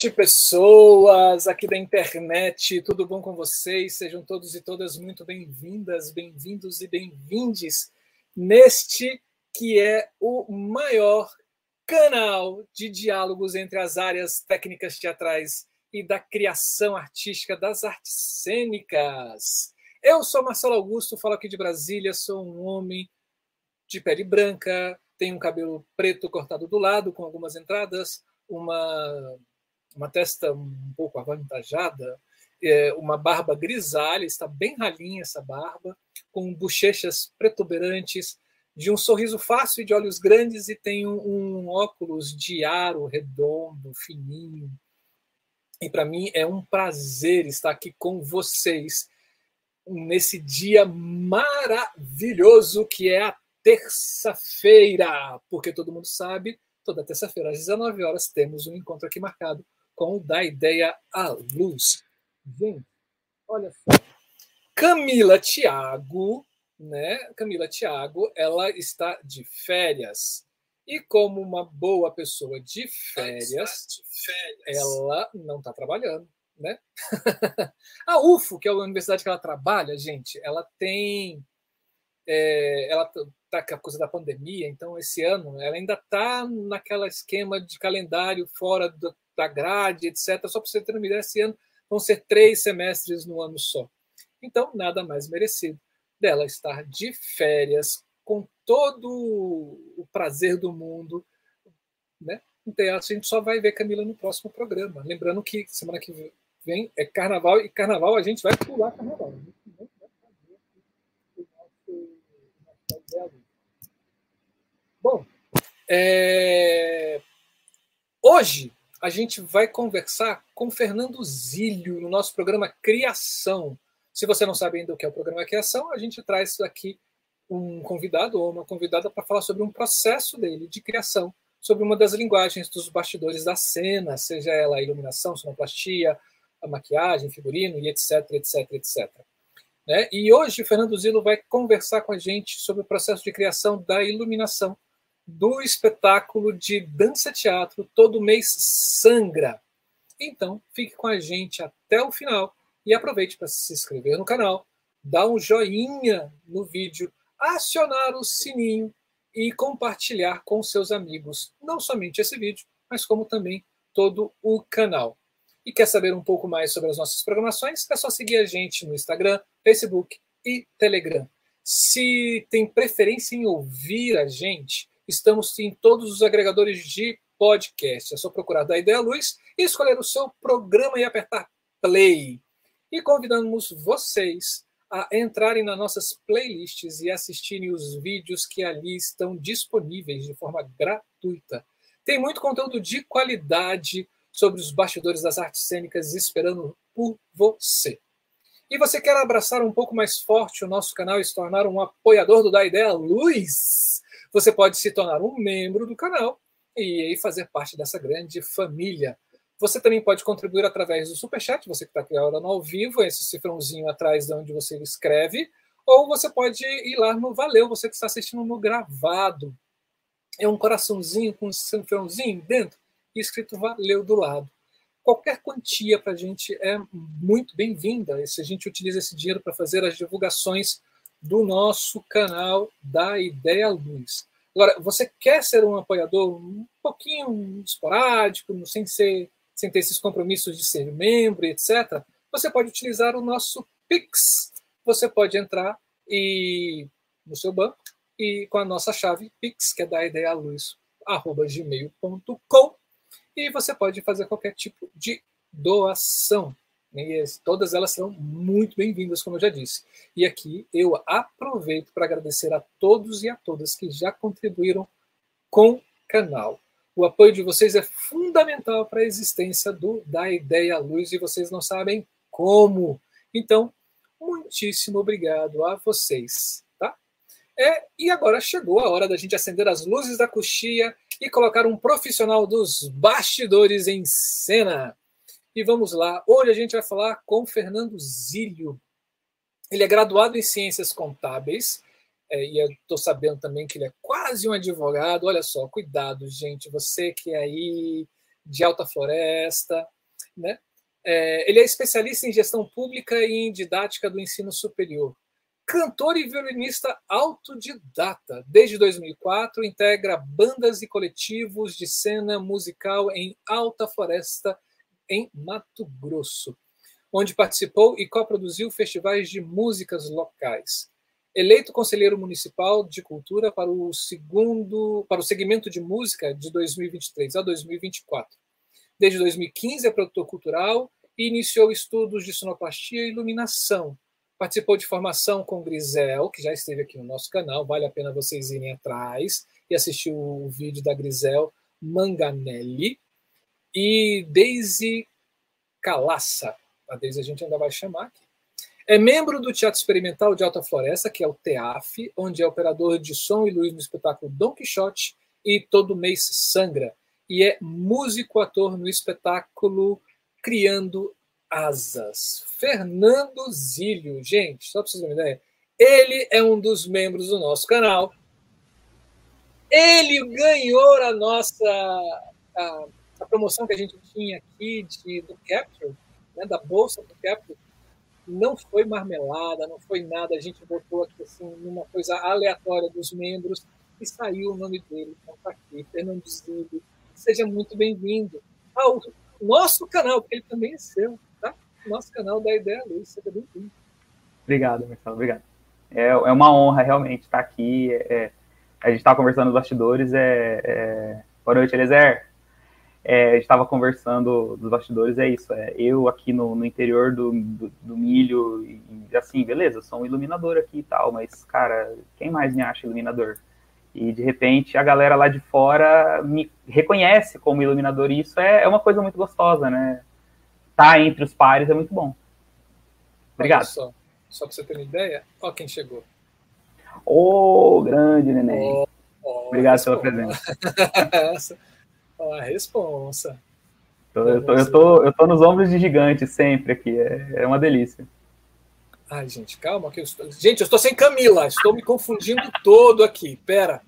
de pessoas aqui da internet, tudo bom com vocês? Sejam todos e todas muito bem-vindas, bem-vindos e bem-vindes neste que é o maior canal de diálogos entre as áreas técnicas teatrais e da criação artística das artes cênicas. Eu sou Marcelo Augusto, falo aqui de Brasília, sou um homem de pele branca, tenho um cabelo preto cortado do lado, com algumas entradas, uma uma testa um pouco avantajada, é, uma barba grisalha, está bem ralinha essa barba, com bochechas protuberantes, de um sorriso fácil e de olhos grandes e um, um óculos de aro redondo, fininho. E para mim é um prazer estar aqui com vocês nesse dia maravilhoso que é a terça-feira, porque todo mundo sabe, toda terça-feira às 19 horas temos um encontro aqui marcado com Da Ideia à Luz. Gente, olha só. Camila Thiago, né? Camila Thiago, ela está de férias. E como uma boa pessoa de férias, de férias. ela não está trabalhando, né? a UFO, que é a universidade que ela trabalha, gente, ela tem. É, ela tá com a coisa da pandemia, então esse ano ela ainda está naquela esquema de calendário fora do, da grade, etc. Só para você ter uma ideia, esse ano vão ser três semestres no ano só. Então, nada mais merecido dela estar de férias, com todo o prazer do mundo. Né? Então, a gente só vai ver Camila no próximo programa. Lembrando que semana que vem é carnaval, e carnaval a gente vai pular carnaval. Bom, é... hoje a gente vai conversar com Fernando Zílio no nosso programa Criação. Se você não sabe ainda o que é o programa Criação, a gente traz aqui um convidado ou uma convidada para falar sobre um processo dele de criação, sobre uma das linguagens dos bastidores da cena, seja ela a iluminação, sonoplastia, a maquiagem, figurino e etc, etc, etc. Né? E hoje o Fernando Zilo vai conversar com a gente sobre o processo de criação da iluminação do espetáculo de dança-teatro Todo Mês Sangra. Então, fique com a gente até o final e aproveite para se inscrever no canal, dar um joinha no vídeo, acionar o sininho e compartilhar com seus amigos não somente esse vídeo, mas como também todo o canal. E quer saber um pouco mais sobre as nossas programações? É só seguir a gente no Instagram, Facebook e Telegram. Se tem preferência em ouvir a gente, Estamos em todos os agregadores de podcast. É só procurar da Ideia Luz e escolher o seu programa e apertar play. E convidamos vocês a entrarem nas nossas playlists e assistirem os vídeos que ali estão disponíveis de forma gratuita. Tem muito conteúdo de qualidade sobre os bastidores das artes cênicas esperando por você. E você quer abraçar um pouco mais forte o nosso canal e se tornar um apoiador do Da Ideia Luz? você pode se tornar um membro do canal e fazer parte dessa grande família. Você também pode contribuir através do Superchat, você que está aqui agora no ao vivo, esse cifrãozinho atrás de onde você escreve, ou você pode ir lá no Valeu, você que está assistindo no gravado. É um coraçãozinho com um cifrãozinho dentro e escrito Valeu do lado. Qualquer quantia para a gente é muito bem-vinda. Se a gente utiliza esse dinheiro para fazer as divulgações do nosso canal da Ideia Luz. Agora, você quer ser um apoiador um pouquinho esporádico, sem, ser, sem ter esses compromissos de ser membro, etc., você pode utilizar o nosso Pix. Você pode entrar e no seu banco e com a nossa chave Pix, que é da ideia luz, arroba gmail.com, e você pode fazer qualquer tipo de doação. E todas elas são muito bem-vindas, como eu já disse. E aqui eu aproveito para agradecer a todos e a todas que já contribuíram com o canal. O apoio de vocês é fundamental para a existência do Da Ideia Luz e vocês não sabem como. Então, muitíssimo obrigado a vocês. Tá? É, e agora chegou a hora da gente acender as luzes da coxia e colocar um profissional dos bastidores em cena. E vamos lá. Hoje a gente vai falar com Fernando Zílio. Ele é graduado em Ciências Contábeis. É, e estou sabendo também que ele é quase um advogado. Olha só, cuidado, gente. Você que é aí de Alta Floresta, né? É, ele é especialista em gestão pública e em didática do ensino superior. Cantor e violinista autodidata. Desde 2004, integra bandas e coletivos de cena musical em Alta Floresta, em Mato Grosso, onde participou e coproduziu festivais de músicas locais. Eleito conselheiro municipal de cultura para o segundo para o segmento de música de 2023 a 2024. Desde 2015 é produtor cultural e iniciou estudos de sonoplastia e iluminação. Participou de formação com Grisel, que já esteve aqui no nosso canal, vale a pena vocês irem atrás e assistir o vídeo da Grisel Manganelli, e Daisy Calaça. A Daisy a gente ainda vai chamar aqui. É membro do Teatro Experimental de Alta Floresta, que é o TEAF, onde é operador de som e luz no espetáculo Don Quixote e Todo Mês Sangra. E é músico-ator no espetáculo Criando Asas. Fernando Zílio, gente, só para vocês terem uma ideia, ele é um dos membros do nosso canal. Ele ganhou a nossa a, a promoção que a gente tinha aqui de, do Capture, né, da bolsa do Capture, não foi marmelada, não foi nada. A gente botou aqui assim, numa coisa aleatória dos membros e saiu o nome dele. Então tá aqui, Fernando Zilli. Seja muito bem-vindo ao nosso canal, porque ele também é seu, tá? Nosso canal da Ideia Luz. Seja bem-vindo. Obrigado, Marcelo, obrigado. É, é uma honra realmente estar aqui. É, a gente estava conversando nos bastidores. É, é... Boa noite, Eliezer é, estava conversando dos bastidores, é isso, é eu aqui no, no interior do, do, do milho, e, assim, beleza, sou um iluminador aqui e tal, mas, cara, quem mais me acha iluminador? E, de repente, a galera lá de fora me reconhece como iluminador, e isso é, é uma coisa muito gostosa, né? Tá entre os pares é muito bom. Obrigado. só, só para você ter uma ideia, ó quem chegou. Ô, oh, grande neném. Oh, oh, Obrigado pela presença. a responsa. Eu, eu, tô, eu, tô, eu tô nos ombros de gigante sempre aqui, é, é uma delícia. Ai, gente, calma. Que eu estou... Gente, eu estou sem Camila, estou me confundindo todo aqui. Pera.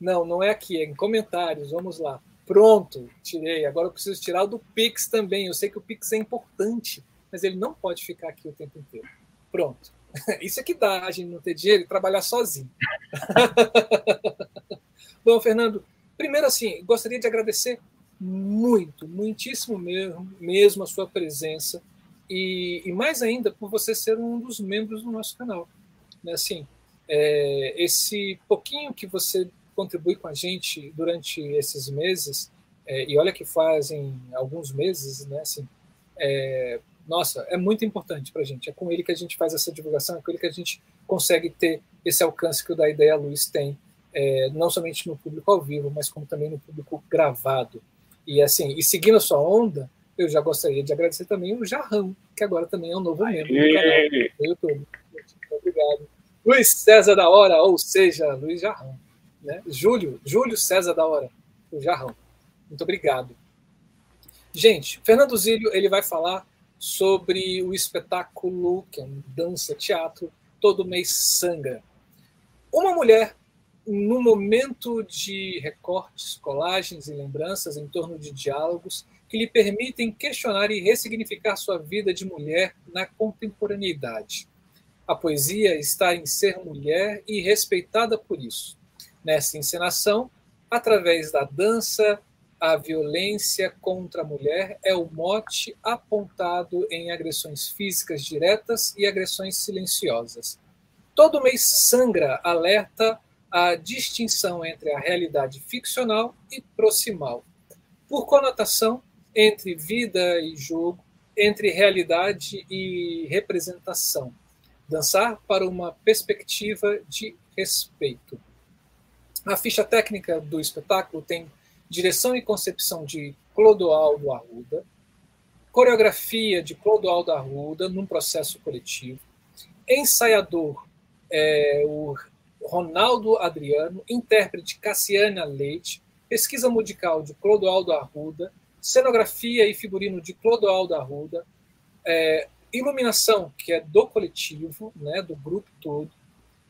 Não, não é aqui, é em comentários. Vamos lá. Pronto, tirei. Agora eu preciso tirar o do Pix também. Eu sei que o Pix é importante, mas ele não pode ficar aqui o tempo inteiro. Pronto. Isso é que dá a gente não ter dinheiro e trabalhar sozinho. Bom, Fernando, Primeiro, assim, gostaria de agradecer muito, muitíssimo mesmo, mesmo a sua presença e, e, mais ainda por você ser um dos membros do nosso canal. Né? Assim, é, esse pouquinho que você contribui com a gente durante esses meses, é, e olha que fazem alguns meses, né? Assim, é, nossa, é muito importante para a gente. É com ele que a gente faz essa divulgação, é com ele que a gente consegue ter esse alcance que o da Ideia Luz tem é, não somente no público ao vivo, mas como também no público gravado. E assim, e seguindo a sua onda, eu já gostaria de agradecer também o Jarrão, que agora também é um novo membro do canal do YouTube. Muito obrigado. Luiz César da Hora, ou seja, Luiz Jarrão. Né? Júlio, Júlio César da Hora, o Jarrão. Muito obrigado. Gente, Fernando Zílio ele vai falar sobre o espetáculo, que é um dança-teatro, Todo Mês Sangra. Uma mulher no momento de recortes, colagens e lembranças em torno de diálogos que lhe permitem questionar e ressignificar sua vida de mulher na contemporaneidade. A poesia está em ser mulher e respeitada por isso. Nessa encenação, através da dança, a violência contra a mulher é o mote apontado em agressões físicas diretas e agressões silenciosas. Todo mês sangra alerta a distinção entre a realidade ficcional e proximal, por conotação entre vida e jogo, entre realidade e representação. Dançar para uma perspectiva de respeito. A ficha técnica do espetáculo tem direção e concepção de Clodoaldo Arruda, coreografia de Clodoaldo Arruda num processo coletivo, ensaiador é, o Ronaldo Adriano, intérprete Cassiana Leite, pesquisa musical de Clodoaldo Arruda, cenografia e figurino de Clodoaldo Arruda, é, iluminação, que é do coletivo, né, do grupo todo,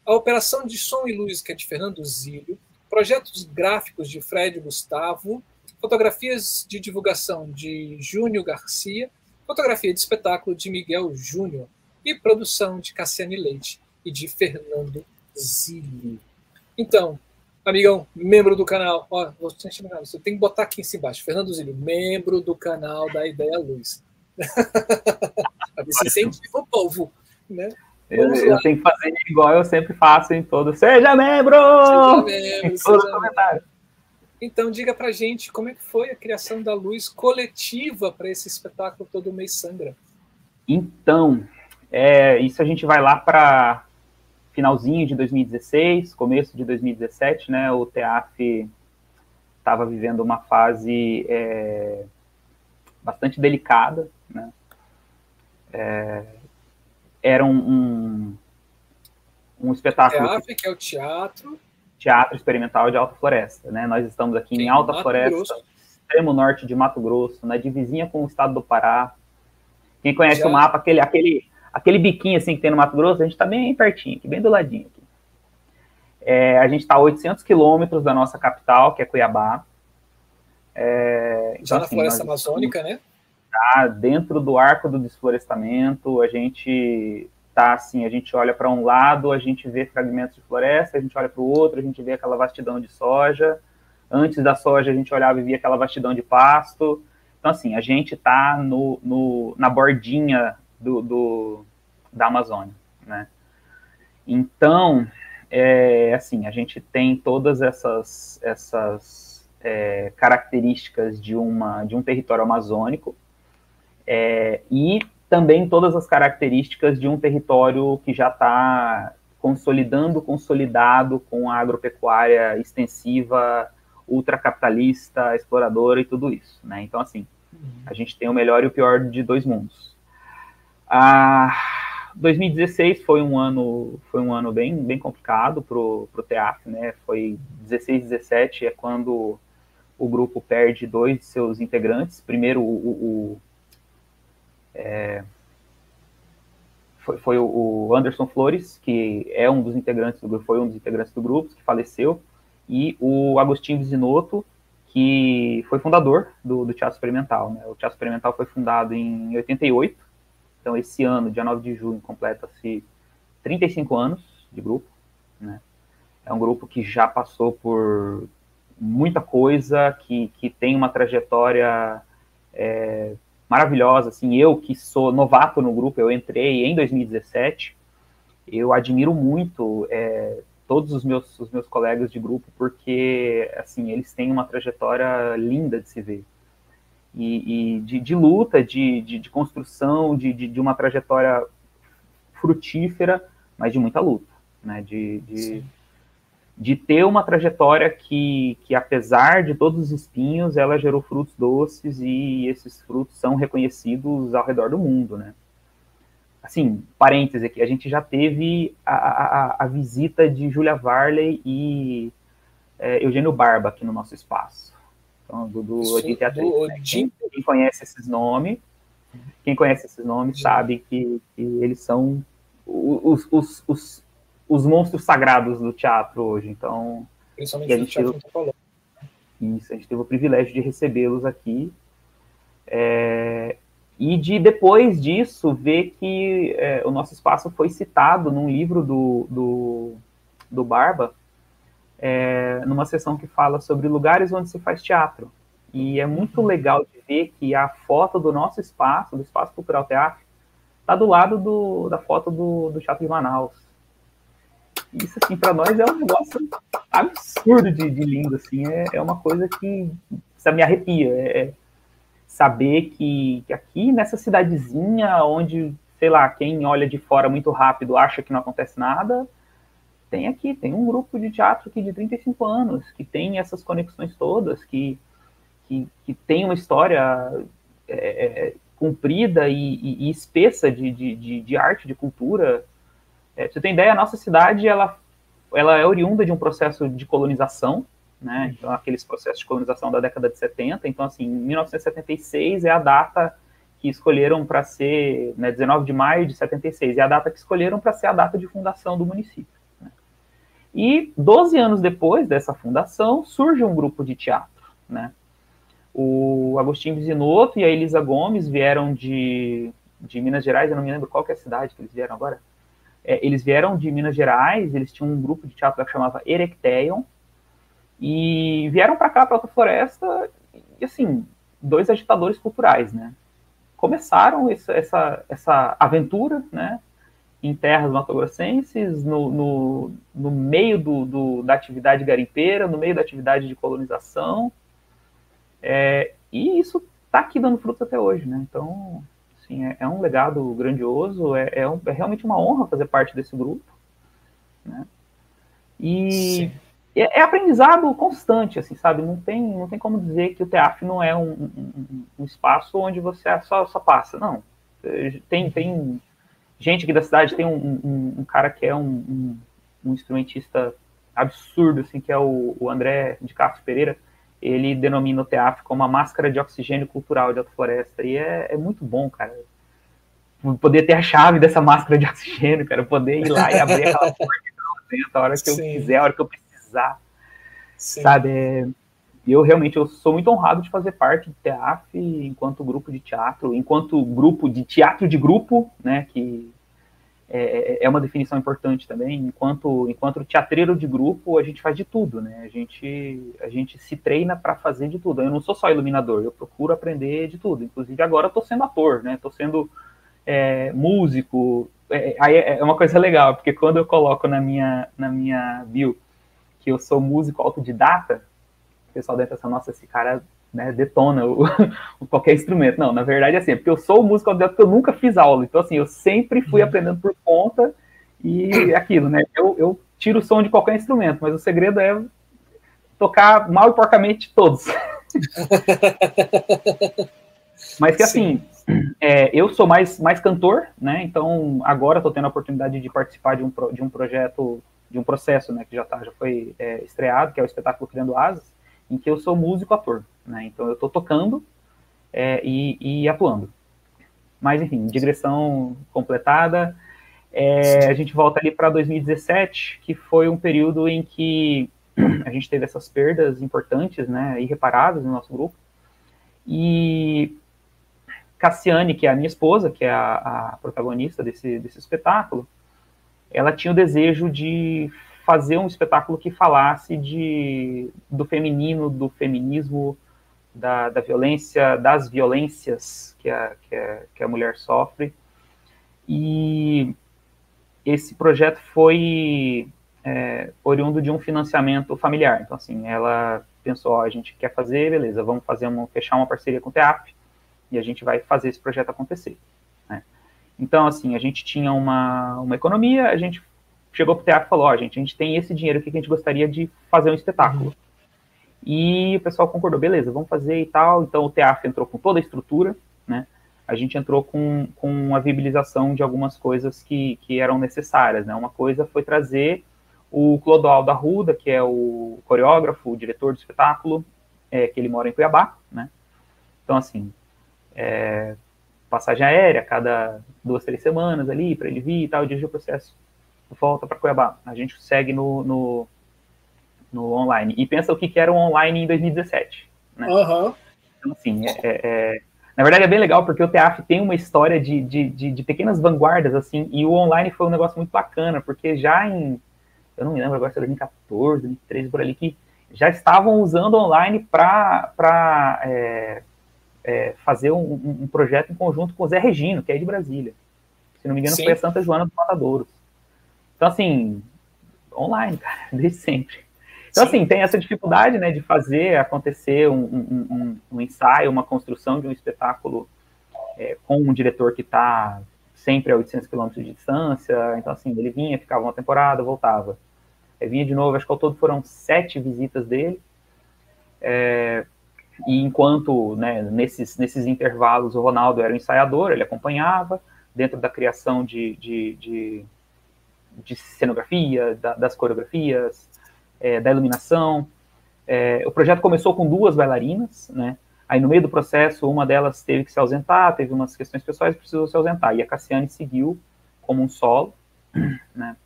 a operação de som e luz, que é de Fernando Zílio, projetos gráficos de Fred Gustavo, fotografias de divulgação de Júnior Garcia, fotografia de espetáculo de Miguel Júnior e produção de Cassiane Leite e de Fernando Zilli. Então, amigão, membro do canal, ó, você tem que botar aqui em cima embaixo, Fernando Zilli, membro do canal da Ideia Luz. Você incentiva o povo, né? Eu, eu, tenho que fazer igual eu sempre faço em todo. Seja membro! Seja membro, seja. Membro. Então, diga pra gente como é que foi a criação da luz coletiva para esse espetáculo Todo Mês Sangra. Então, é, isso a gente vai lá para finalzinho de 2016, começo de 2017, né? O TEAF estava vivendo uma fase é, bastante delicada, né? É, era um, um, um espetáculo. TEAF, que é o teatro. Teatro Experimental de Alta Floresta, né? Nós estamos aqui em, em Alta Mato Floresta, Grosso. extremo norte de Mato Grosso, na divisinha com o estado do Pará. Quem conhece Já. o mapa, aquele, aquele, aquele biquinho assim que tem no Mato Grosso, a gente está bem pertinho, aqui, bem do ladinho. Aqui. É, a gente está a 800 quilômetros da nossa capital, que é Cuiabá. É, então, Já na assim, floresta amazônica, né? Tá dentro do arco do desflorestamento, a gente tá assim, a gente olha para um lado, a gente vê fragmentos de floresta, a gente olha para o outro, a gente vê aquela vastidão de soja. Antes da soja, a gente olhava e via aquela vastidão de pasto. Então, assim, a gente está no, no, na bordinha do, do, da Amazônia, né? Então, é, assim, a gente tem todas essas, essas é, características de, uma, de um território amazônico é, e também todas as características de um território que já está consolidando, consolidado com a agropecuária extensiva, ultracapitalista, exploradora e tudo isso, né? Então, assim, uhum. a gente tem o melhor e o pior de dois mundos. Ah, 2016 foi um ano, foi um ano bem, bem complicado para o teatro, né? Foi 16, 17 é quando o grupo perde dois de seus integrantes. Primeiro, o, o, o é, foi, foi, o Anderson Flores, que é um dos integrantes do grupo, foi um dos integrantes do grupo, que faleceu, e o Agostinho Vizinotto, que foi fundador do, do Teatro Experimental. Né? O Teatro Experimental foi fundado em 88, então esse ano, dia 9 de junho, completa-se 35 anos de grupo. Né? É um grupo que já passou por muita coisa, que, que tem uma trajetória é, maravilhosa. Assim, eu que sou novato no grupo, eu entrei em 2017, eu admiro muito é, todos os meus, os meus colegas de grupo, porque assim eles têm uma trajetória linda de se ver. E, e de, de, luta, de, de, de construção, de, uma trajetória frutífera, mas de muita luta, né? De, de, de ter uma trajetória que, que, apesar de todos os espinhos, ela gerou frutos doces e esses frutos são reconhecidos ao redor do mundo, né? Assim, parêntese aqui, a gente já teve a, a, a visita de Julia Varley e é, Eugênio Barba aqui no nosso espaço. Então, do, do Odin Teatro. Né? Quem, quem, conhece esses nomes, quem conhece esses nomes sabe que, que eles são os, os, os os monstros sagrados do teatro hoje. Então, Principalmente a gente teve, isso, a gente teve o privilégio de recebê-los aqui. É, e de depois disso ver que é, o nosso espaço foi citado num livro do, do, do Barba, é, numa sessão que fala sobre lugares onde se faz teatro. E é muito uhum. legal de ver que a foto do nosso espaço, do Espaço Cultural Teatro, está do lado do, da foto do, do Teatro de Manaus. Isso, assim, para nós é um negócio absurdo de, de lindo, assim. É, é uma coisa que isso me arrepia. É, é saber que, que aqui nessa cidadezinha, onde, sei lá, quem olha de fora muito rápido acha que não acontece nada, tem aqui, tem um grupo de teatro aqui de 35 anos, que tem essas conexões todas, que, que, que tem uma história é, é comprida e, e, e espessa de, de, de, de, arte, de cultura, é, você tem ideia, a nossa cidade ela, ela é oriunda de um processo de colonização, né? Então, aqueles processos de colonização da década de 70. Então, assim, 1976 é a data que escolheram para ser, né, 19 de maio de 76, é a data que escolheram para ser a data de fundação do município. E 12 anos depois dessa fundação, surge um grupo de teatro, né? O Agostinho Vizinotto e a Elisa Gomes vieram de, de Minas Gerais, eu não me lembro qual é a cidade que eles vieram agora. É, eles vieram de Minas Gerais, eles tinham um grupo de teatro que chamava Erecteion, e vieram para cá, para Alta Floresta, e assim, dois agitadores culturais, né? Começaram essa, essa, essa aventura, né? Em terras matogrossenses, no, no, no meio do, do, da atividade garimpeira, no meio da atividade de colonização, é, e isso está aqui dando frutos até hoje, né? Então, assim, é, é um legado grandioso, é, é, um, é, realmente uma honra fazer parte desse grupo, né? E é, é, aprendizado constante, assim, sabe? Não tem, não tem como dizer que o TEAF não é um, um, um espaço onde você só, só passa, não. Tem, tem gente aqui da cidade, tem um, um cara que é um, instrumentista absurdo, assim, que é o, o, André de Castro Pereira, ele denomina o TEAF como uma máscara de oxigênio cultural de Alta Floresta, e é, é muito bom, cara. Poder ter a chave dessa máscara de oxigênio, cara, poder ir lá e abrir aquela porta a hora que eu quiser, a hora que eu precisar precisar, Sim. sabe? É, eu realmente eu sou muito honrado de fazer parte do TEAF enquanto grupo de teatro, enquanto grupo de teatro de grupo, né, que é, é, é uma definição importante também. Enquanto enquanto teatreiro de grupo, a gente faz de tudo, né? A gente a gente se treina para fazer de tudo. Eu não sou só iluminador, eu procuro aprender de tudo. Inclusive agora estou sendo ator, né? Estou sendo é, músico. É, é, é uma coisa legal, porque quando eu coloco na minha na minha bio que eu sou músico autodidata, o pessoal deve pensar, nossa, esse cara né, detona o, qualquer instrumento. Não, na verdade é assim, é porque eu sou músico autodidata porque eu nunca fiz aula. Então, assim, eu sempre fui uhum. aprendendo por conta e aquilo, né? Eu, eu tiro o som de qualquer instrumento, mas o segredo é tocar mal e porcamente todos. mas que assim, é, eu sou mais, mais cantor, né? Então agora estou tendo a oportunidade de participar de um, de um projeto de um processo, né, que já, tá, já foi é, estreado, que é o espetáculo Criando Asas, em que eu sou músico-ator, né, então eu estou tocando é, e, e, atuando. Mas, enfim, digressão completada, é, a gente volta ali para 2017, que foi um período em que a gente teve essas perdas importantes, né, irreparáveis no nosso grupo, e Cassiane, que é a minha esposa, que é a, a protagonista desse, desse espetáculo, ela tinha o desejo de fazer um espetáculo que falasse de, do feminino, do feminismo, da, da violência, das violências que a, que, a, que a mulher sofre. E esse projeto foi é, oriundo de um financiamento familiar. Então, assim, ela pensou, ó, a gente quer fazer, beleza, vamos fazer uma, fechar uma parceria com o TEAP e a gente vai fazer esse projeto acontecer. Então, assim, a gente tinha uma, uma economia, a gente chegou para o teatro e falou, ó, oh, gente, a gente tem esse dinheiro aqui que a gente gostaria de fazer um espetáculo. Uhum. E o pessoal concordou, beleza, vamos fazer e tal. Então o teatro entrou com toda a estrutura, né? A gente entrou com, com a viabilização de algumas coisas que, que eram necessárias, né? Uma coisa foi trazer o Clodoaldo Arruda, que é o coreógrafo, o diretor do espetáculo, é, que ele mora em Cuiabá, né? Então, assim, é, passagem aérea cada duas, três semanas ali, para ele vir e tal, dirigir o processo, volta para Cuiabá. A gente segue no, no, no, online. E pensa o que, que era o online em 2017. Né? Uhum. Então, assim, é, é, é, na verdade é bem legal, porque o TEAF tem uma história de, de, de, de, pequenas vanguardas, assim, e o online foi um negócio muito bacana, porque já em, eu não me lembro agora se era 2014, 2013, por ali, que já estavam usando online para é, é, fazer um, um, projeto em conjunto com o Zé Regino, que é de Brasília. Se não me engano, Sim. foi a Santa Joana dos Matadouros. Então, assim, online, cara, desde sempre. Então, Sim. assim, tem essa dificuldade, né, de fazer acontecer um, um, um ensaio, uma construção de um espetáculo é, com um diretor que está sempre a 800 quilômetros de distância. Então, assim, ele vinha, ficava uma temporada, voltava. Ele vinha de novo, acho que ao todo foram sete visitas dele. É, e enquanto, né, nesses, nesses intervalos, o Ronaldo era o ensaiador, ele acompanhava, dentro da criação de, de, de, de cenografia, da, das coreografias, é, da iluminação. É, o projeto começou com duas bailarinas, né? Aí no meio do processo, uma delas teve que se ausentar, teve umas questões pessoais, precisou se ausentar. E a Cassiane seguiu como um solo, né?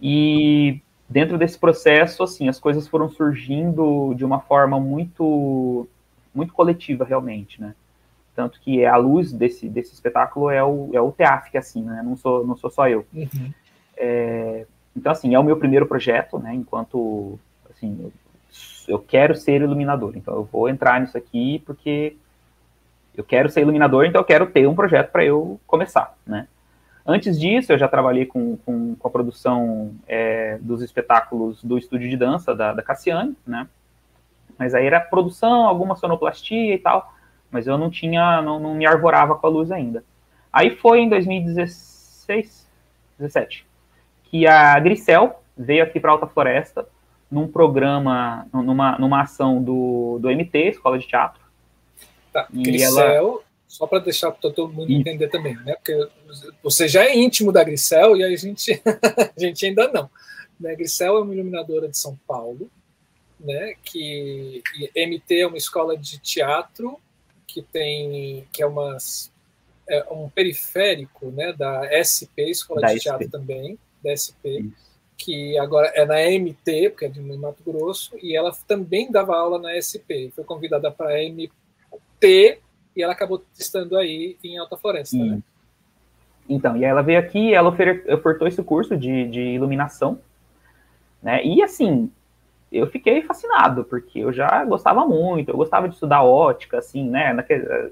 E dentro desse processo, assim, as coisas foram surgindo de uma forma muito, muito coletiva, realmente, né? Tanto que a luz desse, desse espetáculo é o, é o TEAF, assim, né? Não sou, não sou só eu. Uhum. É, então, assim, é o meu primeiro projeto, né? Enquanto, assim, eu, eu quero ser iluminador. Então, eu vou entrar nisso aqui porque eu quero ser iluminador, então eu quero ter um projeto para eu começar, né? Antes disso, eu já trabalhei com, com, com a produção é, dos espetáculos do estúdio de dança da, da Cassiane, né? Mas aí era produção, alguma sonoplastia e tal mas eu não tinha, não, não me arvorava com a luz ainda. Aí foi em 2016, 17, que a Grisel veio aqui para Alta Floresta num programa, numa, numa ação do, do MT, Escola de Teatro. Tá, Grisel, ela... só para deixar para todo mundo Isso. entender também, né? Porque você já é íntimo da Grisel e a gente, a gente ainda não. Né? Grisel é uma iluminadora de São Paulo, né? Que MT é uma escola de teatro que tem que é umas é um periférico né, da SP, Escola da de SP. Teatro também, da SP, Isso. que agora é na MT, porque é de Mato Grosso, e ela também dava aula na SP. Foi convidada para a MT e ela acabou estando aí em Alta Floresta. Né? Então, e ela veio aqui, ela ofertou esse curso de, de iluminação, né? E assim, eu fiquei fascinado, porque eu já gostava muito, eu gostava de estudar ótica, assim, né?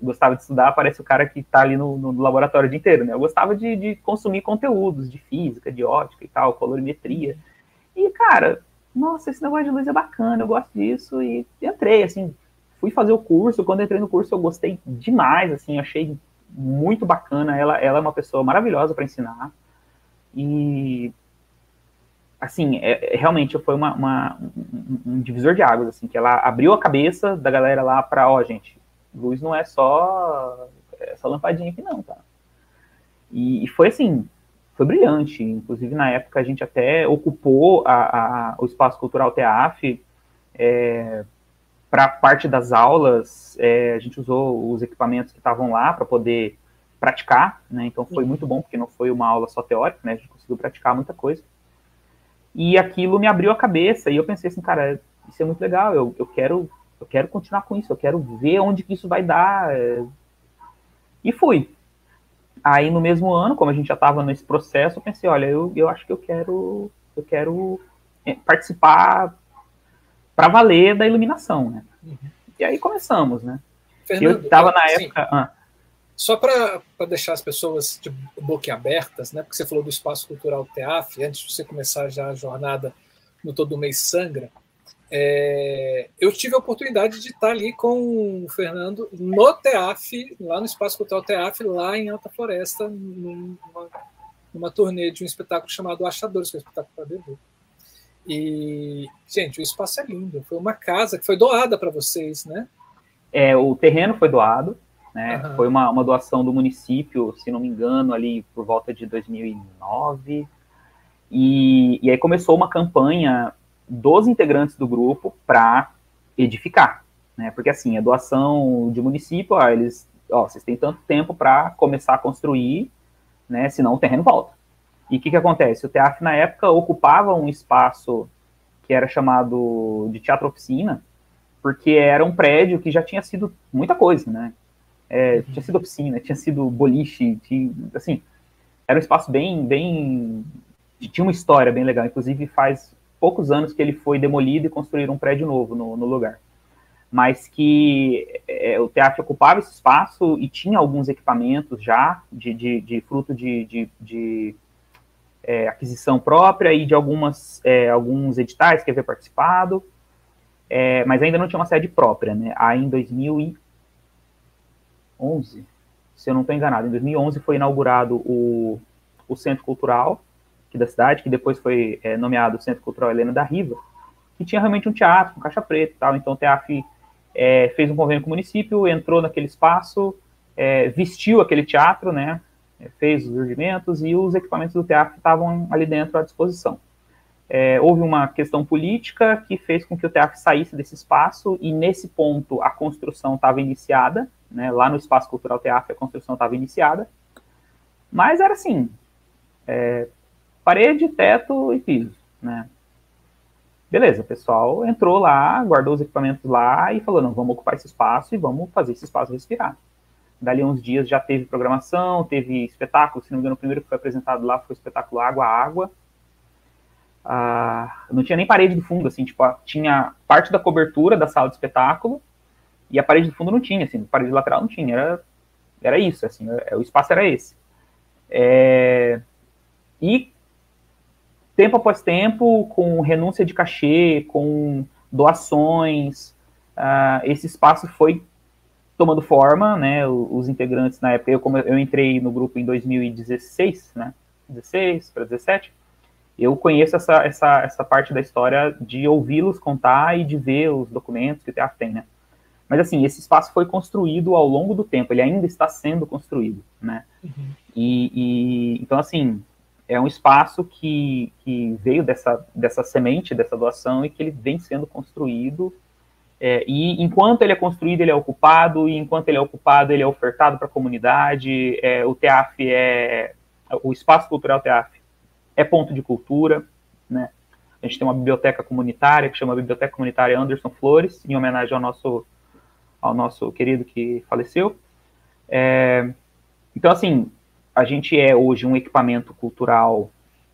gostava de estudar, parece o cara que está ali no, no, laboratório o dia inteiro, né? Eu gostava de, de, consumir conteúdos de física, de ótica e tal, colorimetria. E, cara, nossa, esse negócio de luz é bacana, eu gosto disso, e entrei, assim, fui fazer o curso, quando entrei no curso eu gostei demais, assim, achei muito bacana, ela, ela é uma pessoa maravilhosa para ensinar, e assim, é, é, realmente foi uma, uma um, um, divisor de águas, assim, que ela abriu a cabeça da galera lá para, ó, gente, luz não é só essa lampadinha aqui não, tá? E, e, foi assim, foi brilhante, inclusive na época a gente até ocupou a, a, o espaço cultural TEAF é, para parte das aulas, é, a gente usou os equipamentos que estavam lá para poder praticar, né? Então foi muito bom, porque não foi uma aula só teórica, né? A gente conseguiu praticar muita coisa. E aquilo me abriu a cabeça e eu pensei assim, cara, isso é muito legal, eu, eu quero eu quero continuar com isso, eu quero ver onde que isso vai dar. E fui. Aí no mesmo ano, como a gente já estava nesse processo, eu pensei, olha, eu, eu acho que eu quero eu quero é, participar para valer da iluminação, né? Uhum. E aí começamos, né? Fernando, eu estava na época. Ah, só para deixar as pessoas de boca abertas, né? Porque você falou do espaço cultural TEAF, antes de você começar já a jornada no Todo Mês Sangra, é, eu tive a oportunidade de estar ali com o Fernando no TEAF, lá no Espaço Cultural TEAF, lá em Alta Floresta, numa, numa turnê de um espetáculo chamado Achadores, que é um espetáculo para bebê. E, gente, o espaço é lindo. Foi uma casa que foi doada para vocês, né? É, o terreno foi doado, né? Uhum. Foi uma, uma doação do município, se não me engano, ali por volta de 2009. E, e aí começou uma campanha dos integrantes do grupo para edificar, né? Porque assim, a doação de município, ó, eles, ó, vocês têm tanto tempo para começar a construir, né? Senão o terreno volta. E o que, que acontece? O TEAF, na época, ocupava um espaço que era chamado de teatro oficina, porque era um prédio que já tinha sido muita coisa, né? É, tinha sido oficina, tinha sido boliche, tinha, assim, era um espaço bem, bem, tinha uma história bem legal. Inclusive faz poucos anos que ele foi demolido e construíram um prédio novo no, no lugar. Mas que é, o teatro ocupava esse espaço e tinha alguns equipamentos já de, de, de fruto de, de, de é, aquisição própria e de algumas, é, alguns editais que havia participado, é, mas ainda não tinha uma sede própria, né? Aí em 2000 2011, se eu não estou enganado, em 2011 foi inaugurado o, o Centro Cultural aqui da cidade, que depois foi é, nomeado Centro Cultural Helena da Riva, que tinha realmente um teatro com caixa preta e tal. Então o TEAF é, fez um convênio com o município, entrou naquele espaço, é, vestiu aquele teatro, né? Fez os urgimentos e os equipamentos do teatro estavam ali dentro à disposição. É, houve uma questão política que fez com que o TEAF saísse desse espaço e nesse ponto a construção estava iniciada, né, lá no Espaço Cultural TEAF a construção estava iniciada, mas era assim, é, parede, teto e piso, né. Beleza, o pessoal entrou lá, guardou os equipamentos lá e falou, não, vamos ocupar esse espaço e vamos fazer esse espaço respirar. Dali uns dias já teve programação, teve espetáculo, se não me engano, o primeiro que foi apresentado lá foi o espetáculo Água Água, ah, não tinha nem parede do fundo, assim, tipo, tinha parte da cobertura da sala de espetáculo e a parede do fundo não tinha, assim, a parede lateral não tinha, era, era isso, assim, é, o espaço era esse. É, e tempo após tempo, com renúncia de cachê, com doações, uh, esse espaço foi tomando forma, né, os integrantes na época, eu, como eu entrei no grupo em 2016, né, 16 para 17, eu conheço essa, essa, essa parte da história de ouvi-los contar e de ver os documentos que o teatro tem, né? Mas, assim, esse espaço foi construído ao longo do tempo, ele ainda está sendo construído, né? Uhum. E, e, então, assim, é um espaço que, que veio dessa, dessa semente, dessa doação, e que ele vem sendo construído, é, e enquanto ele é construído, ele é ocupado, e enquanto ele é ocupado, ele é ofertado para a comunidade, é, o TEAF é, o Espaço Cultural TEAF é ponto de cultura, né? A gente tem uma biblioteca comunitária que chama Biblioteca Comunitária Anderson Flores, em homenagem ao nosso, ao nosso querido que faleceu. É, então, assim, a gente é hoje um equipamento cultural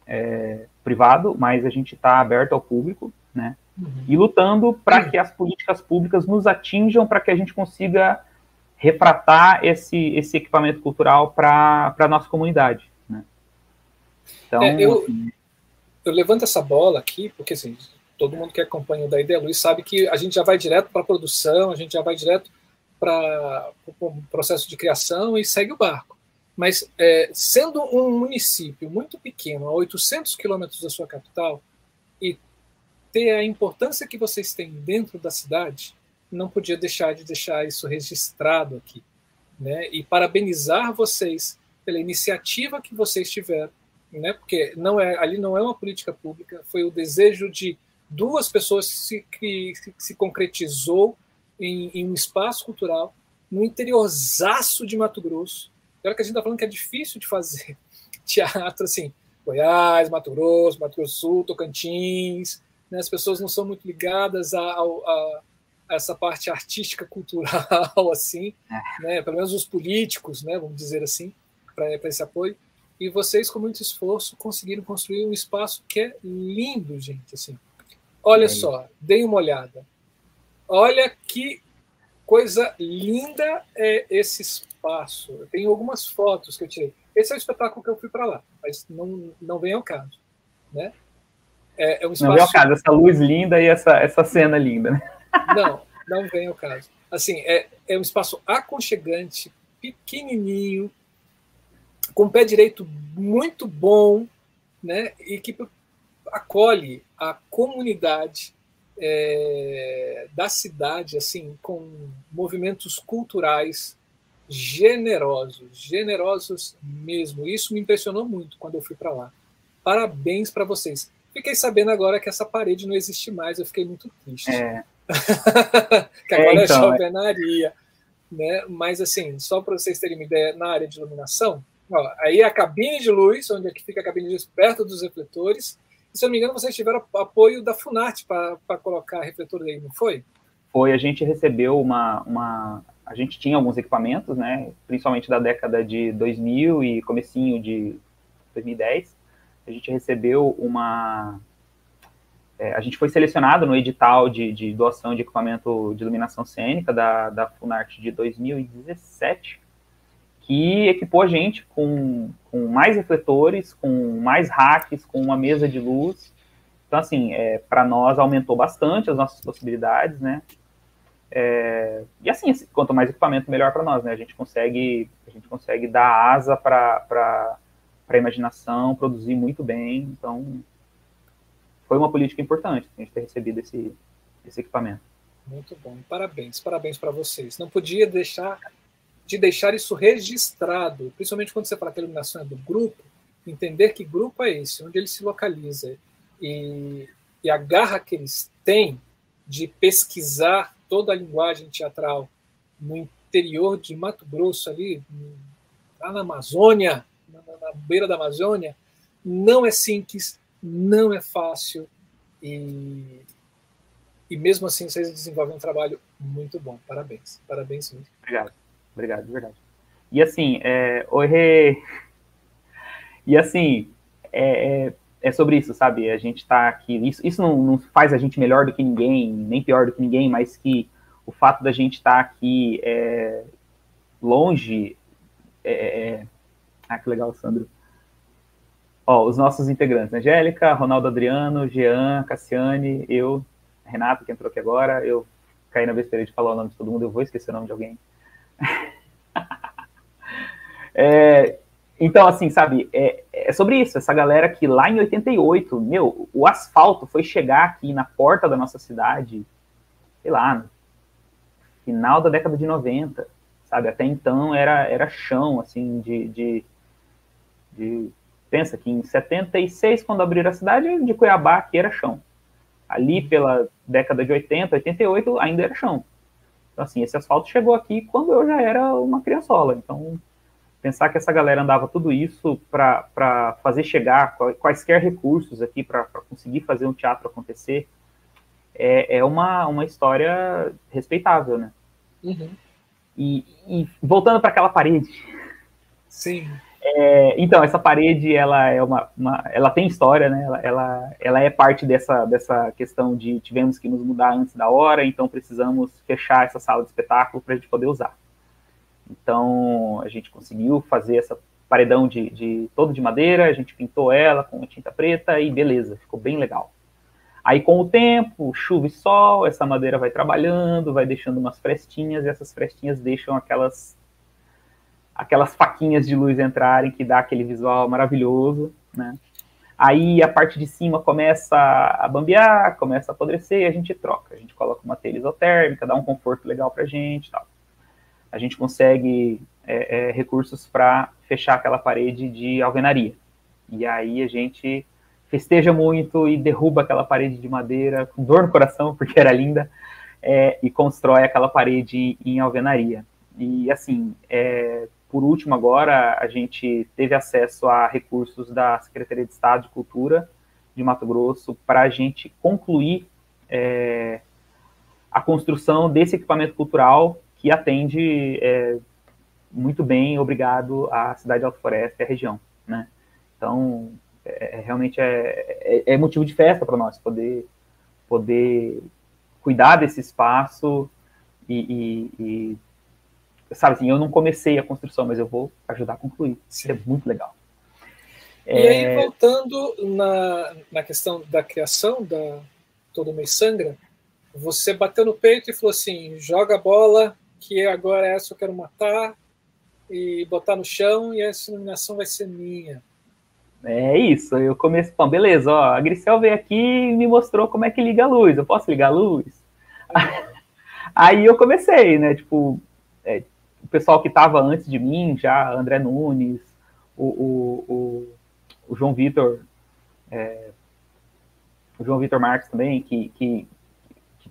é, privado, mas a gente está aberto ao público, né? Uhum. E lutando para que as políticas públicas nos atinjam, para que a gente consiga refratar esse, esse equipamento cultural para a nossa comunidade. Então, é, eu, eu levanto essa bola aqui, porque assim, todo mundo que acompanha o da Ideia Luiz sabe que a gente já vai direto para a produção, a gente já vai direto para o processo de criação e segue o barco. Mas é, sendo um município muito pequeno, a 800 quilômetros da sua capital, e ter a importância que vocês têm dentro da cidade, não podia deixar de deixar isso registrado aqui. Né? E parabenizar vocês pela iniciativa que vocês tiveram né? Porque não é ali não é uma política pública, foi o desejo de duas pessoas se, que, se concretizou em, em, um espaço cultural no interiorzaço de Mato Grosso. Agora que a gente está falando que é difícil de fazer teatro assim, Goiás, Mato Grosso, Mato Grosso Sul, Tocantins, né? as pessoas não são muito ligadas a, a, a essa parte artística cultural assim, é. né? Pelo menos os políticos, né? Vamos dizer assim, para esse apoio. E vocês, com muito esforço, conseguiram construir um espaço que é lindo, gente. Assim. Olha é. só, deem uma olhada. Olha que coisa linda é esse espaço. Eu tenho algumas fotos que eu tirei. Esse é o espetáculo que eu fui para lá, mas não, não vem ao caso. Né? É, é um espaço... Não vem ao caso, essa luz linda e essa, essa cena linda. Né? Não, não vem ao caso. Assim, é, é um espaço aconchegante, pequenininho, com pé direito muito bom, né, e que acolhe a comunidade é, da cidade, assim, com movimentos culturais generosos, generosos mesmo. Isso me impressionou muito quando eu fui para lá. Parabéns para vocês. Fiquei sabendo agora que essa parede não existe mais, eu fiquei muito triste. É. que agora é, então, é chovenaria. Né? Mas, assim, só para vocês terem uma ideia, na área de iluminação, Ó, aí a cabine de luz, onde é que fica a cabine de luz perto dos refletores. E, se eu não me engano, vocês tiveram apoio da Funarte para colocar refletores aí, não foi? Foi, a gente recebeu uma, uma. A gente tinha alguns equipamentos, né? Principalmente da década de 2000 e comecinho de 2010. A gente recebeu uma. É, a gente foi selecionado no edital de, de, doação de equipamento de iluminação cênica da, da Funarte de 2017 que equipou a gente com, com mais refletores, com mais racks, com uma mesa de luz. Então, assim, é, para nós aumentou bastante as nossas possibilidades, né? É, e assim, quanto mais equipamento, melhor para nós, né? A gente consegue, a gente consegue dar asa para a imaginação, produzir muito bem. Então, foi uma política importante a gente ter recebido esse, esse equipamento. Muito bom, parabéns, parabéns para vocês. Não podia deixar de deixar isso registrado, principalmente quando você fala que a iluminação é do grupo, entender que grupo é esse, onde ele se localiza. e, e a garra que eles têm de pesquisar toda a linguagem teatral no interior de Mato Grosso, ali, lá na Amazônia, na, na beira da Amazônia, não é simples, não é fácil e, e mesmo assim vocês desenvolvem um trabalho muito bom. Parabéns, parabéns muito. Obrigado, obrigado, de verdade. E assim, é, oi, e assim, é, é, é, sobre isso, sabe? A gente está aqui, isso, isso não, não, faz a gente melhor do que ninguém, nem pior do que ninguém, mas que o fato da gente estar tá aqui é, longe, é, é, ah, que legal, Sandro. Ó, os nossos integrantes, Angélica, Ronaldo Adriano, Jean, Cassiane, eu, Renato, que entrou aqui agora, eu caí na besteira de falar o nome de todo mundo, eu vou esquecer o nome de alguém. é, então, assim, sabe, é, é, sobre isso, essa galera que lá em 88, meu, o asfalto foi chegar aqui na porta da nossa cidade, sei lá, final da década de 90, sabe, até então era, era chão, assim, de, de, de pensa que em 76, quando abriram a cidade de Cuiabá, aqui era chão. Ali pela década de 80, 88, ainda era chão. Então, assim, esse asfalto chegou aqui quando eu já era uma criançola, então pensar que essa galera andava tudo isso para fazer chegar quaisquer recursos aqui para conseguir fazer um teatro acontecer é, é uma, uma história respeitável, né? Uhum. E, e, voltando para aquela parede. Sim. É, então, essa parede, ela é uma, uma, ela tem história, né? Ela, ela, ela é parte dessa, dessa questão de tivemos que nos mudar antes da hora, então precisamos fechar essa sala de espetáculo para a gente poder usar. Então, a gente conseguiu fazer essa paredão de, de todo de madeira, a gente pintou ela com tinta preta e beleza, ficou bem legal. Aí, com o tempo, chuva e sol, essa madeira vai trabalhando, vai deixando umas frestinhas, e essas frestinhas deixam aquelas aquelas faquinhas de luz entrarem, que dá aquele visual maravilhoso, né? Aí a parte de cima começa a bambear, começa a apodrecer, e a gente troca. A gente coloca uma telha isotérmica, dá um conforto legal pra gente tal a gente consegue é, é, recursos para fechar aquela parede de alvenaria. E aí a gente festeja muito e derruba aquela parede de madeira com dor no coração, porque era linda, é, e constrói aquela parede em alvenaria. E assim, é, por último agora, a gente teve acesso a recursos da Secretaria de Estado de Cultura de Mato Grosso para a gente concluir é, a construção desse equipamento cultural que atende é, muito bem, obrigado, à cidade de Alto Floresta e à região, né? Então, é, é realmente é, é, é, motivo de festa para nós poder, poder cuidar desse espaço e, e, e, sabe assim, eu não comecei a construção, mas eu vou ajudar a concluir. Isso é muito legal. E aí, é, voltando na, na questão da criação da Todo Mês Sangra, você bateu no peito e falou assim: joga a bola, que agora essa eu quero matar e botar no chão e essa iluminação vai ser minha. É isso, eu comecei, bom, beleza, ó, a Grisel veio aqui e me mostrou como é que liga a luz, eu posso ligar a luz? É. Aí eu comecei, né, tipo, é, pessoal que estava antes de mim, já, André Nunes, o, o, o, o João Vitor, é, o João Vitor Marques também, que, que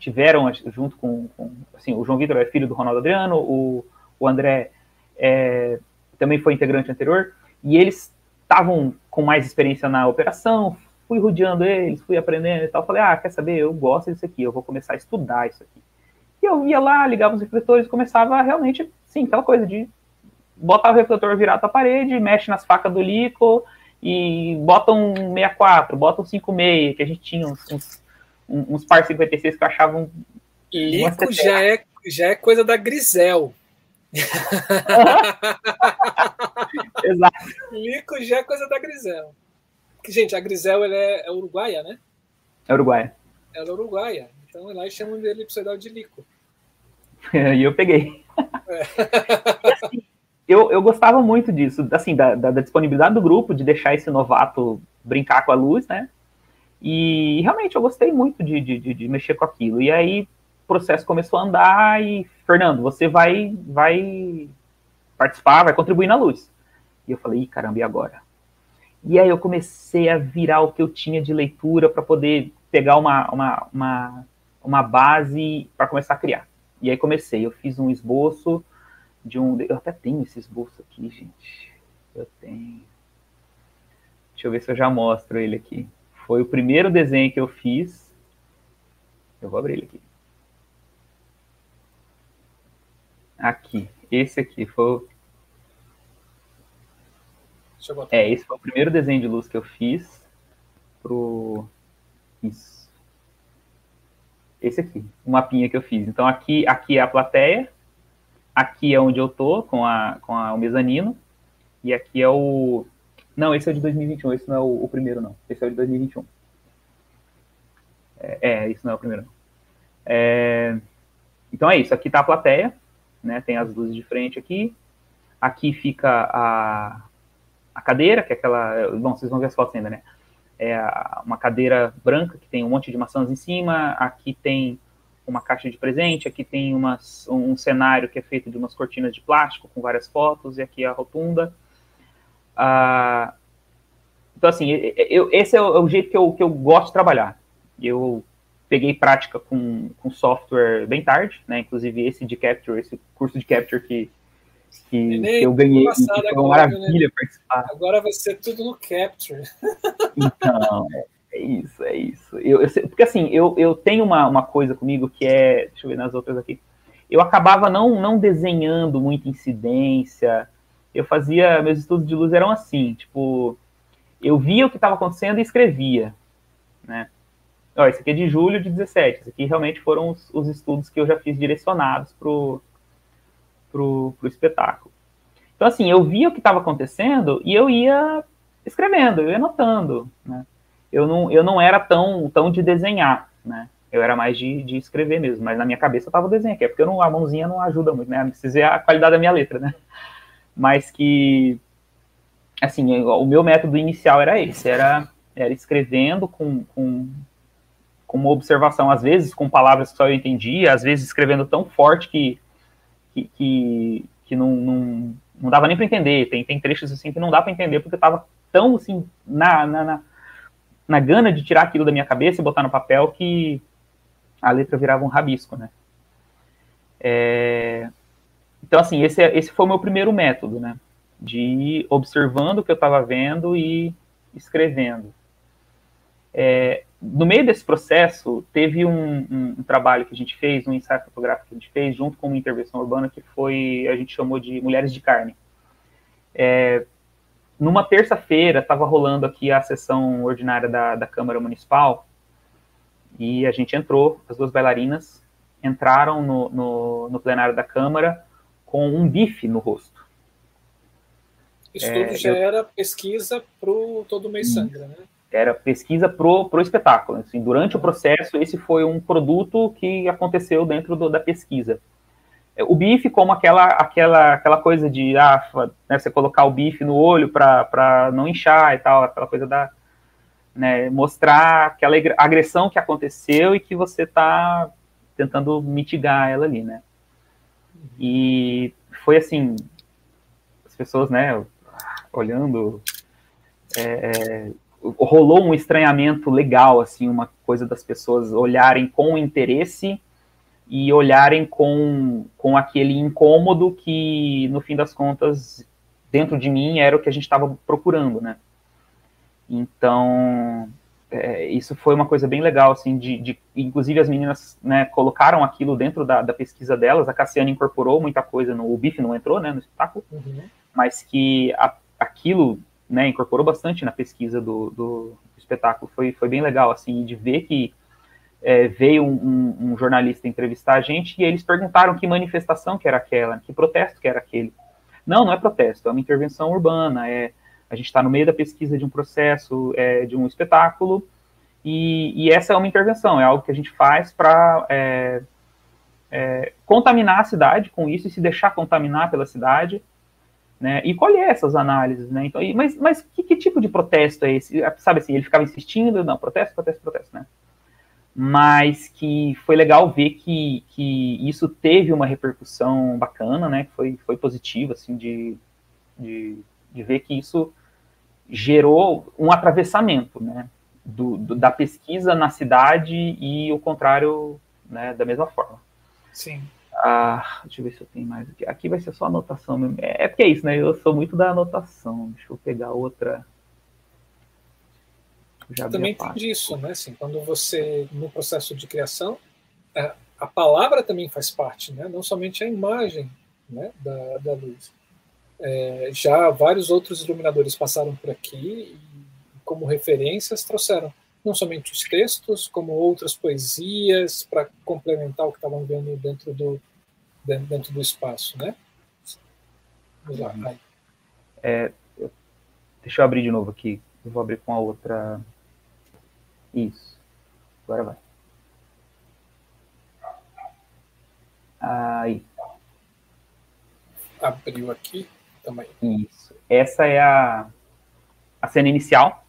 tiveram junto com, com assim, o João Vitor é filho do Ronaldo Adriano, o, o André é, também foi integrante anterior, e eles estavam com mais experiência na operação, fui rodeando eles, fui aprendendo e tal, falei, ah, quer saber, eu gosto disso aqui, eu vou começar a estudar isso aqui. E eu ia lá, ligava os refletores, começava realmente, sim, aquela coisa de botar o refletor virado à parede, mexe nas facas do Lico, e bota um 64, bota um 56, que a gente tinha uns, uns uns par 56 que eu achava um. Lico já é, já é coisa da Grisel. Exato. Lico já é coisa da Grisel. Gente, a Grisel ela é, é uruguaia, né? É uruguaia. Ela é uruguaia. Então lá eles chamam dele pseudal de Lico. e eu peguei. É. assim, eu, eu gostava muito disso, assim, da, da, da, disponibilidade do grupo, de deixar esse novato brincar com a luz, né? E realmente eu gostei muito de, de, de, mexer com aquilo. E aí o processo começou a andar e, Fernando, você vai, vai participar, vai contribuir na luz. E eu falei, caramba, e agora? E aí eu comecei a virar o que eu tinha de leitura para poder pegar uma, uma, uma, uma base para começar a criar. E aí comecei, eu fiz um esboço de um. Eu até tenho esse esboço aqui, gente. Eu tenho. Deixa eu ver se eu já mostro ele aqui. Foi o primeiro desenho que eu fiz. Eu vou abrir ele aqui. Aqui. Esse aqui foi. É, esse foi o primeiro desenho de luz que eu fiz pro. Isso. Esse aqui, o mapinha que eu fiz. Então aqui, aqui é a plateia, aqui é onde eu tô com, a, com a, o mezanino, e aqui é o. Não, esse é de 2021, esse não é o, o primeiro, não. Esse é o de 2021. É, é isso não é o primeiro, não. É, então é isso, aqui tá a plateia, né? Tem as luzes de frente aqui. Aqui fica a, a cadeira, que é aquela. Bom, vocês vão ver as fotos ainda, né? É uma cadeira branca que tem um monte de maçãs em cima. Aqui tem uma caixa de presente. Aqui tem umas, um cenário que é feito de umas cortinas de plástico com várias fotos. E aqui é a rotunda. Ah, então, assim, eu, esse é o, é o, jeito que eu, que eu gosto de trabalhar. Eu peguei prática com, com software bem tarde, né? Inclusive esse de Capture, esse curso de Capture que, que, que eu ganhei, foi uma maravilha né? participar. Agora vai ser tudo no Capture. Então, é, é isso, é isso. Eu, eu, porque assim, eu, eu tenho uma, uma coisa comigo que é, deixa eu ver nas outras aqui, eu acabava não, não desenhando muita incidência, eu fazia, meus estudos de luz eram assim, tipo, eu via o que estava acontecendo e escrevia, né? Ó, esse aqui é de julho de 17. Esse aqui realmente foram os, os estudos que eu já fiz direcionados para o pro, pro espetáculo. Então, assim, eu via o que estava acontecendo e eu ia escrevendo, eu ia anotando, né? Eu não, eu não era tão, tão de desenhar, né? Eu era mais de, de escrever mesmo, mas na minha cabeça estava o desenho aqui, é porque não, a mãozinha não ajuda muito, né? Precisa ver a qualidade da minha letra, né? Mas que, assim, o meu método inicial era esse, era, era escrevendo com, com com uma observação, às vezes com palavras que só eu entendia, às vezes escrevendo tão forte que, que, que, que não, não, não, dava nem para entender. Tem, tem trechos assim que não dá para entender, porque eu estava tão assim, na, na, na, na, gana de tirar aquilo da minha cabeça e botar no papel que a letra virava um rabisco, né? É... Então, assim, esse, é, esse foi o meu primeiro método, né? De ir observando o que eu estava vendo e escrevendo. É, no meio desse processo, teve um, um, um, trabalho que a gente fez, um ensaio fotográfico que a gente fez, junto com uma intervenção urbana, que foi, a gente chamou de Mulheres de Carne. É, numa terça-feira, estava rolando aqui a sessão ordinária da, da Câmara Municipal, e a gente entrou, as duas bailarinas entraram no, no, no plenário da Câmara com um bife no rosto. Isso tudo é, já eu... era pesquisa para o Todo Mês Sangra, né? Era pesquisa pro, pro espetáculo. Assim, durante o processo, esse foi um produto que aconteceu dentro do, da pesquisa. O bife, como aquela, aquela, aquela coisa de ah, né, você colocar o bife no olho para não inchar e tal, aquela coisa da. Né, mostrar aquela agressão que aconteceu e que você está tentando mitigar ela ali, né? E foi assim, as pessoas, né, olhando, é, é rolou um estranhamento legal, assim, uma coisa das pessoas olharem com interesse e olharem com, com aquele incômodo que, no fim das contas, dentro de mim era o que a gente estava procurando, né? Então, é, isso foi uma coisa bem legal, assim, de, de inclusive as meninas né, colocaram aquilo dentro da, da, pesquisa delas, a Cassiane incorporou muita coisa, no, o BIF não entrou, né, no espetáculo, uhum. mas que a, aquilo né, incorporou bastante na pesquisa do, do, espetáculo. Foi, foi bem legal, assim, de ver que é, veio um, um, um, jornalista entrevistar a gente e eles perguntaram que manifestação que era aquela, que protesto que era aquele. Não, não é protesto, é uma intervenção urbana, é, a gente está no meio da pesquisa de um processo, é, de um espetáculo, e, e, essa é uma intervenção, é algo que a gente faz para é, é, contaminar a cidade com isso e se deixar contaminar pela cidade, né, e colher essas análises, né, então, e, mas, mas que, que, tipo de protesto é esse? Sabe assim, ele ficava insistindo, não, protesto, protesto, protesto, né, mas que foi legal ver que, que isso teve uma repercussão bacana, né, foi, foi positivo, assim, de, de, de ver que isso gerou um atravessamento, né? Do, do, da pesquisa na cidade e o contrário, né, da mesma forma. Sim. Ah, deixa eu ver se eu tenho mais aqui. Aqui vai ser só anotação mesmo. É, é porque é isso, né? Eu sou muito da anotação. Deixa eu pegar outra. Já também tem disso, né? Assim, quando você, no processo de criação, a, a palavra também faz parte, né? Não somente a imagem né, da, da luz. É, já vários outros iluminadores passaram por aqui e, como referências, trouxeram não somente os textos, como outras poesias para complementar o que estavam vendo dentro do, dentro do espaço, né? Vamos lá. Uhum. É, deixa eu abrir de novo aqui. Eu vou abrir com a outra. Isso. Agora vai. Aí. Abriu aqui também. Isso. Essa é a, a cena inicial,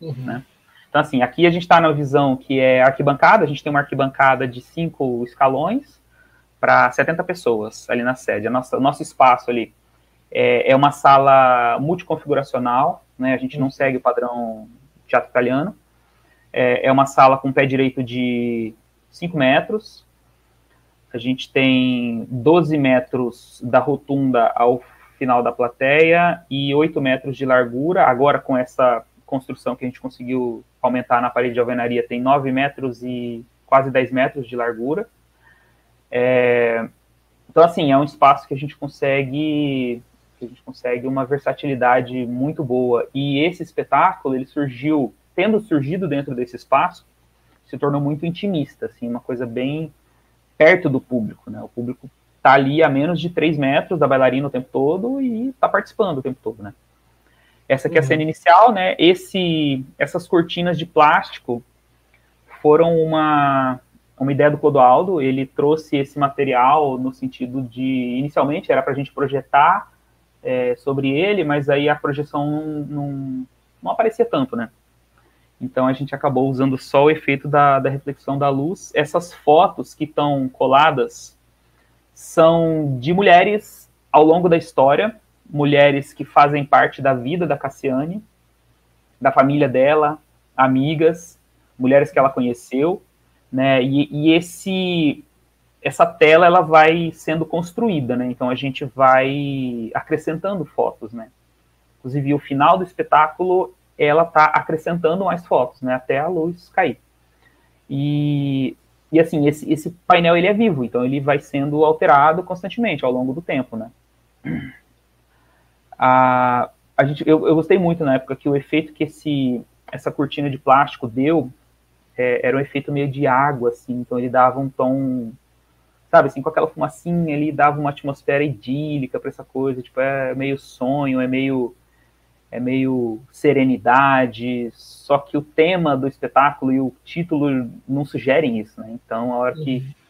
uhum. né? Então, assim, aqui a gente está na visão que é arquibancada, a gente tem uma arquibancada de cinco escalões para 70 pessoas ali na sede. Nossa, o nosso espaço ali é, é uma sala multiconfiguracional, né? A gente não segue o padrão teatro italiano. É, é uma sala com pé direito de 5 metros. A gente tem 12 metros da rotunda ao final da plateia e 8 metros de largura. Agora, com essa construção que a gente conseguiu aumentar na parede de alvenaria tem 9 metros e quase 10 metros de largura. É, então, assim, é um espaço que a gente consegue que a gente consegue uma versatilidade muito boa. E esse espetáculo, ele surgiu, tendo surgido dentro desse espaço, se tornou muito intimista, assim, uma coisa bem perto do público, né? O público tá ali a menos de 3 metros da bailarina o tempo todo e tá participando o tempo todo, né? Essa aqui é a cena uhum. inicial, né? Esse, essas cortinas de plástico foram uma, uma ideia do Clodoaldo. Ele trouxe esse material no sentido de, inicialmente, era para a gente projetar é, sobre ele, mas aí a projeção não, não, não, aparecia tanto, né? Então a gente acabou usando só o efeito da, da reflexão da luz. Essas fotos que estão coladas são de mulheres ao longo da história mulheres que fazem parte da vida da Cassiane, da família dela, amigas, mulheres que ela conheceu, né? E, e esse essa tela ela vai sendo construída, né? Então a gente vai acrescentando fotos, né? Inclusive o final do espetáculo ela está acrescentando mais fotos, né? Até a luz cair. E, e assim esse, esse painel ele é vivo, então ele vai sendo alterado constantemente ao longo do tempo, né? a, a gente, eu, eu gostei muito na época que o efeito que esse, essa cortina de plástico deu é, era um efeito meio de água, assim, então ele dava um tom, sabe, assim, com aquela fumacinha ali, dava uma atmosfera idílica para essa coisa, tipo, é meio sonho, é meio é meio serenidade, só que o tema do espetáculo e o título não sugerem isso, né? Então, a hora que uhum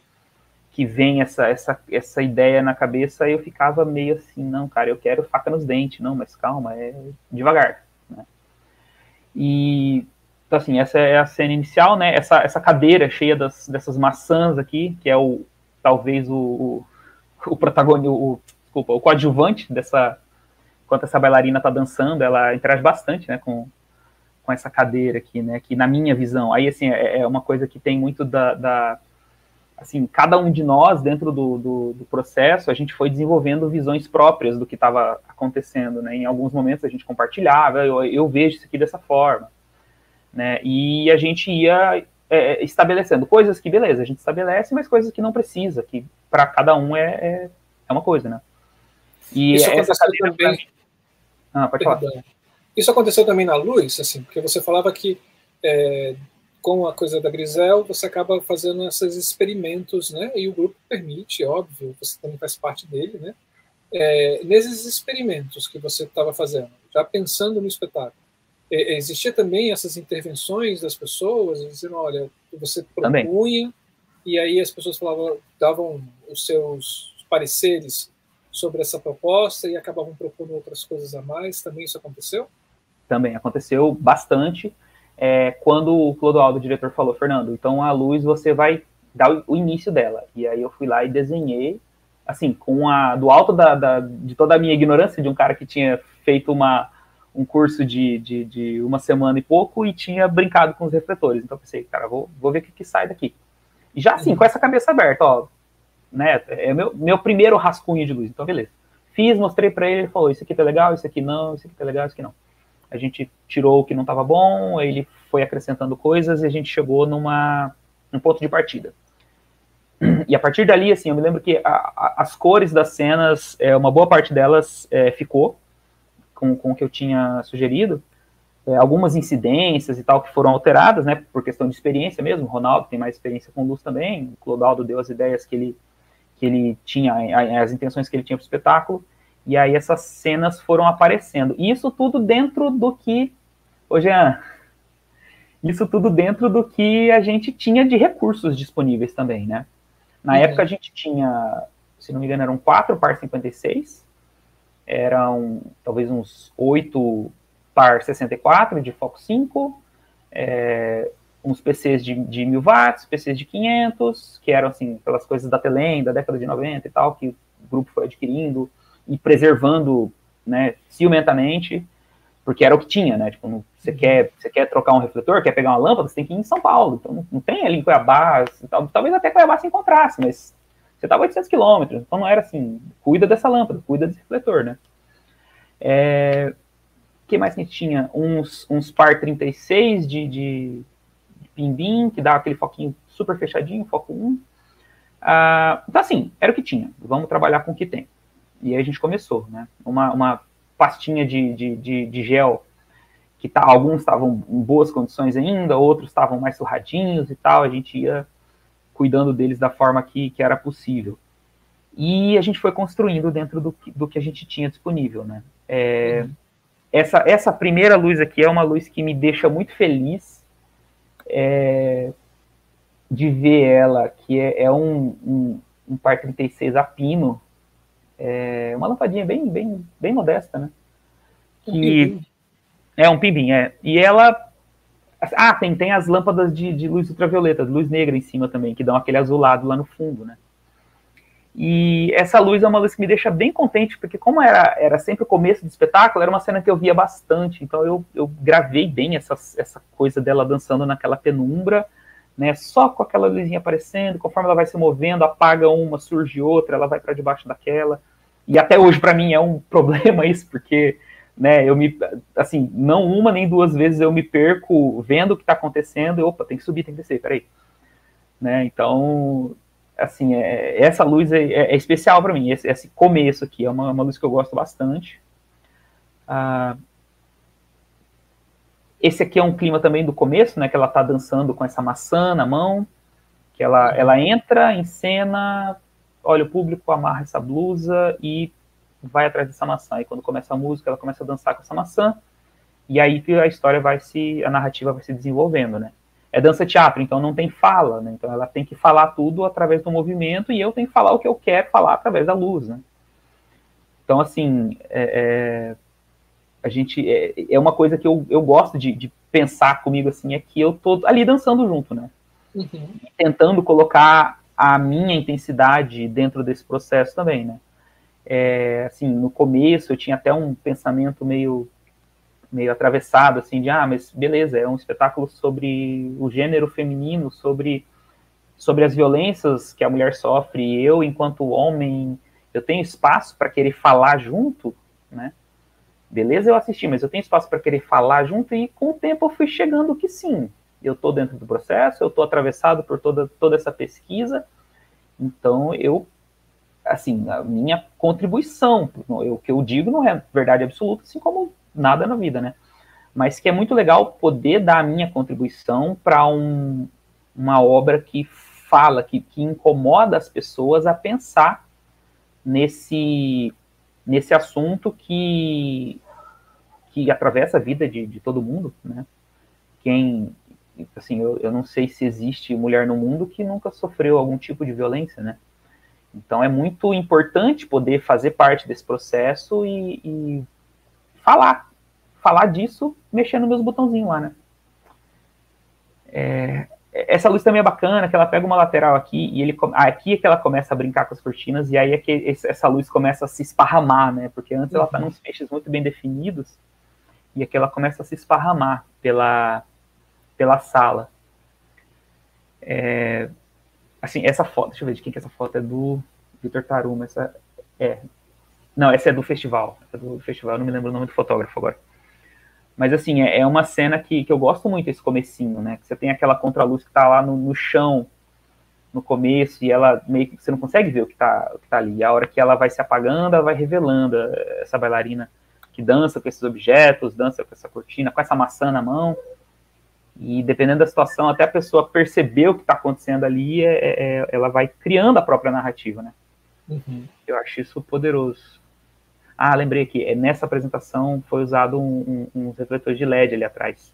que vem essa, essa, essa ideia na cabeça, eu ficava meio assim, não, cara, eu quero faca nos dentes, não, mas calma, é devagar, né? E, então, assim, essa é a cena inicial, né? Essa, essa cadeira cheia das, dessas maçãs aqui, que é o, talvez o, o, o protagonista, o, desculpa, o coadjuvante dessa, enquanto essa bailarina tá dançando, ela interage bastante, né, com, com essa cadeira aqui, né, que na minha visão, aí, assim, é, é uma coisa que tem muito da, da assim, cada um de nós, dentro do, do, do, processo, a gente foi desenvolvendo visões próprias do que estava acontecendo, né? Em alguns momentos a gente compartilhava, eu, eu, vejo isso aqui dessa forma, né? E a gente ia é, estabelecendo coisas que, beleza, a gente estabelece, mas coisas que não precisa, que para cada um é, é, é, uma coisa, né? E isso essa aconteceu também... Ah, pode falar. Isso aconteceu também na luz, assim, porque você falava que é, com a coisa da Grisel, você acaba fazendo esses experimentos, né? E o grupo permite, óbvio, você também faz parte dele, né? É, nesses experimentos que você estava fazendo, já pensando no espetáculo, é, existia também essas intervenções das pessoas, dizendo, olha, você propunha também. e aí as pessoas falavam, davam os seus pareceres sobre essa proposta e acabavam propondo outras coisas a mais. Também isso aconteceu? Também aconteceu bastante é, quando o Clodoaldo, o diretor, falou, Fernando, então a luz você vai dar o, o, início dela. E aí eu fui lá e desenhei, assim, com a do alto da, da, de toda a minha ignorância de um cara que tinha feito uma, um curso de, de, de, uma semana e pouco e tinha brincado com os refletores. Então pensei, cara, vou, vou ver o que, que sai daqui. E já assim, uhum. com essa cabeça aberta, ó, né? É meu, meu primeiro rascunho de luz. Então, beleza. Fiz, mostrei para ele, ele falou: Isso aqui tá legal, isso aqui não, isso aqui tá legal, isso aqui não. A gente tirou o que não estava bom, ele foi acrescentando coisas e a gente chegou numa um ponto de partida. E a partir dali, assim, eu me lembro que a, a, as cores das cenas, é, uma boa parte delas é, ficou com, com o que eu tinha sugerido. É, algumas incidências e tal que foram alteradas, né, por questão de experiência mesmo. O Ronaldo tem mais experiência com luz também. O Clodaldo deu as ideias que ele que ele tinha, as intenções que ele tinha para o espetáculo, e aí essas cenas foram aparecendo. E isso tudo dentro do que. Ô, Jean, isso tudo dentro do que a gente tinha de recursos disponíveis também, né? Na uhum. época a gente tinha, se não me engano, eram quatro par 56, eram talvez uns oito par 64 de foco 5, é, uns PCs de, de 1000 watts, PCs de 500, que eram, assim, pelas coisas da Telem, da década de 90 e tal, que o grupo foi adquirindo e preservando, né, ciumentamente, porque era o que tinha, né, tipo, você uhum. quer, você quer trocar um refletor, quer pegar uma lâmpada, você tem que ir em São Paulo, então não, não tem ali em Cuiabá, assim, talvez até Cuiabá se encontrasse, mas você estava 800 quilômetros, então não era assim, cuida dessa lâmpada, cuida desse refletor, né. É, que mais que a gente tinha? Uns, uns par 36 de, de Pimbim, que dá aquele foquinho super fechadinho, foco 1. Ah, então, assim, era o que tinha. Vamos trabalhar com o que tem. E aí a gente começou, né? Uma, uma pastinha de, de, de, de gel que tá, alguns estavam em boas condições ainda, outros estavam mais surradinhos e tal. A gente ia cuidando deles da forma que, que era possível. E a gente foi construindo dentro do, do que a gente tinha disponível, né? É, uhum. essa, essa primeira luz aqui é uma luz que me deixa muito feliz, é, de ver ela, que é, é um, um, um, par 36 a pino, é uma lampadinha bem, bem, bem modesta, né? Que um é um pimbim, é. E ela ah, tem, tem as lâmpadas de, de luz ultravioleta, luz negra em cima também, que dão aquele azulado lá no fundo, né? E essa luz é uma luz que me deixa bem contente, porque como era, era sempre o começo do espetáculo, era uma cena que eu via bastante, então eu, eu gravei bem essa, essa coisa dela dançando naquela penumbra, né, só com aquela luzinha aparecendo, conforme ela vai se movendo, apaga uma, surge outra, ela vai para debaixo daquela, e até hoje para mim é um problema isso, porque, né, eu me, assim, não uma nem duas vezes eu me perco vendo o que está acontecendo, e, opa, tem que subir, tem que descer, peraí, né, então assim, é, essa luz é, é, é especial para mim, esse, esse, começo aqui é uma, uma, luz que eu gosto bastante. Ah, esse aqui é um clima também do começo, né, que ela tá dançando com essa maçã na mão, que ela, ela entra em cena, olha o público, amarra essa blusa e vai atrás dessa maçã. E quando começa a música, ela começa a dançar com essa maçã, e aí a história vai se, a narrativa vai se desenvolvendo, né é dança teatro, então não tem fala, né? Então ela tem que falar tudo através do movimento e eu tenho que falar o que eu quero falar através da luz, né? Então, assim, é, é, a gente é, é, uma coisa que eu, eu gosto de, de, pensar comigo assim, é que eu tô ali dançando junto, né? Uhum. Tentando colocar a minha intensidade dentro desse processo também, né? É, assim, no começo eu tinha até um pensamento meio meio atravessado, assim, de, ah, mas beleza, é um espetáculo sobre o gênero feminino, sobre, sobre as violências que a mulher sofre, e eu, enquanto homem, eu tenho espaço para querer falar junto, né? Beleza, eu assisti, mas eu tenho espaço para querer falar junto, e com o tempo eu fui chegando que sim, eu estou dentro do processo, eu estou atravessado por toda, toda essa pesquisa, então eu assim, a minha contribuição, o que eu digo não é verdade absoluta, assim como nada na vida, né? Mas que é muito legal poder dar a minha contribuição para um, uma obra que fala, que, que incomoda as pessoas a pensar nesse, nesse assunto que, que atravessa a vida de, de todo mundo, né? Quem, assim, eu, eu não sei se existe mulher no mundo que nunca sofreu algum tipo de violência, né? Então é muito importante poder fazer parte desse processo e, e falar, falar disso mexendo meus botãozinhos lá, né? É, essa luz também é bacana, que ela pega uma lateral aqui e ele aqui é que ela começa a brincar com as cortinas e aí é que essa luz começa a se esparramar, né? Porque antes ela tá uhum. nos feixes muito bem definidos e aqui ela começa a se esparramar pela, pela sala. É, assim, essa foto, deixa eu ver de quem que essa foto, é do Vitor Taruma, essa é, não, essa é do festival, é do festival, não me lembro o nome do fotógrafo agora. Mas assim, é, é uma cena que, que eu gosto muito, esse comecinho, né, que você tem aquela contraluz que tá lá no, no chão, no começo, e ela meio que você não consegue ver o que tá, o que tá ali, a hora que ela vai se apagando, ela vai revelando essa bailarina que dança com esses objetos, dança com essa cortina, com essa maçã na mão, e dependendo da situação, até a pessoa perceber o que está acontecendo ali, é, é, é, ela vai criando a própria narrativa, né? Uhum. Eu acho isso poderoso. Ah, lembrei aqui, é, nessa apresentação foi usado um, um, uns refletores de LED ali atrás,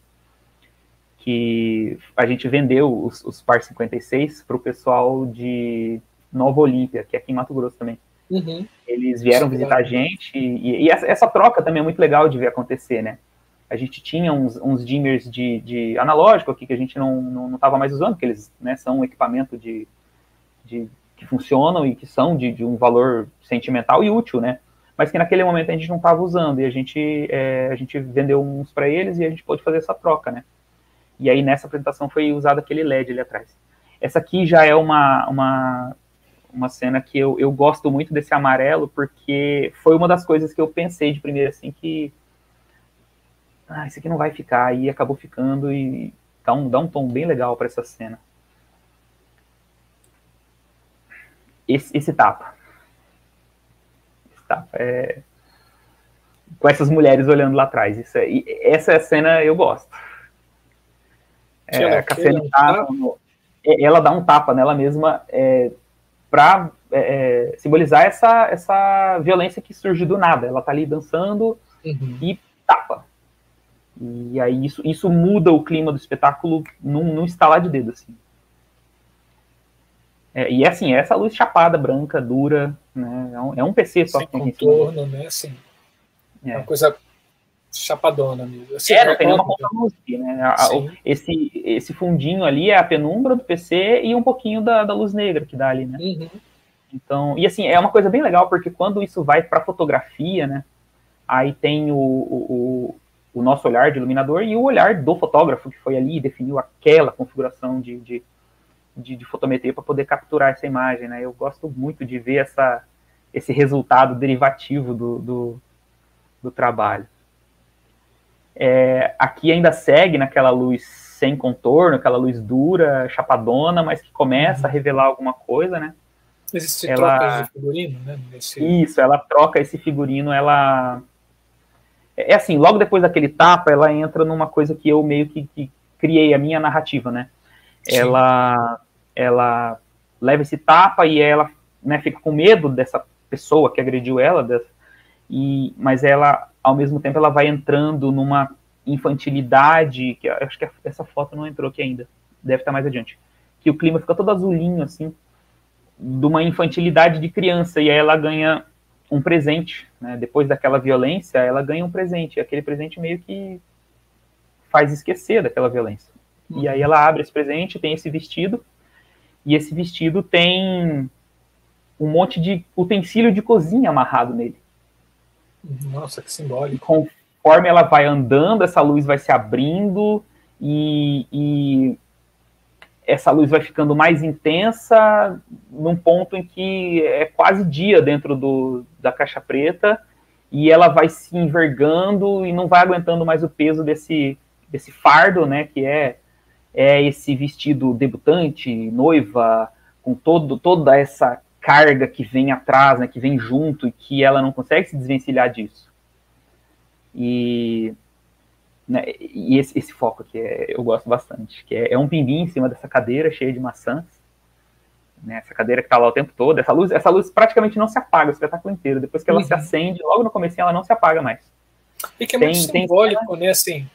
que a gente vendeu os, os Par 56 para o pessoal de Nova Olímpia, que é aqui em Mato Grosso também. Uhum. Eles vieram visitar a gente, e, e essa, essa troca também é muito legal de ver acontecer, né? A gente tinha uns, uns dimmers de, de, analógico aqui que a gente não não estava mais usando, porque eles né, são um equipamento de, de, que funcionam e que são de, de, um valor sentimental e útil, né? Mas que naquele momento a gente não estava usando e a gente, é, a gente vendeu uns para eles e a gente pôde fazer essa troca, né? E aí nessa apresentação foi usado aquele LED ali atrás. Essa aqui já é uma, uma, uma cena que eu, eu gosto muito desse amarelo, porque foi uma das coisas que eu pensei de primeiro, assim, que ah, isso aqui não vai ficar, e acabou ficando e dá um, dá um tom bem legal para essa cena. Esse, esse tapa. Esse tapa é. Com essas mulheres olhando lá atrás. Isso é, essa é cena eu gosto. É, ela, a cena tá, ela dá um tapa nela mesma é, para é, é, simbolizar essa, essa violência que surge do nada. Ela tá ali dançando uhum. e tapa. E aí isso, isso muda o clima do espetáculo num, num estalar de dedo, assim. É, e é assim, é essa luz chapada, branca, dura, né? É um, é um PC só Sem que tem contorno, né? Assim, é. Uma coisa chapadona mesmo. Assim, é, não tem nenhuma luz aqui, né? A, esse, esse fundinho ali é a penumbra do PC e um pouquinho da, da luz negra que dá ali, né? Uhum. Então, e assim, é uma coisa bem legal, porque quando isso vai para fotografia, né? Aí tem o, o, o nosso olhar de iluminador e o olhar do fotógrafo que foi ali e definiu aquela configuração de, de, de, de fotometria para poder capturar essa imagem. Né? Eu gosto muito de ver essa, esse resultado derivativo do, do, do trabalho. É, aqui ainda segue naquela luz sem contorno, aquela luz dura, chapadona, mas que começa uhum. a revelar alguma coisa, né? Existe ela... de figurino, né? Isso, ela troca esse figurino, ela é assim, logo depois daquele tapa, ela entra numa coisa que eu meio que, que criei, a minha narrativa, né? Ela, ela leva esse tapa e ela né, fica com medo dessa pessoa que agrediu ela, dessa, e, mas ela, ao mesmo tempo, ela vai entrando numa infantilidade, que acho que essa foto não entrou aqui ainda, deve estar mais adiante, que o clima fica todo azulinho, assim, de uma infantilidade de criança, e aí ela ganha um presente, né? Depois daquela violência, ela ganha um presente. E aquele presente meio que faz esquecer daquela violência. Uhum. E aí ela abre esse presente, tem esse vestido, e esse vestido tem um monte de utensílio de cozinha amarrado nele. Nossa, que simbólico. Conforme ela vai andando, essa luz vai se abrindo e, e essa luz vai ficando mais intensa num ponto em que é quase dia dentro do, da caixa preta e ela vai se envergando e não vai aguentando mais o peso desse, desse fardo, né, que é, é esse vestido debutante, noiva, com todo, toda essa carga que vem atrás, né, que vem junto e que ela não consegue se desvencilhar disso. E né, e esse, esse, foco aqui é, eu gosto bastante, que é, é, um pimbim em cima dessa cadeira cheia de maçãs, né, essa cadeira que está lá o tempo todo, essa luz, essa luz praticamente não se apaga o espetáculo inteiro, depois que ela uhum. se acende, logo no começo ela não se apaga mais. E que é tem, muito simbólico, né, assim,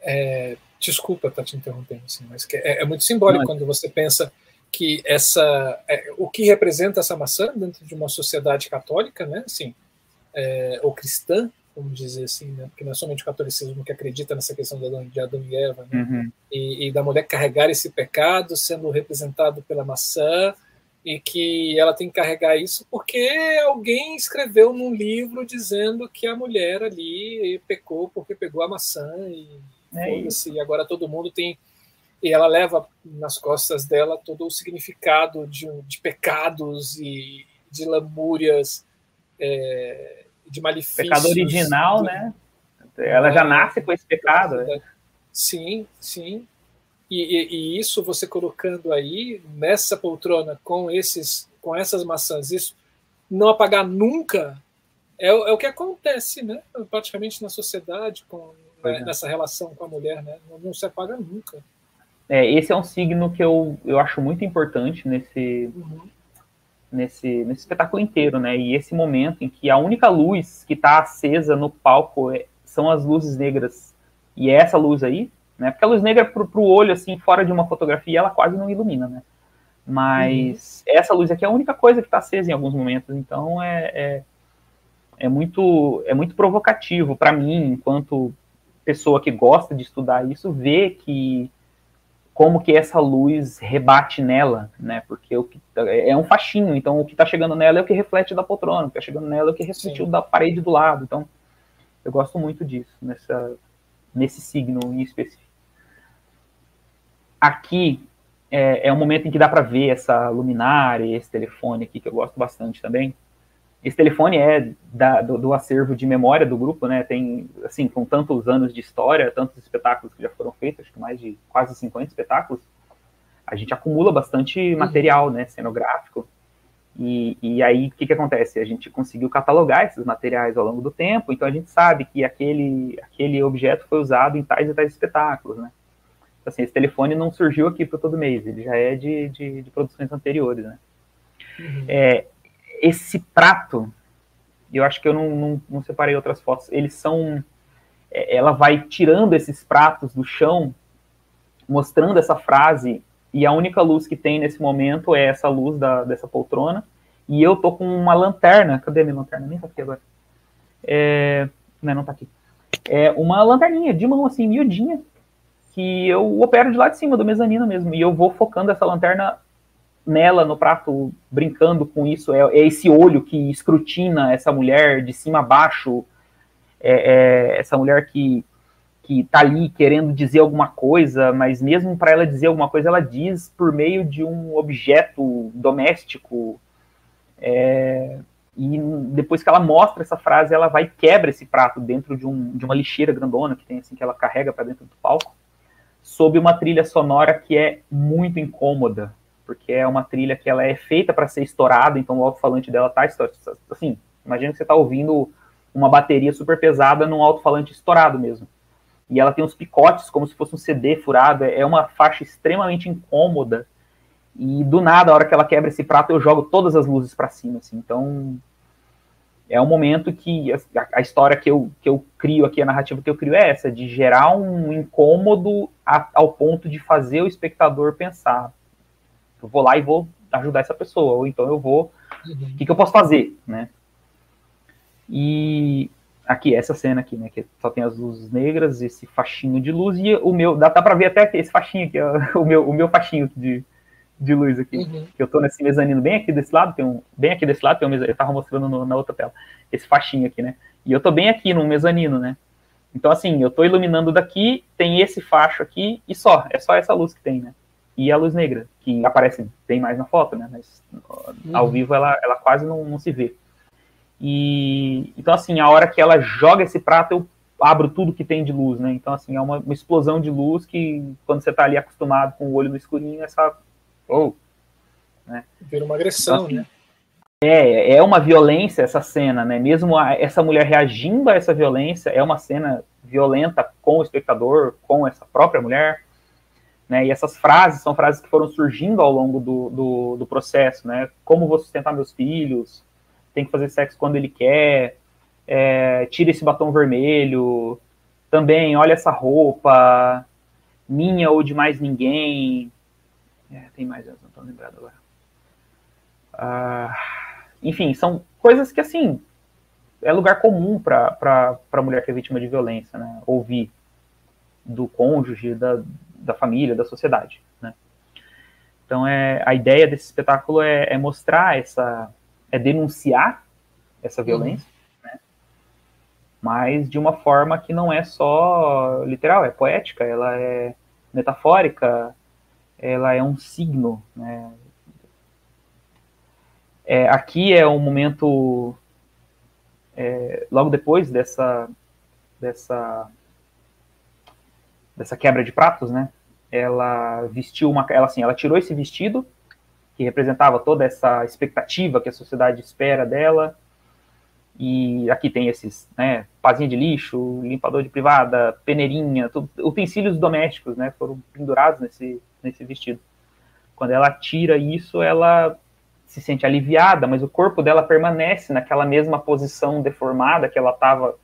é, desculpa estar tá te interrompendo, assim, mas é, é, muito simbólico não, quando você pensa que essa, é, o que representa essa maçã dentro de uma sociedade católica, né, assim, é, ou cristã, vamos dizer assim, né? porque não é somente o catolicismo que acredita nessa questão de Adão e Eva, né? uhum. e, e, da mulher carregar esse pecado sendo representado pela maçã, e que ela tem que carregar isso porque alguém escreveu num livro dizendo que a mulher ali pecou porque pegou a maçã e, é e agora todo mundo tem e ela leva nas costas dela todo o significado de, de pecados e de lamúrias, é, de malefícios. Pecado original, né? Ela já é, nasce com esse pecado. Né? Sim, sim. E, e, e, isso você colocando aí nessa poltrona com esses, com essas maçãs, isso não apagar nunca é, é o que acontece, né? Praticamente na sociedade com né, nessa relação com a mulher, né? Não, não se apaga nunca. É, esse é um signo que eu, eu acho muito importante nesse, uhum. Nesse, nesse espetáculo inteiro, né? E esse momento em que a única luz que está acesa no palco é, são as luzes negras. E é essa luz aí, né? Porque a luz negra para o olho, assim, fora de uma fotografia, ela quase não ilumina, né? Mas uhum. essa luz aqui é a única coisa que está acesa em alguns momentos. Então é, é, é muito é muito provocativo para mim, enquanto pessoa que gosta de estudar isso, ver que como que essa luz rebate nela, né? Porque o que tá, é um faixinho, então o que está chegando nela é o que reflete da poltrona, o que está chegando nela é o que refletiu Sim. da parede do lado. Então, eu gosto muito disso nessa nesse signo em específico. Aqui é, é um momento em que dá para ver essa luminária, esse telefone aqui que eu gosto bastante também. Esse telefone é da, do, do, acervo de memória do grupo, né? Tem, assim, com tantos anos de história, tantos espetáculos que já foram feitos, acho que mais de quase 50 espetáculos, a gente acumula bastante uhum. material, né, cenográfico. E, e aí, o que, que acontece? A gente conseguiu catalogar esses materiais ao longo do tempo, então a gente sabe que aquele, aquele objeto foi usado em tais e tais espetáculos, né? Então, assim, esse telefone não surgiu aqui para todo mês, ele já é de, de, de produções anteriores, né? Uhum. É, esse prato, eu acho que eu não, não, não separei outras fotos, eles são. É, ela vai tirando esses pratos do chão, mostrando essa frase, e a única luz que tem nesse momento é essa luz da, dessa poltrona. E eu tô com uma lanterna. Cadê minha lanterna? Nem tá aqui agora. É, não, não tá aqui. É uma lanterninha de mão, assim, miudinha, que eu opero de lá de cima do mezanino mesmo. E eu vou focando essa lanterna nela no prato, brincando com isso, é, é, esse olho que escrutina essa mulher de cima a baixo, é, é essa mulher que que tá ali querendo dizer alguma coisa, mas mesmo para ela dizer alguma coisa, ela diz por meio de um objeto doméstico. É, e depois que ela mostra essa frase, ela vai e quebra esse prato dentro de, um, de uma lixeira grandona que tem assim que ela carrega para dentro do palco, sob uma trilha sonora que é muito incômoda, porque é uma trilha que ela é feita para ser estourada, então o alto-falante dela tá assim, imagina que você está ouvindo uma bateria super pesada num alto-falante estourado mesmo. E ela tem uns picotes como se fosse um CD furado, é uma faixa extremamente incômoda. E do nada, a hora que ela quebra esse prato, eu jogo todas as luzes para cima, assim. Então, é um momento que a, a, história que eu, que eu crio aqui, a narrativa que eu crio é essa, de gerar um incômodo a, ao ponto de fazer o espectador pensar eu vou lá e vou ajudar essa pessoa, ou então eu vou, o uhum. que, que eu posso fazer, né? E aqui, essa cena aqui, né, que só tem as luzes negras, esse faixinho de luz, e o meu, dá, dá pra ver até aqui, esse faixinho aqui, ó, o meu, o meu faixinho de, de luz aqui, uhum. que eu tô nesse mezanino bem aqui desse lado, tem um, bem aqui desse lado tem um mezanino, eu tava mostrando no, na outra tela, esse faixinho aqui, né, e eu tô bem aqui no mezanino, né, então assim, eu tô iluminando daqui, tem esse facho aqui, e só, é só essa luz que tem, né, e a luz negra, que aparece bem mais na foto, né? Mas uhum. ao vivo ela, ela quase não, não se vê. E então, assim, a hora que ela joga esse prato, eu abro tudo que tem de luz, né? Então, assim, é uma, uma explosão de luz que, quando você está ali acostumado com o olho no escurinho, essa. Oh, né? Vira uma agressão, então, assim, né? É, é uma violência essa cena, né? Mesmo a, essa mulher reagindo a essa violência, é uma cena violenta com o espectador, com essa própria mulher. Né? E essas frases são frases que foram surgindo ao longo do, do, do, processo, né? Como vou sustentar meus filhos? Tem que fazer sexo quando ele quer? É, tira esse batom vermelho. Também, olha essa roupa. Minha ou de mais ninguém. É, tem mais, não estou lembrado agora. Ah, enfim, são coisas que, assim, é lugar comum para a mulher que é vítima de violência, né? Ouvir do cônjuge, da, da família, da sociedade. Né? Então, é, a ideia desse espetáculo é, é mostrar essa, é denunciar essa violência, uhum. né? mas de uma forma que não é só literal, é poética, ela é metafórica, ela é um signo, né? É, aqui é um momento é, logo depois dessa dessa dessa quebra de pratos, né? ela vestiu uma, ela assim, ela tirou esse vestido que representava toda essa expectativa que a sociedade espera dela. E aqui tem esses, né, pazinha de lixo, limpador de privada, peneirinha, tudo, utensílios domésticos, né, foram pendurados nesse, nesse vestido. Quando ela tira isso, ela se sente aliviada, mas o corpo dela permanece naquela mesma posição deformada que ela estava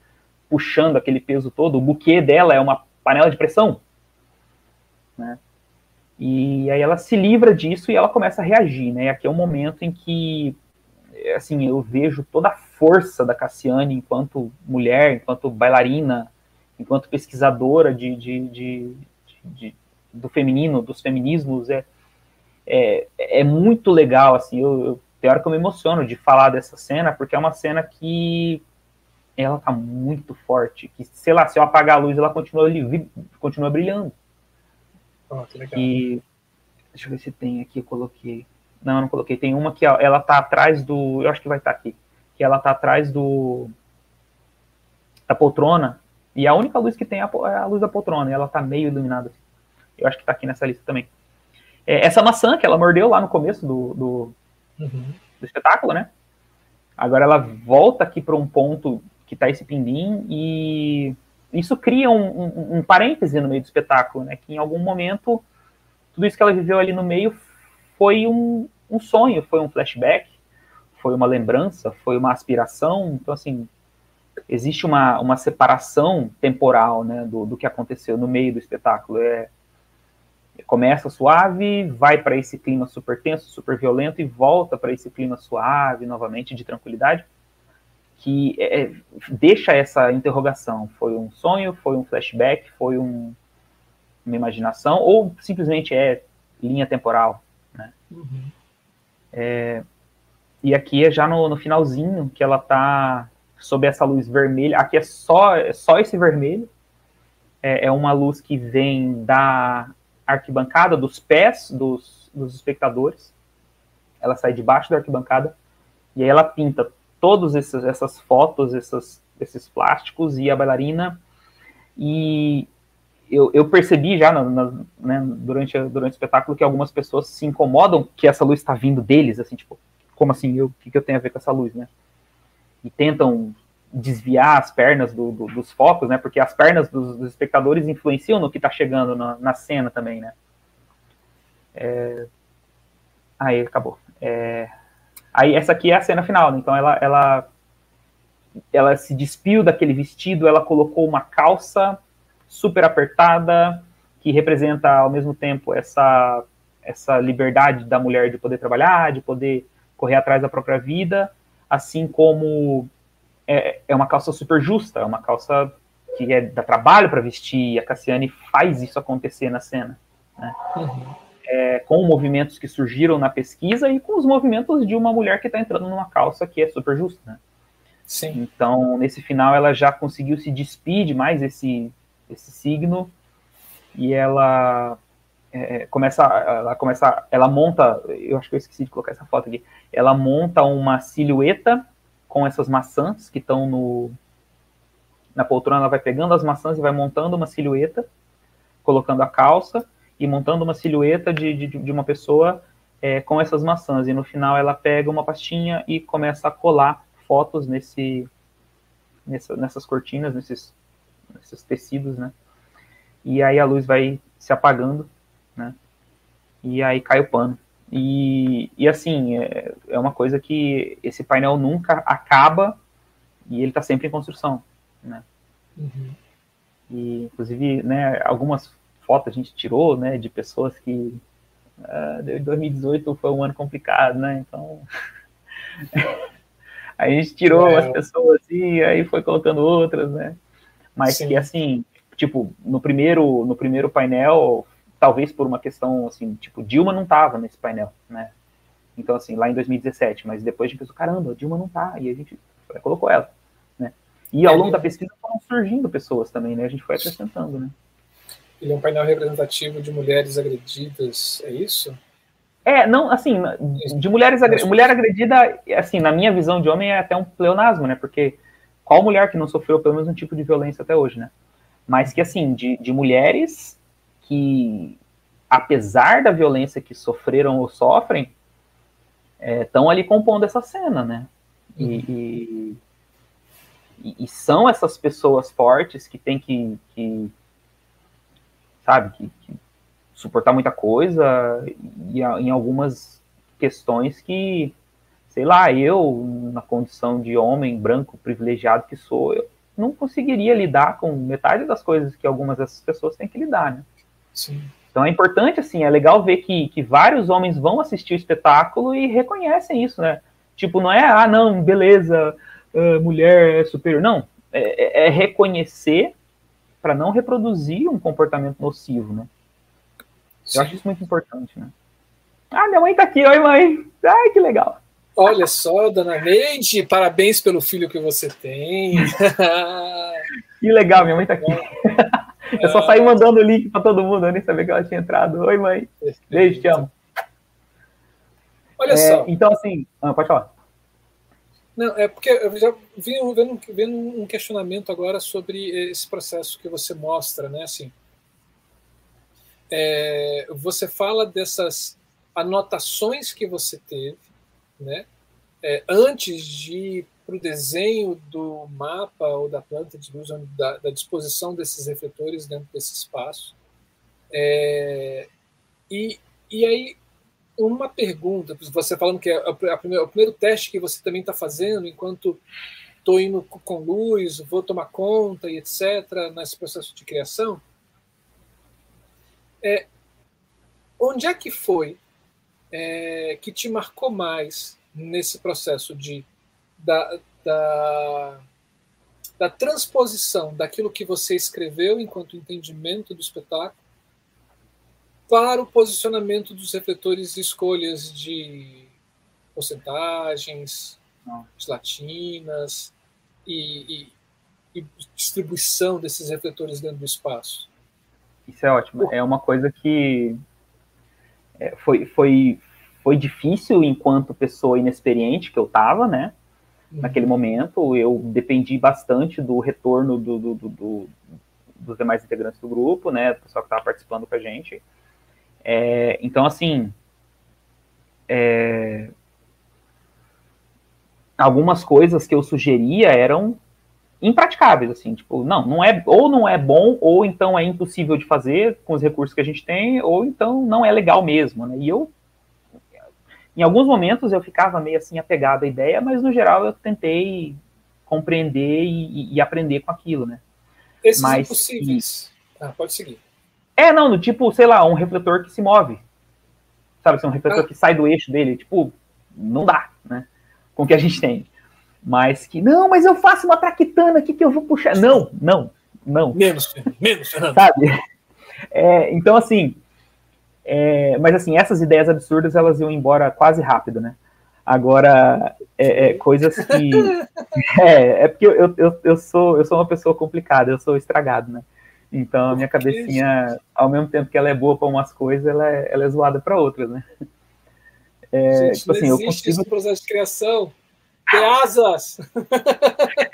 puxando aquele peso todo. O buquê dela é uma panela de pressão, né? E aí ela se livra disso e ela começa a reagir, né? E aqui é um momento em que, assim, eu vejo toda a força da Cassiane enquanto mulher, enquanto bailarina, enquanto pesquisadora de, de, de, de do feminino, dos feminismos, é, é, é muito legal, assim, eu, eu, tem hora que eu me emociono de falar dessa cena, porque é uma cena que ela tá muito forte, que, sei lá, se eu apagar a luz, ela continua, continua brilhando. Oh, que legal. E, deixa eu ver se tem aqui, eu coloquei. Não, eu não coloquei. Tem uma que ela tá atrás do. Eu acho que vai estar tá aqui. Que ela tá atrás do. Da poltrona. E a única luz que tem é a, é a luz da poltrona. E ela tá meio iluminada. Eu acho que tá aqui nessa lista também. É, essa maçã que ela mordeu lá no começo do, do, uhum. do espetáculo, né? Agora ela volta aqui para um ponto que tá esse pindim e isso cria um, um, um, parêntese no meio do espetáculo, né? Que em algum momento tudo isso que ela viveu ali no meio foi um, um sonho, foi um flashback, foi uma lembrança, foi uma aspiração. Então, assim, existe uma, uma separação temporal, né? Do, do que aconteceu no meio do espetáculo. É, começa suave, vai para esse clima super tenso, super violento e volta para esse clima suave novamente de tranquilidade que é, é, deixa essa interrogação. Foi um sonho, foi um flashback, foi um, uma imaginação, ou simplesmente é linha temporal. Né? Uhum. É, e aqui é já no, no, finalzinho que ela tá sob essa luz vermelha. Aqui é só, é só esse vermelho. É, é uma luz que vem da arquibancada, dos pés dos, dos espectadores. Ela sai debaixo da arquibancada e aí ela pinta todas essas fotos, essas, esses plásticos e a bailarina. E eu, eu percebi já na, na, né, durante, durante o espetáculo que algumas pessoas se incomodam que essa luz está vindo deles, assim, tipo, como assim, o que, que eu tenho a ver com essa luz, né? E tentam desviar as pernas do, do, dos focos, né? Porque as pernas dos, dos espectadores influenciam no que está chegando na, na, cena também, né? É... Aí, acabou. É... Aí essa aqui é a cena final, né? então ela, ela, ela se despiu daquele vestido, ela colocou uma calça super apertada, que representa ao mesmo tempo essa, essa liberdade da mulher de poder trabalhar, de poder correr atrás da própria vida, assim como é, é uma calça super justa, é uma calça que é, dá trabalho para vestir, e a Cassiane faz isso acontecer na cena. Né? Uhum é, com movimentos que surgiram na pesquisa e com os movimentos de uma mulher que está entrando numa calça que é super justa, né? Sim. Então, nesse final, ela já conseguiu se despedir mais esse, esse signo e ela é, começa, ela começa, ela monta, eu acho que eu esqueci de colocar essa foto aqui, ela monta uma silhueta com essas maçãs que estão no na poltrona, ela vai pegando as maçãs e vai montando uma silhueta, colocando a calça, e montando uma silhueta de, de, de uma pessoa é, com essas maçãs. E no final ela pega uma pastinha e começa a colar fotos nesse, nessa, nessas cortinas, nesses, nesses tecidos, né? E aí a luz vai se apagando, né? E aí cai o pano. E, e assim, é, é uma coisa que esse painel nunca acaba e ele está sempre em construção, né? Uhum. E, inclusive, né, algumas foto a gente tirou, né, de pessoas que uh, 2018 foi um ano complicado, né, então a gente tirou é. as pessoas e aí foi colocando outras, né, mas Sim. que assim, tipo, no primeiro, no primeiro painel talvez por uma questão, assim, tipo, Dilma não estava nesse painel, né? Então, assim, lá em 2017, mas depois a gente pensou, caramba, Dilma não tá, e a gente colocou ela, né? E ao é, longo da pesquisa foram surgindo pessoas também, né? A gente foi acrescentando, né? Ele é um painel representativo de mulheres agredidas, é isso? É, não, assim, de mulheres agredidas, mulher agredida, assim, na minha visão de homem é até um pleonasmo, né? Porque qual mulher que não sofreu pelo menos um tipo de violência até hoje, né? Mas que, assim, de, de mulheres que, apesar da violência que sofreram ou sofrem, estão é, ali compondo essa cena, né? E, uhum. e, e, são essas pessoas fortes que têm que, que sabe, que, que, suportar muita coisa e em algumas questões que, sei lá, eu, na condição de homem branco privilegiado que sou, eu não conseguiria lidar com metade das coisas que algumas dessas pessoas têm que lidar, né? Sim. Então é importante, assim, é legal ver que, que vários homens vão assistir o espetáculo e reconhecem isso, né? Tipo, não é, ah, não, beleza, uh, mulher é superior. Não, é, é, é reconhecer para não reproduzir um comportamento nocivo, né? Sim. Eu acho isso muito importante, né? Ah, minha mãe tá aqui, oi mãe. Ai, que legal. Olha só, dona Neide, parabéns pelo filho que você tem. que legal, minha mãe tá aqui. Eu só saí mandando o link para todo mundo, eu nem sabia que ela tinha entrado. Oi, mãe. Beijo, te amo. Olha é, só. Então, assim, ah, pode falar. Não, é porque eu já vim vendo, vendo um questionamento agora sobre esse processo que você mostra, né? Assim, é, você fala dessas anotações que você teve, né? É, antes de para o desenho do mapa ou da planta de luz, da, da disposição desses refletores dentro desse espaço. É, e, e aí, uma pergunta, você falando que é a primeira, o primeiro teste que você também está fazendo enquanto estou indo com luz, vou tomar conta e etc., nesse processo de criação. É, onde é que foi é, que te marcou mais nesse processo de da, da, da transposição daquilo que você escreveu enquanto entendimento do espetáculo para o posicionamento dos refletores e escolhas de porcentagens, de latinas e, e, e, distribuição desses refletores dentro do espaço. Isso é ótimo. É uma coisa que é, foi, foi, foi difícil enquanto pessoa inexperiente que eu estava, né? naquele momento. Eu dependi bastante do retorno do, do, do, dos demais integrantes do grupo, né, do pessoal que estava participando com a gente. É, então, assim, é, algumas coisas que eu sugeria eram impraticáveis, assim, tipo, não, não é, ou não é bom, ou então é impossível de fazer com os recursos que a gente tem, ou então não é legal mesmo, né, e eu em alguns momentos eu ficava meio assim apegado à ideia, mas no geral eu tentei compreender e, e aprender com aquilo, né? Esses mas, impossíveis. Ah, pode seguir. É, não, do tipo, sei lá, um refletor que se move. Sabe, assim, um refletor ah. que sai do eixo dele, tipo, não dá, né? Com o que a gente tem. Mas que, não, mas eu faço uma traquitana aqui que eu vou puxar. Não, não, não. Menos, menos, Fernando. Sabe? É, então, assim, é, mas assim, essas ideias absurdas elas iam embora quase rápido, né? Agora, é, é, coisas que. É, é porque eu, eu, eu, sou, eu sou uma pessoa complicada, eu sou estragado, né? Então a minha cabecinha, ao mesmo tempo que ela é boa para umas coisas, ela é, ela é zoada para outras, né? É, Gente, tipo assim, eu consigo... no processo de criação. Tem asas!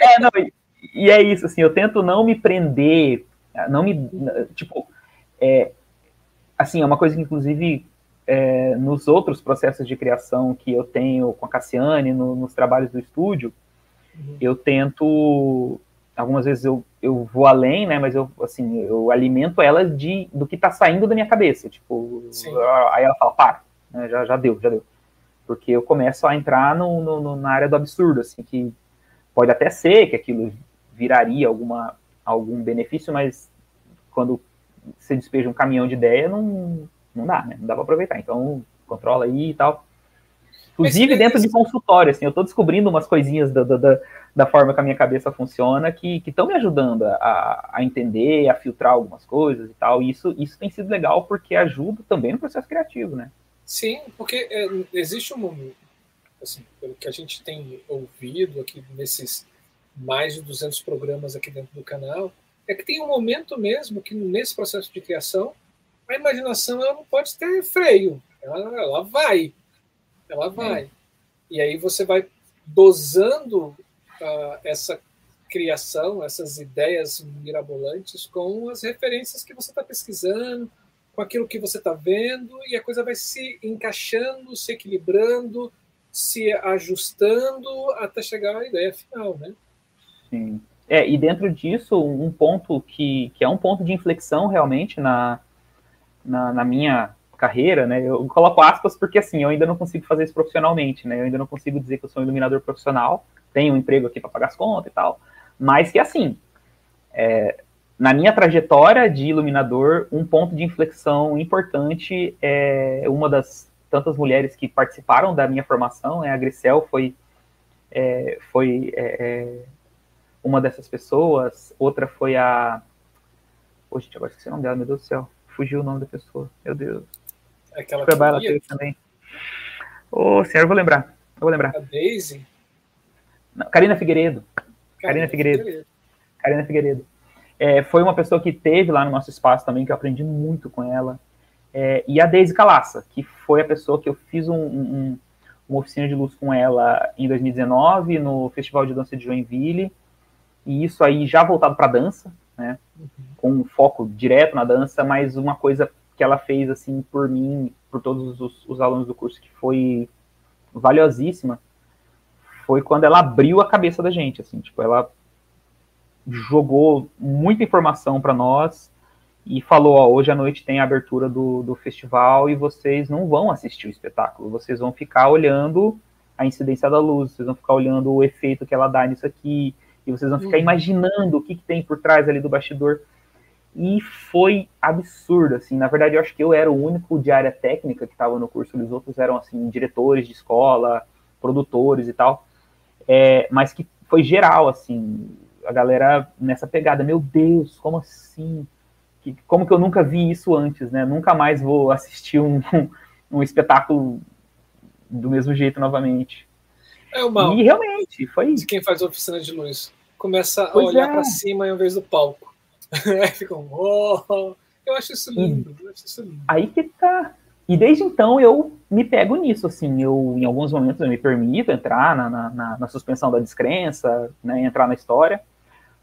É, não, e, e, é isso, assim, eu tento não me prender, não me. Tipo, é, assim, é uma coisa que, inclusive, é, nos outros processos de criação que eu tenho com a Cassiane, no, nos trabalhos do estúdio, uhum. eu tento, algumas vezes eu, eu vou além, né, mas eu, assim, eu alimento ela de, do que está saindo da minha cabeça, tipo, Sim. aí ela fala, para, né, já, já deu, já deu. Porque eu começo a entrar no, no, na área do absurdo, assim, que pode até ser que aquilo viraria alguma, algum benefício, mas quando você despeja um caminhão de ideia, não, não dá, né? Não dá para aproveitar. Então, controla aí e tal. Inclusive dentro de consultório, assim, eu estou descobrindo umas coisinhas da, da, da, forma que a minha cabeça funciona que estão me ajudando a, a, entender, a filtrar algumas coisas e tal. E isso, isso tem sido legal porque ajuda também no processo criativo, né? Sim, porque é, existe um, assim, pelo que a gente tem ouvido aqui nesses mais de 200 programas aqui dentro do canal, é que tem um momento mesmo que nesse processo de criação a imaginação ela não pode ter freio, ela, ela vai, ela vai. E aí você vai dosando uh, essa criação, essas ideias mirabolantes com as referências que você está pesquisando, com aquilo que você está vendo, e a coisa vai se encaixando, se equilibrando, se ajustando até chegar à ideia final, né? Sim. É, e dentro disso, um ponto que, que é um ponto de inflexão realmente na, na, na minha carreira, né? Eu coloco aspas porque assim, eu ainda não consigo fazer isso profissionalmente, né? Eu ainda não consigo dizer que eu sou um iluminador profissional, tenho um emprego aqui para pagar as contas e tal, mas que assim, é, na minha trajetória de iluminador, um ponto de inflexão importante é uma das tantas mulheres que participaram da minha formação, né? A Grisel foi é, foi é, é uma dessas pessoas, outra foi a Poxa, agora esqueci o nome dela, meu Deus do céu. Fugiu o nome da pessoa. Meu Deus. Aquela foi ela teve também. Ô, oh, senhor, eu vou lembrar. Eu vou lembrar. A Daisy? Não, Karina Figueiredo. Karina, Figueiredo. Figueiredo. Karina Figueiredo. É, foi uma pessoa que teve lá no nosso espaço também, que eu aprendi muito com ela. É, e a Daisy Calaça, que foi a pessoa que eu fiz um, um, uma oficina de luz com ela em 2019, no Festival de Dança de Joinville. E isso aí já voltado para dança, né? Uhum. Com um foco direto na dança, mas uma coisa que ela fez assim por mim, por todos os, os alunos do curso, que foi valiosíssima, foi quando ela abriu a cabeça da gente, assim, tipo, ela jogou muita informação para nós e falou, ó, hoje à noite tem a abertura do, do festival e vocês não vão assistir o espetáculo, vocês vão ficar olhando a incidência da luz, vocês vão ficar olhando o efeito que ela dá nisso aqui, e vocês vão ficar uhum. imaginando o que, que tem por trás ali do bastidor e foi absurdo, assim, na verdade eu acho que eu era o único de área técnica que estava no curso, os outros eram, assim, diretores de escola, produtores e tal, é, mas que foi geral, assim, a galera nessa pegada, meu Deus, como assim? Que, como que eu nunca vi isso antes, né? Nunca mais vou assistir um, um espetáculo do mesmo jeito novamente. É uma. E realmente, foi isso. Quem faz oficina de luz começa a pois olhar é. para cima em vez do palco. Ficam, oh, eu acho isso lindo, eu acho isso lindo. Aí que tá. E desde então eu me pego nisso, assim, eu em alguns momentos eu me permito entrar na, na, na suspensão da descrença, né, entrar na história,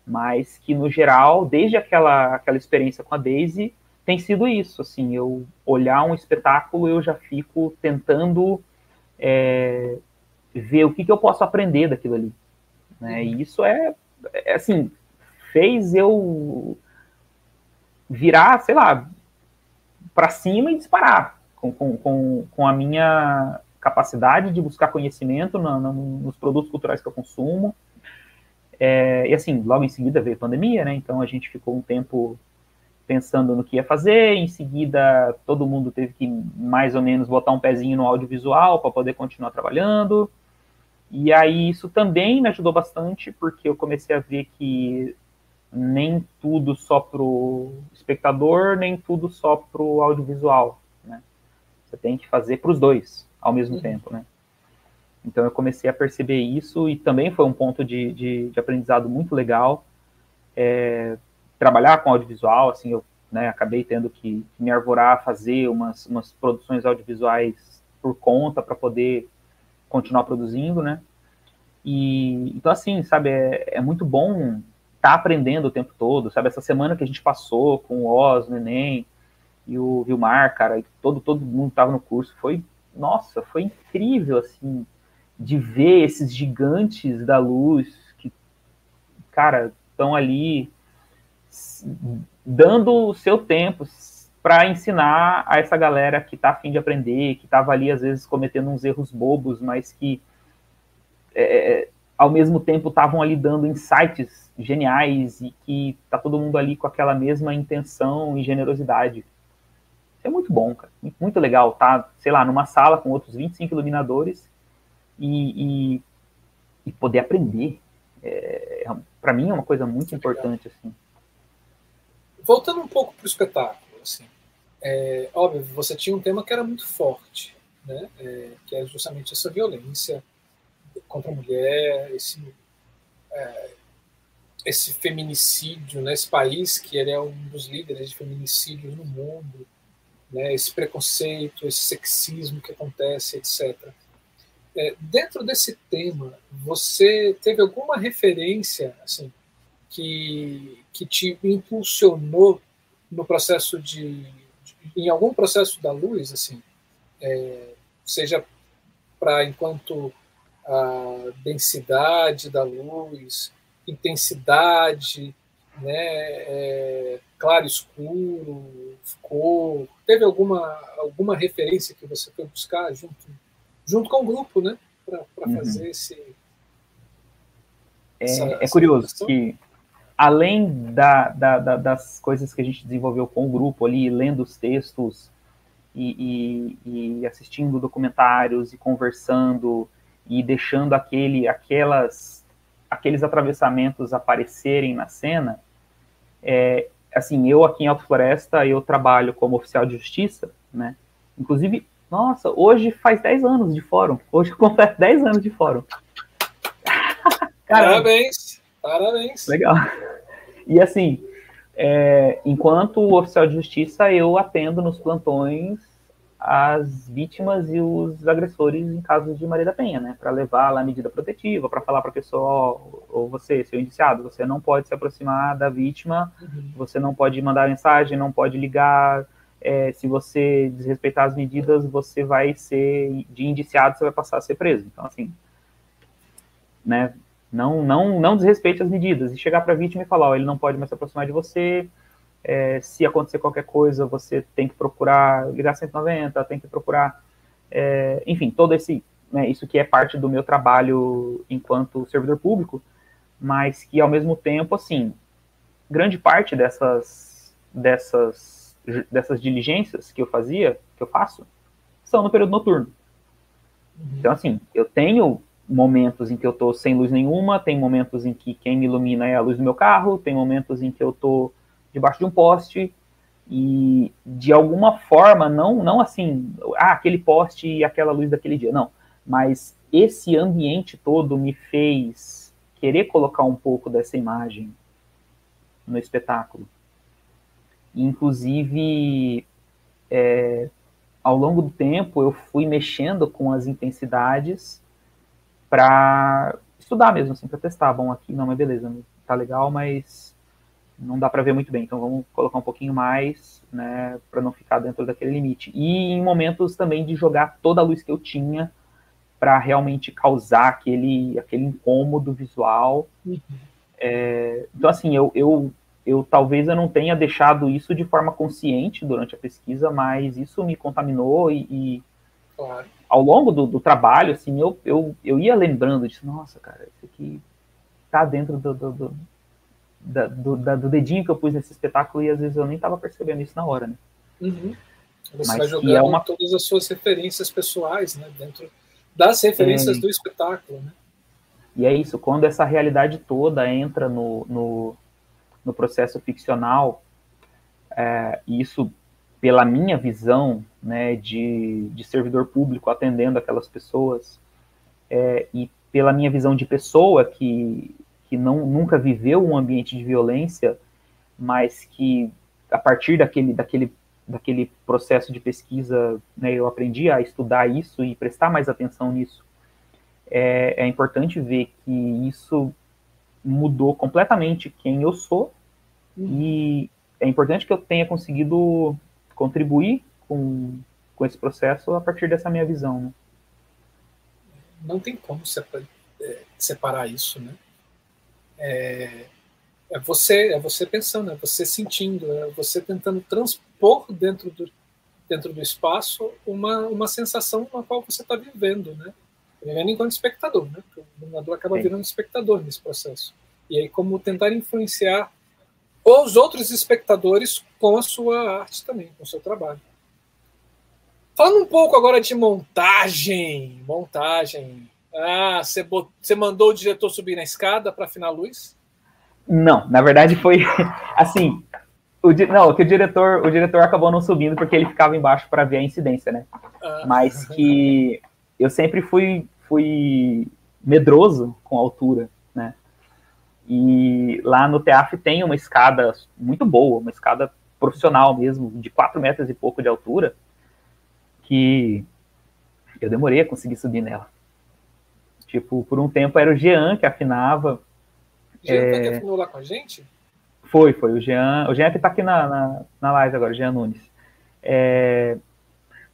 mas que no geral, desde aquela, aquela experiência com a Daisy, tem sido isso, assim, eu olhar um espetáculo eu já fico tentando é, ver o que, que eu posso aprender daquilo ali, né, e isso é, é assim, fez eu virar, sei lá, para cima e disparar com, com, com, a minha capacidade de buscar conhecimento no, no, nos produtos culturais que eu consumo. É, e assim, logo em seguida veio a pandemia, né? Então a gente ficou um tempo pensando no que ia fazer. Em seguida, todo mundo teve que mais ou menos botar um pezinho no audiovisual para poder continuar trabalhando. E aí isso também me ajudou bastante, porque eu comecei a ver que nem tudo só para o espectador, nem tudo só para o audiovisual. Né? Você tem que fazer para os dois ao mesmo uhum. tempo. Né? Então eu comecei a perceber isso e também foi um ponto de, de, de aprendizado muito legal. É, trabalhar com audiovisual, assim, eu né, acabei tendo que, que me arvorar a fazer umas, umas produções audiovisuais por conta para poder continuar produzindo, né? E então assim, sabe, é, é muito bom tá aprendendo o tempo todo, sabe? Essa semana que a gente passou com o Oz, o Neném e o Vilmar, cara, todo, todo mundo tava no curso, foi, nossa, foi incrível, assim, de ver esses gigantes da luz que, cara, estão ali dando o seu tempo para ensinar a essa galera que tá afim de aprender, que tava ali às vezes cometendo uns erros bobos, mas que é, ao mesmo tempo estavam ali dando insights geniais e que tá todo mundo ali com aquela mesma intenção e generosidade. Isso é muito bom, cara. Muito, legal, tá? Sei lá, numa sala com outros 25 iluminadores e, e, e poder aprender. É, é para mim é uma coisa muito importante. Assim. Voltando um pouco para o espetáculo, assim, é, óbvio, você tinha um tema que era muito forte, né? É, que é justamente essa violência contra a mulher, esse, é, esse feminicídio, né? esse país que ele é um dos líderes de feminicídios no mundo, né? esse preconceito, esse sexismo que acontece, etc. É, dentro desse tema, você teve alguma referência assim, que, que te impulsionou no processo de, de em algum processo da luz, assim, é, seja para enquanto a densidade da luz, intensidade, né, é, claro escuro, cor. Teve alguma, alguma referência que você foi buscar junto, junto com o grupo, né, para uhum. fazer esse. É, essa, é curioso que, além da, da, da, das coisas que a gente desenvolveu com o grupo ali, lendo os textos e, e, e assistindo documentários e conversando e deixando aquele, aquelas, aqueles atravessamentos aparecerem na cena, é, assim, eu aqui em Alto Floresta, eu trabalho como oficial de justiça, né? Inclusive, nossa, hoje faz 10 anos de fórum. Hoje completo 10 anos de fórum. parabéns, parabéns. Legal. E assim, é, enquanto oficial de justiça, eu atendo nos plantões as vítimas e os agressores em casos de Maria da Penha, né? Para levar lá a medida protetiva, para falar para a pessoa, ou você, seu indiciado, você não pode se aproximar da vítima, uhum. você não pode mandar mensagem, não pode ligar. É, se você desrespeitar as medidas, você vai ser de indiciado, você vai passar a ser preso. Então, assim, né? Não, não, não desrespeite as medidas e chegar para a vítima e falar, ó, ele não pode mais se aproximar de você, é, se acontecer qualquer coisa, você tem que procurar ligar 190, tem que procurar, é, enfim, todo esse, né, isso que é parte do meu trabalho enquanto servidor público, mas que ao mesmo tempo, assim, grande parte dessas, dessas, dessas diligências que eu fazia, que eu faço, são no período noturno. Uhum. Então, assim, eu tenho momentos em que eu estou sem luz nenhuma, tem momentos em que quem me ilumina é a luz do meu carro, tem momentos em que eu estou debaixo de um poste e de alguma forma, não, não assim, ah, aquele poste e aquela luz daquele dia, não, mas esse ambiente todo me fez querer colocar um pouco dessa imagem no espetáculo. Inclusive, é, ao longo do tempo, eu fui mexendo com as intensidades para estudar mesmo, assim, para testar. Bom, aqui não, mas beleza, tá legal, mas não dá para ver muito bem, então vamos colocar um pouquinho mais, né, para não ficar dentro daquele limite. E em momentos também de jogar toda a luz que eu tinha para realmente causar aquele, aquele incômodo visual. Uhum. É, então, assim, eu, eu, eu talvez eu não tenha deixado isso de forma consciente durante a pesquisa, mas isso me contaminou e, e claro. ao longo do, do, trabalho, assim, eu, eu, eu ia lembrando disso, nossa, cara, isso aqui tá dentro do, do, do da, do, da, do, dedinho que eu pus nesse espetáculo e às vezes eu nem estava percebendo isso na hora, né? Uhum. Você Mas vai jogando é uma... todas as suas referências pessoais, né? Dentro das referências é... do espetáculo, né? E é isso, quando essa realidade toda entra no, no, no processo ficcional, é, isso pela minha visão né, de, de servidor público atendendo aquelas pessoas, é, e pela minha visão de pessoa que que não, nunca viveu um ambiente de violência, mas que a partir daquele, daquele, daquele processo de pesquisa, né, eu aprendi a estudar isso e prestar mais atenção nisso. É, é importante ver que isso mudou completamente quem eu sou e é importante que eu tenha conseguido contribuir com, com esse processo a partir dessa minha visão. Né? Não tem como é, separar isso, né? É, é você é você pensando, é você sentindo, é você tentando transpor dentro do dentro do espaço uma, uma sensação na qual você está vivendo, né? Vivendo enquanto espectador, né? O iluminador acaba Sim. virando espectador nesse processo. E aí como tentar influenciar os outros espectadores com a sua arte também, com o seu trabalho. Falando um pouco agora de montagem, montagem, Ah, você, bot... você mandou o diretor subir na escada para afinar a luz? Não, na verdade foi assim. O, não, que o diretor, o diretor acabou não subindo porque ele ficava embaixo para ver a incidência, né? Ah. Mas que eu sempre fui, fui medroso com a altura, né? E lá no TEAF tem uma escada muito boa, uma escada profissional mesmo, de 4 metros e pouco de altura, que eu demorei a conseguir subir nela. Tipo, por um tempo era o Jean que afinava. Jean é... que afinou lá com a gente? Foi, foi. O Jean, o Jean que tá aqui na, na, na live agora, o Jean Nunes. É...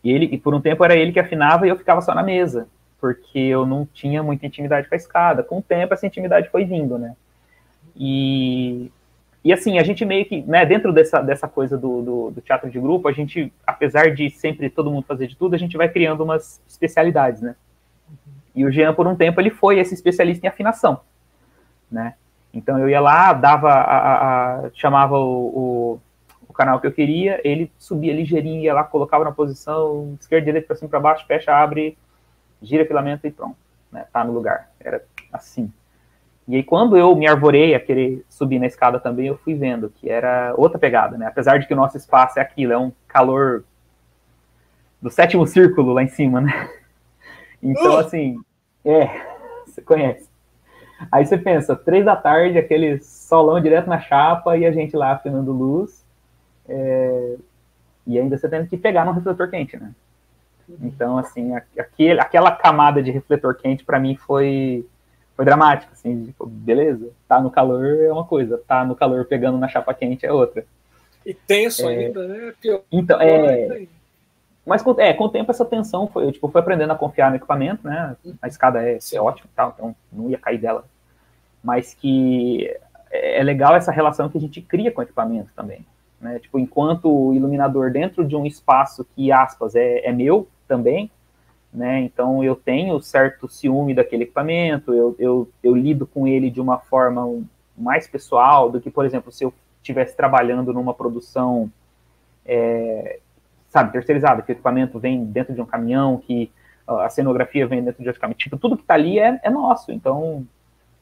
E, ele, e por um tempo era ele que afinava e eu ficava só na mesa, porque eu não tinha muita intimidade com a escada. Com o tempo, essa intimidade foi vindo, né? E e assim, a gente meio que, né, dentro dessa, dessa coisa do, do, do, teatro de grupo, a gente, apesar de sempre todo mundo fazer de tudo, a gente vai criando umas especialidades, né? E o Jean, por um tempo, ele foi esse especialista em afinação, né? Então eu ia lá, dava, a, a, chamava o, o, o, canal que eu queria, ele subia ligeirinho, ia lá, colocava na posição, esquerda, direita, para cima, para baixo, fecha, abre, gira filamento e pronto, né? Tá no lugar. Era assim. E aí, quando eu me arvorei a querer subir na escada também, eu fui vendo que era outra pegada, né? Apesar de que o nosso espaço é aquilo, é um calor do sétimo círculo lá em cima, né? Então, uh! assim, é, você conhece. Aí você pensa, três da tarde, aquele solão direto na chapa e a gente lá afinando luz. É, e ainda você tendo que pegar no refletor quente, né? Uhum. Então, assim, aquele, aquela camada de refletor quente para mim foi foi dramático, assim, tipo, beleza, tá no calor é uma coisa, tá no calor pegando na chapa quente é outra. E tenso é, ainda, né? Pior, então, é. Mas com, é, com o tempo essa tensão foi, eu tipo, fui aprendendo a confiar no equipamento, né? A escada é, é ótima tal, então não ia cair dela. Mas que é, é legal essa relação que a gente cria com o equipamento também. Né? Tipo, enquanto iluminador dentro de um espaço que, aspas, é, é meu também, né? Então eu tenho certo ciúme daquele equipamento, eu, eu, eu lido com ele de uma forma mais pessoal do que, por exemplo, se eu estivesse trabalhando numa produção, é, sabe, terceirizada, que o equipamento vem dentro de um caminhão, que a cenografia vem dentro de outro caminhão, tipo, tudo que está ali é, é nosso, então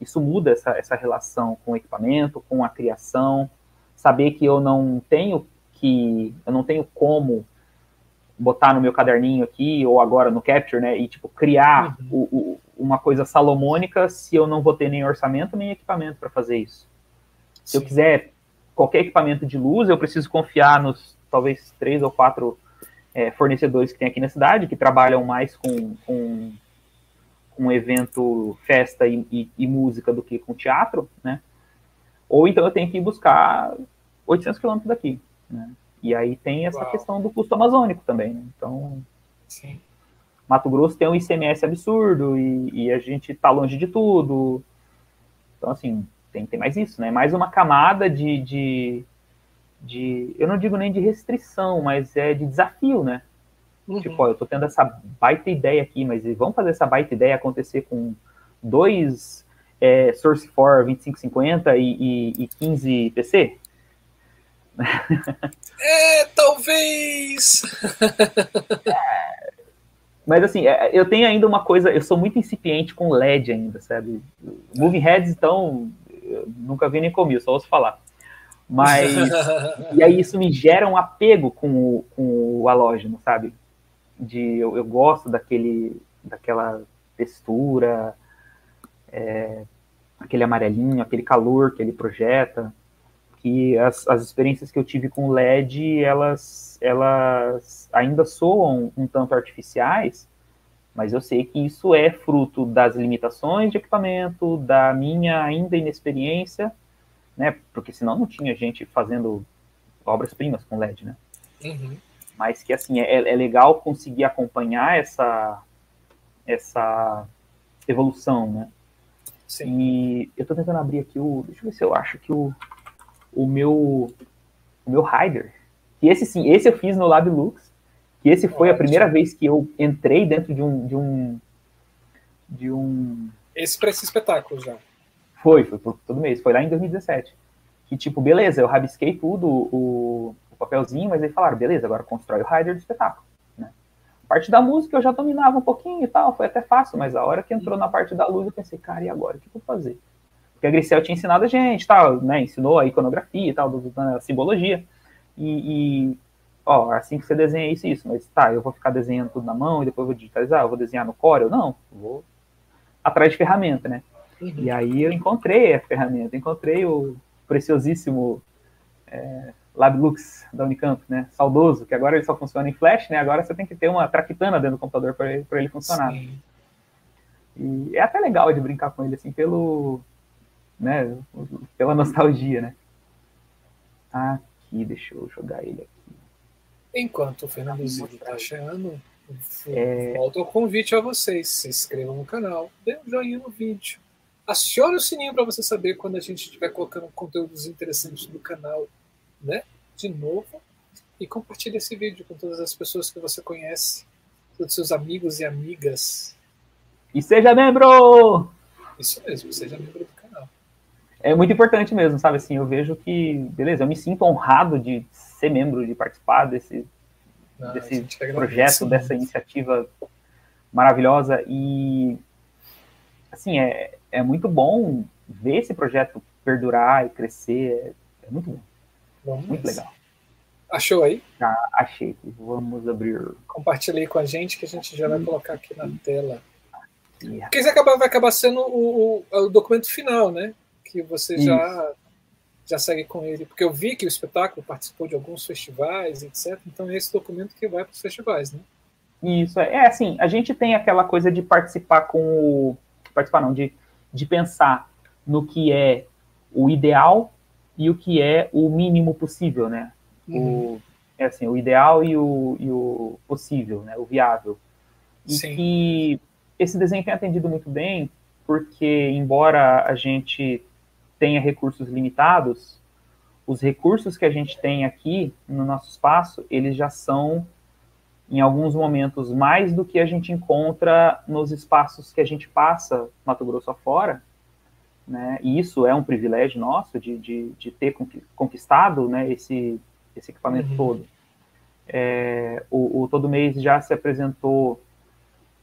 isso muda essa, essa relação com o equipamento, com a criação, saber que eu não tenho que, eu não tenho como botar no meu caderninho aqui, ou agora no Capture, né, e, tipo, criar uhum. o, o, uma coisa salomônica se eu não vou ter nem orçamento nem equipamento para fazer isso. Se Sim. eu quiser qualquer equipamento de luz, eu preciso confiar nos, talvez, três ou quatro é, fornecedores que tem aqui na cidade, que trabalham mais com, com, com evento, festa e, e, e música do que com teatro, né, ou então eu tenho que ir buscar 800 quilômetros daqui, né. E aí tem essa Uau. questão do custo amazônico também, né? Então, Sim. Mato Grosso tem um ICMS absurdo e, e, a gente está longe de tudo. Então, assim, tem, tem mais isso, né? Mais uma camada de, de, de, eu não digo nem de restrição, mas é de desafio, né? Uhum. Tipo, ó, eu tô tendo essa baita ideia aqui, mas vamos fazer essa baita ideia acontecer com dois é, Source 4 2550 e, e, e 15 PC? É, talvez. Mas assim, é, eu tenho ainda uma coisa, eu sou muito incipiente com LED ainda, sabe? Moving Heads, então, nunca vi nem comi, só ouço falar. Mas, e aí isso me gera um apego com o, com o halógeno, sabe? De, eu, eu gosto daquele, daquela textura, é, aquele amarelinho, aquele calor que ele projeta que as, as experiências que eu tive com LED, elas, elas ainda soam um tanto artificiais, mas eu sei que isso é fruto das limitações de equipamento, da minha ainda inexperiência, né? Porque senão não tinha gente fazendo obras-primas com LED, né? Uhum. Mas que, assim, é, é legal conseguir acompanhar essa, essa evolução, né? Sim. E eu tô tentando abrir aqui o... Deixa eu ver se eu acho que o o meu o meu Rider. Que esse sim, esse eu fiz no Lab Lux. Que esse foi Ótimo. a primeira vez que eu entrei dentro de um de um de um esse para esse espetáculo já. Foi, foi por todo mês, foi lá em 2017. Que tipo, beleza, eu rabisquei tudo o, o papelzinho, mas eles falaram, beleza, agora constrói o Rider do espetáculo. Né? A parte da música eu já dominava um pouquinho e tal, foi até fácil, mas a hora que entrou na parte da luz eu pensei, cara, e agora? O que eu vou fazer? Porque a Grisel tinha ensinado a gente, tal, né? Ensinou a iconografia e tal, a simbologia. E, e, ó, assim que você desenha isso isso, mas tá, eu vou ficar desenhando tudo na mão e depois vou digitalizar, eu vou desenhar no Corel? Não, vou atrás de ferramenta, né? Uhum. E aí eu encontrei a ferramenta, encontrei o preciosíssimo é, LabLux da Unicamp, né? Saudoso, que agora ele só funciona em Flash, né? Agora você tem que ter uma traquitana dentro do computador para ele, ele funcionar. Sim. E é até legal de brincar com ele, assim, pelo, né, pela nostalgia, né? Aqui, deixa eu jogar ele aqui. Enquanto o Fernando Zilli está achando, é... volta o convite a vocês. Se inscrevam no canal, dê um joinha no vídeo. Acione o sininho para você saber quando a gente estiver colocando conteúdos interessantes no canal, né? De novo. E compartilhe esse vídeo com todas as pessoas que você conhece, todos seus amigos e amigas. E seja membro! Isso mesmo, seja membro do canal. É muito importante mesmo, sabe? Assim, eu vejo que, beleza, eu me sinto honrado de ser membro, de participar desse, ah, desse projeto, dessa iniciativa maravilhosa. E, assim, é, é muito bom ver esse projeto perdurar e crescer. É, é muito bom. Vamos. Muito legal. Achou aí? Já achei. Vamos abrir. Compartilhe com a gente que a gente já vai colocar aqui na tela. Yeah. Porque isso acaba, vai acabar sendo o, o, o, documento final, né? Que você já, já segue com ele. Porque eu vi que o espetáculo participou de alguns festivais, etc. Então é esse documento que vai para os festivais, né? Isso, é, é assim, a gente tem aquela coisa de participar com o. Participar não, de de pensar no que é o ideal e o que é o mínimo possível, né? Uhum. O, é assim, o ideal e o, e o possível, né? O viável. E Sim. que esse desenho tem atendido muito bem, porque embora a gente tenha recursos limitados, os recursos que a gente tem aqui no nosso espaço, eles já são em alguns momentos mais do que a gente encontra nos espaços que a gente passa Mato Grosso afora, né? E isso é um privilégio nosso de, de, de ter conquistado, né? Esse, esse equipamento uhum. todo. É, o, o, Todo Mês já se apresentou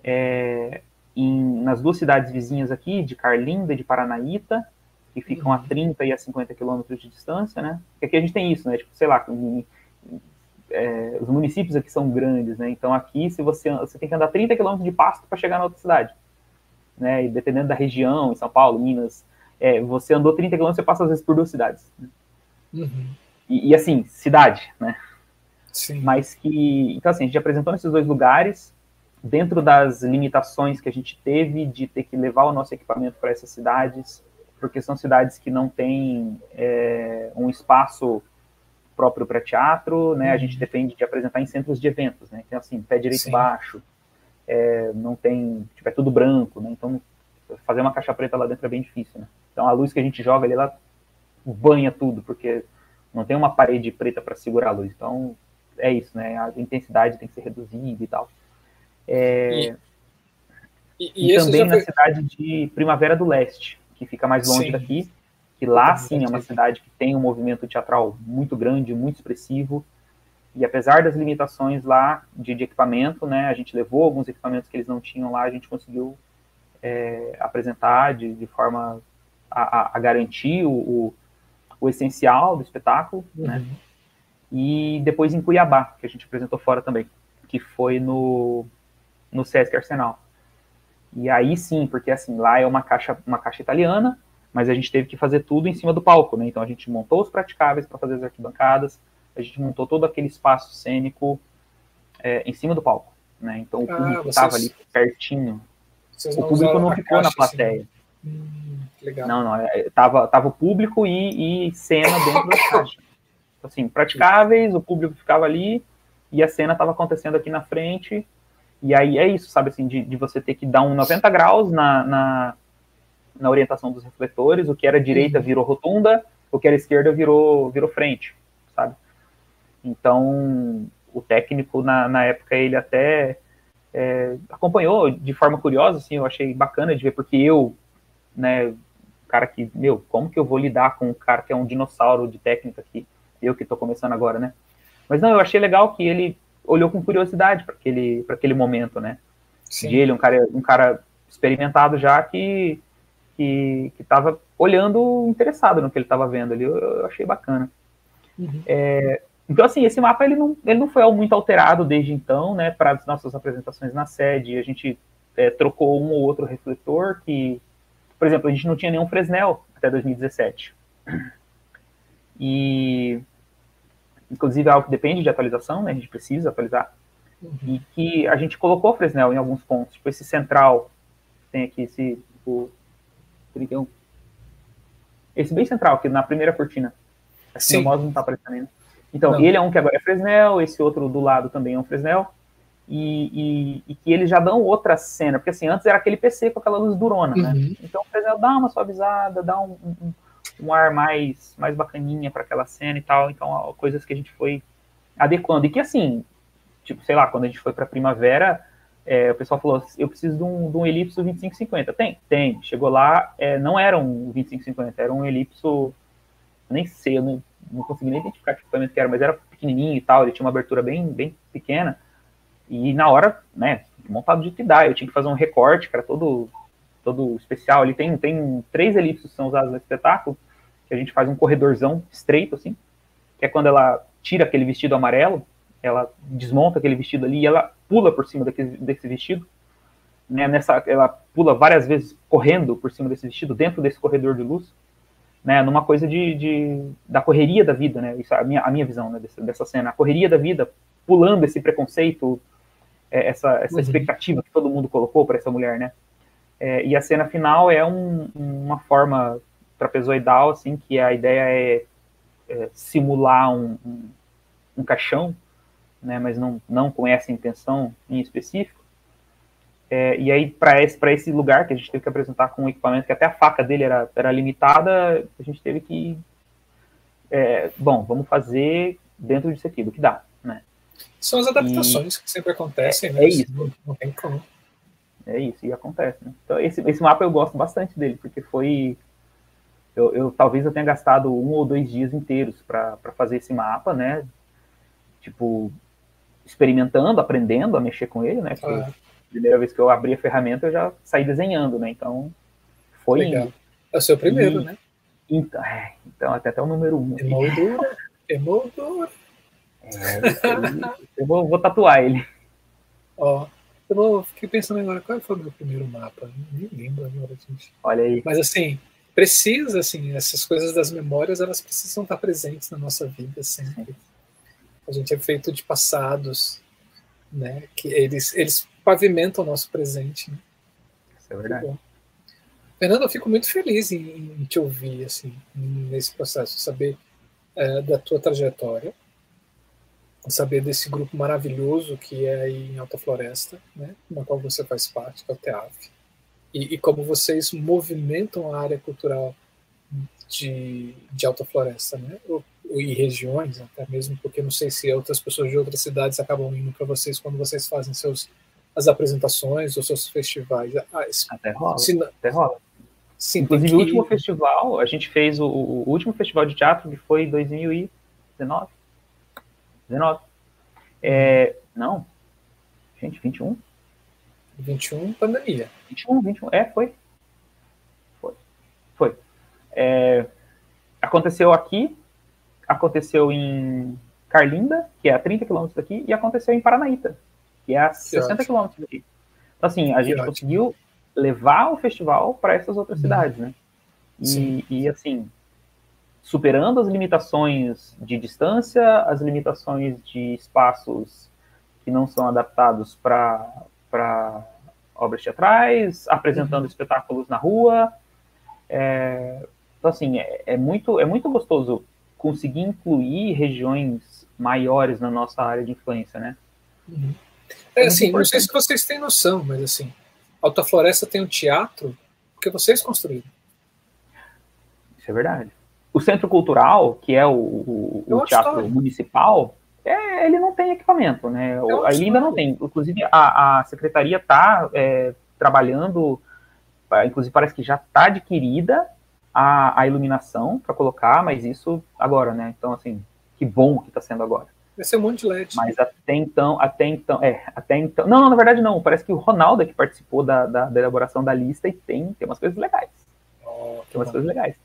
é, em, nas duas cidades vizinhas aqui, de Carlinda e de Paranaíta, que ficam uhum. a 30 e a 50 quilômetros de distância, né? Porque aqui a gente tem isso, né? Tipo, sei lá, em, é, os municípios aqui são grandes, né? Então aqui, se você, você tem que andar 30 quilômetros de pasto para chegar na outra cidade, né? E dependendo da região, em São Paulo, Minas, é, você andou 30 quilômetros, você passa às vezes por duas cidades. Né? Uhum. E, e, assim, cidade, né? Sim. Mas que, então assim, a gente apresentou nesses dois lugares, dentro das limitações que a gente teve de ter que levar o nosso equipamento para essas cidades, porque são cidades que não têm é, um espaço próprio para teatro, né? Uhum. A gente depende de apresentar em centros de eventos, né? Então, assim, pé direito Sim. baixo, é, não tem, tipo, é tudo branco, né? Então, fazer uma caixa preta lá dentro é bem difícil, né? Então, a luz que a gente joga ali, ela banha tudo, porque não tem uma parede preta para segurar a luz. Então, é isso, né? A intensidade tem que ser reduzida e tal. É, e, e, e também na foi... cidade de Primavera do Leste, que fica mais longe Sim. daqui, que lá sim é uma cidade que tem um movimento teatral muito grande, muito expressivo, e apesar das limitações lá de, de equipamento, né, a gente levou alguns equipamentos que eles não tinham lá, a gente conseguiu é, apresentar de, de forma a, a, a garantir o, o, o, essencial do espetáculo, né, uhum. né, e depois em Cuiabá, que a gente apresentou fora também, que foi no, no Sesc Arsenal. E aí sim, porque assim, lá é uma caixa, uma caixa italiana, mas a gente teve que fazer tudo em cima do palco, né? Então a gente montou os praticáveis para fazer as arquibancadas, a gente montou todo aquele espaço cênico é, em cima do palco, né? Então o ah, público estava ali pertinho. o público não ficou na plateia. Hum, legal. Não, não, é, tava, tava o público e, e cena dentro da caixa. Assim, praticáveis, o público ficava ali e a cena estava acontecendo aqui na frente. E aí é isso, sabe, assim, de, de você ter que dar um 90 graus na, na na orientação dos refletores, o que era direita uhum. virou rotunda, o que era esquerda virou, virou frente, sabe? Então, o técnico, na, na época, ele até é, acompanhou de forma curiosa, assim, eu achei bacana de ver, porque eu, né, cara que, meu, como que eu vou lidar com um cara que é um dinossauro de técnica aqui, eu que tô começando agora, né? Mas não, eu achei legal que ele olhou com curiosidade para aquele, aquele momento, né? Sim. De ele, um cara, um cara experimentado já que que estava olhando interessado no que ele estava vendo ali. Eu, eu, achei bacana. Uhum. É, então, assim, esse mapa ele não, ele não foi muito alterado desde então, né? Para as nossas apresentações na sede, a gente é, trocou um ou outro refletor que, por exemplo, a gente não tinha nenhum Fresnel até 2017. E, inclusive, é algo que depende de atualização, né? A gente precisa atualizar. Uhum. E que a gente colocou Fresnel em alguns pontos, tipo esse central, tem aqui esse o 31. Esse bem central, aqui na primeira cortina. Assim, Sim. o mouse não tá aparecendo ainda. Então, Não. ele é um que agora é Fresnel, esse outro do lado também é um Fresnel. E, e- e que eles já dão outra cena, porque assim, antes era aquele PC com aquela luz durona, né? Uhum. Então o Fresnel dá uma suavizada, dá um, um- um ar mais, mais bacaninha para aquela cena e tal. Então, coisas que a gente foi adequando. E que assim, tipo, sei lá, quando a gente foi para primavera, é, o pessoal falou: eu preciso de um, de um elipso 2550. Tem? Tem. Chegou lá, é, não era um 2550, era um elipso. Nem sei, eu não, não consegui nem identificar que equipamento que era, mas era pequenininho e tal. Ele tinha uma abertura bem, bem pequena. E na hora, né, montado de TDI, eu tinha que fazer um recorte, que era todo, todo especial. Ele tem, tem três elipses que são usados no espetáculo, que a gente faz um corredorzão estreito, assim, que é quando ela tira aquele vestido amarelo, ela desmonta aquele vestido ali e ela pula por cima daquele, desse vestido. Né, nessa, ela pula várias vezes correndo por cima desse vestido, dentro desse corredor de luz, né, numa coisa de, de da correria da vida, né, isso é a minha, a minha visão né, dessa, dessa cena, a correria da vida, pulando esse preconceito, é, essa, essa Uhum. expectativa que todo mundo colocou para essa mulher, né, é, e a cena final é um, uma forma trapezoidal, assim, que a ideia é, é simular um, um, um caixão, né, mas não, não com essa intenção em específico. É, e aí, para esse, pra esse lugar que a gente teve que apresentar com um equipamento que até a faca dele era, era limitada, a gente teve que. é, bom, vamos fazer dentro disso aqui, do que dá. Né? São as adaptações que sempre acontecem, É- né? é isso. Não, não tem como. É isso, e acontece. Né? Então, esse, esse mapa eu gosto bastante dele, porque foi. Eu, eu- talvez eu tenha gastado um ou dois dias inteiros para fazer esse mapa, né? Tipo, experimentando, aprendendo a mexer com ele, né? Ah, a primeira vez que eu abri a ferramenta eu já saí desenhando, né? Então, foi. legal. É o seu primeiro, E- né? Então, é, então, até até o número um. Emoldura. Emoldura. É, esse aí, eu vou, vou tatuar ele. Ó, eu vou, fiquei pensando agora, qual foi o meu primeiro mapa? Nem lembro agora, gente. Olha aí. Mas assim, precisa, assim, essas coisas das memórias, elas precisam estar presentes na nossa vida sempre. A gente é feito de passados, né? Que eles, eles pavimentam o nosso presente. Né? Isso é verdade. Fernando, eu fico muito feliz em, em te ouvir, assim, nesse processo, saber é, da tua trajetória, saber desse grupo maravilhoso que é aí em Alta Floresta, né, na qual você faz parte, que é o TEAF, e, e como vocês movimentam a área cultural de, de Alta Floresta, né, e regiões, até mesmo, porque não sei se outras pessoas de outras cidades acabam indo para vocês quando vocês fazem seus as apresentações ou seus festivais. Ah, esse- Até rola. não- Até rola. sim, Inclusive, o último festival, a gente fez o, o último festival de teatro, que foi em 2019. 19. É, não. Gente, 21? 21, pandemia. 21, 21. É, foi. Foi. Foi. É, aconteceu aqui, aconteceu em Carlinda, que é a 30 quilômetros daqui, e aconteceu em Paranaíta, que é a 60 ótimo. quilômetros daqui. Então, assim, a Que gente ótimo. conseguiu levar o festival para essas outras Uhum. cidades, né? E, e, assim, superando as limitações de distância, as limitações de espaços que não são adaptados para obras teatrais, apresentando Uhum. espetáculos na rua. É, então, assim, é, é muito, é muito gostoso conseguir incluir regiões maiores na nossa área de influência, né? Uhum. É É assim, não sei importante. se vocês têm noção, mas assim, Alta Floresta tem um teatro porque vocês construíram. Isso é verdade. O Centro Cultural, que é o, o- É o uma teatro história. municipal, é, ele não tem equipamento, né? Ele ainda não tem. Inclusive, a, a secretaria está trabalhando, ah, inclusive parece que já está adquirida a, a iluminação para colocar, mas isso agora, né? Então, assim, que bom que está sendo agora. Vai ser um monte de LED. Mas até então, até então, é, até então. Não, não, na verdade não. Parece que o Ronaldo é que participou da, da, da elaboração da lista e tem, tem umas coisas legais. Oh, tem umas bom. coisas legais.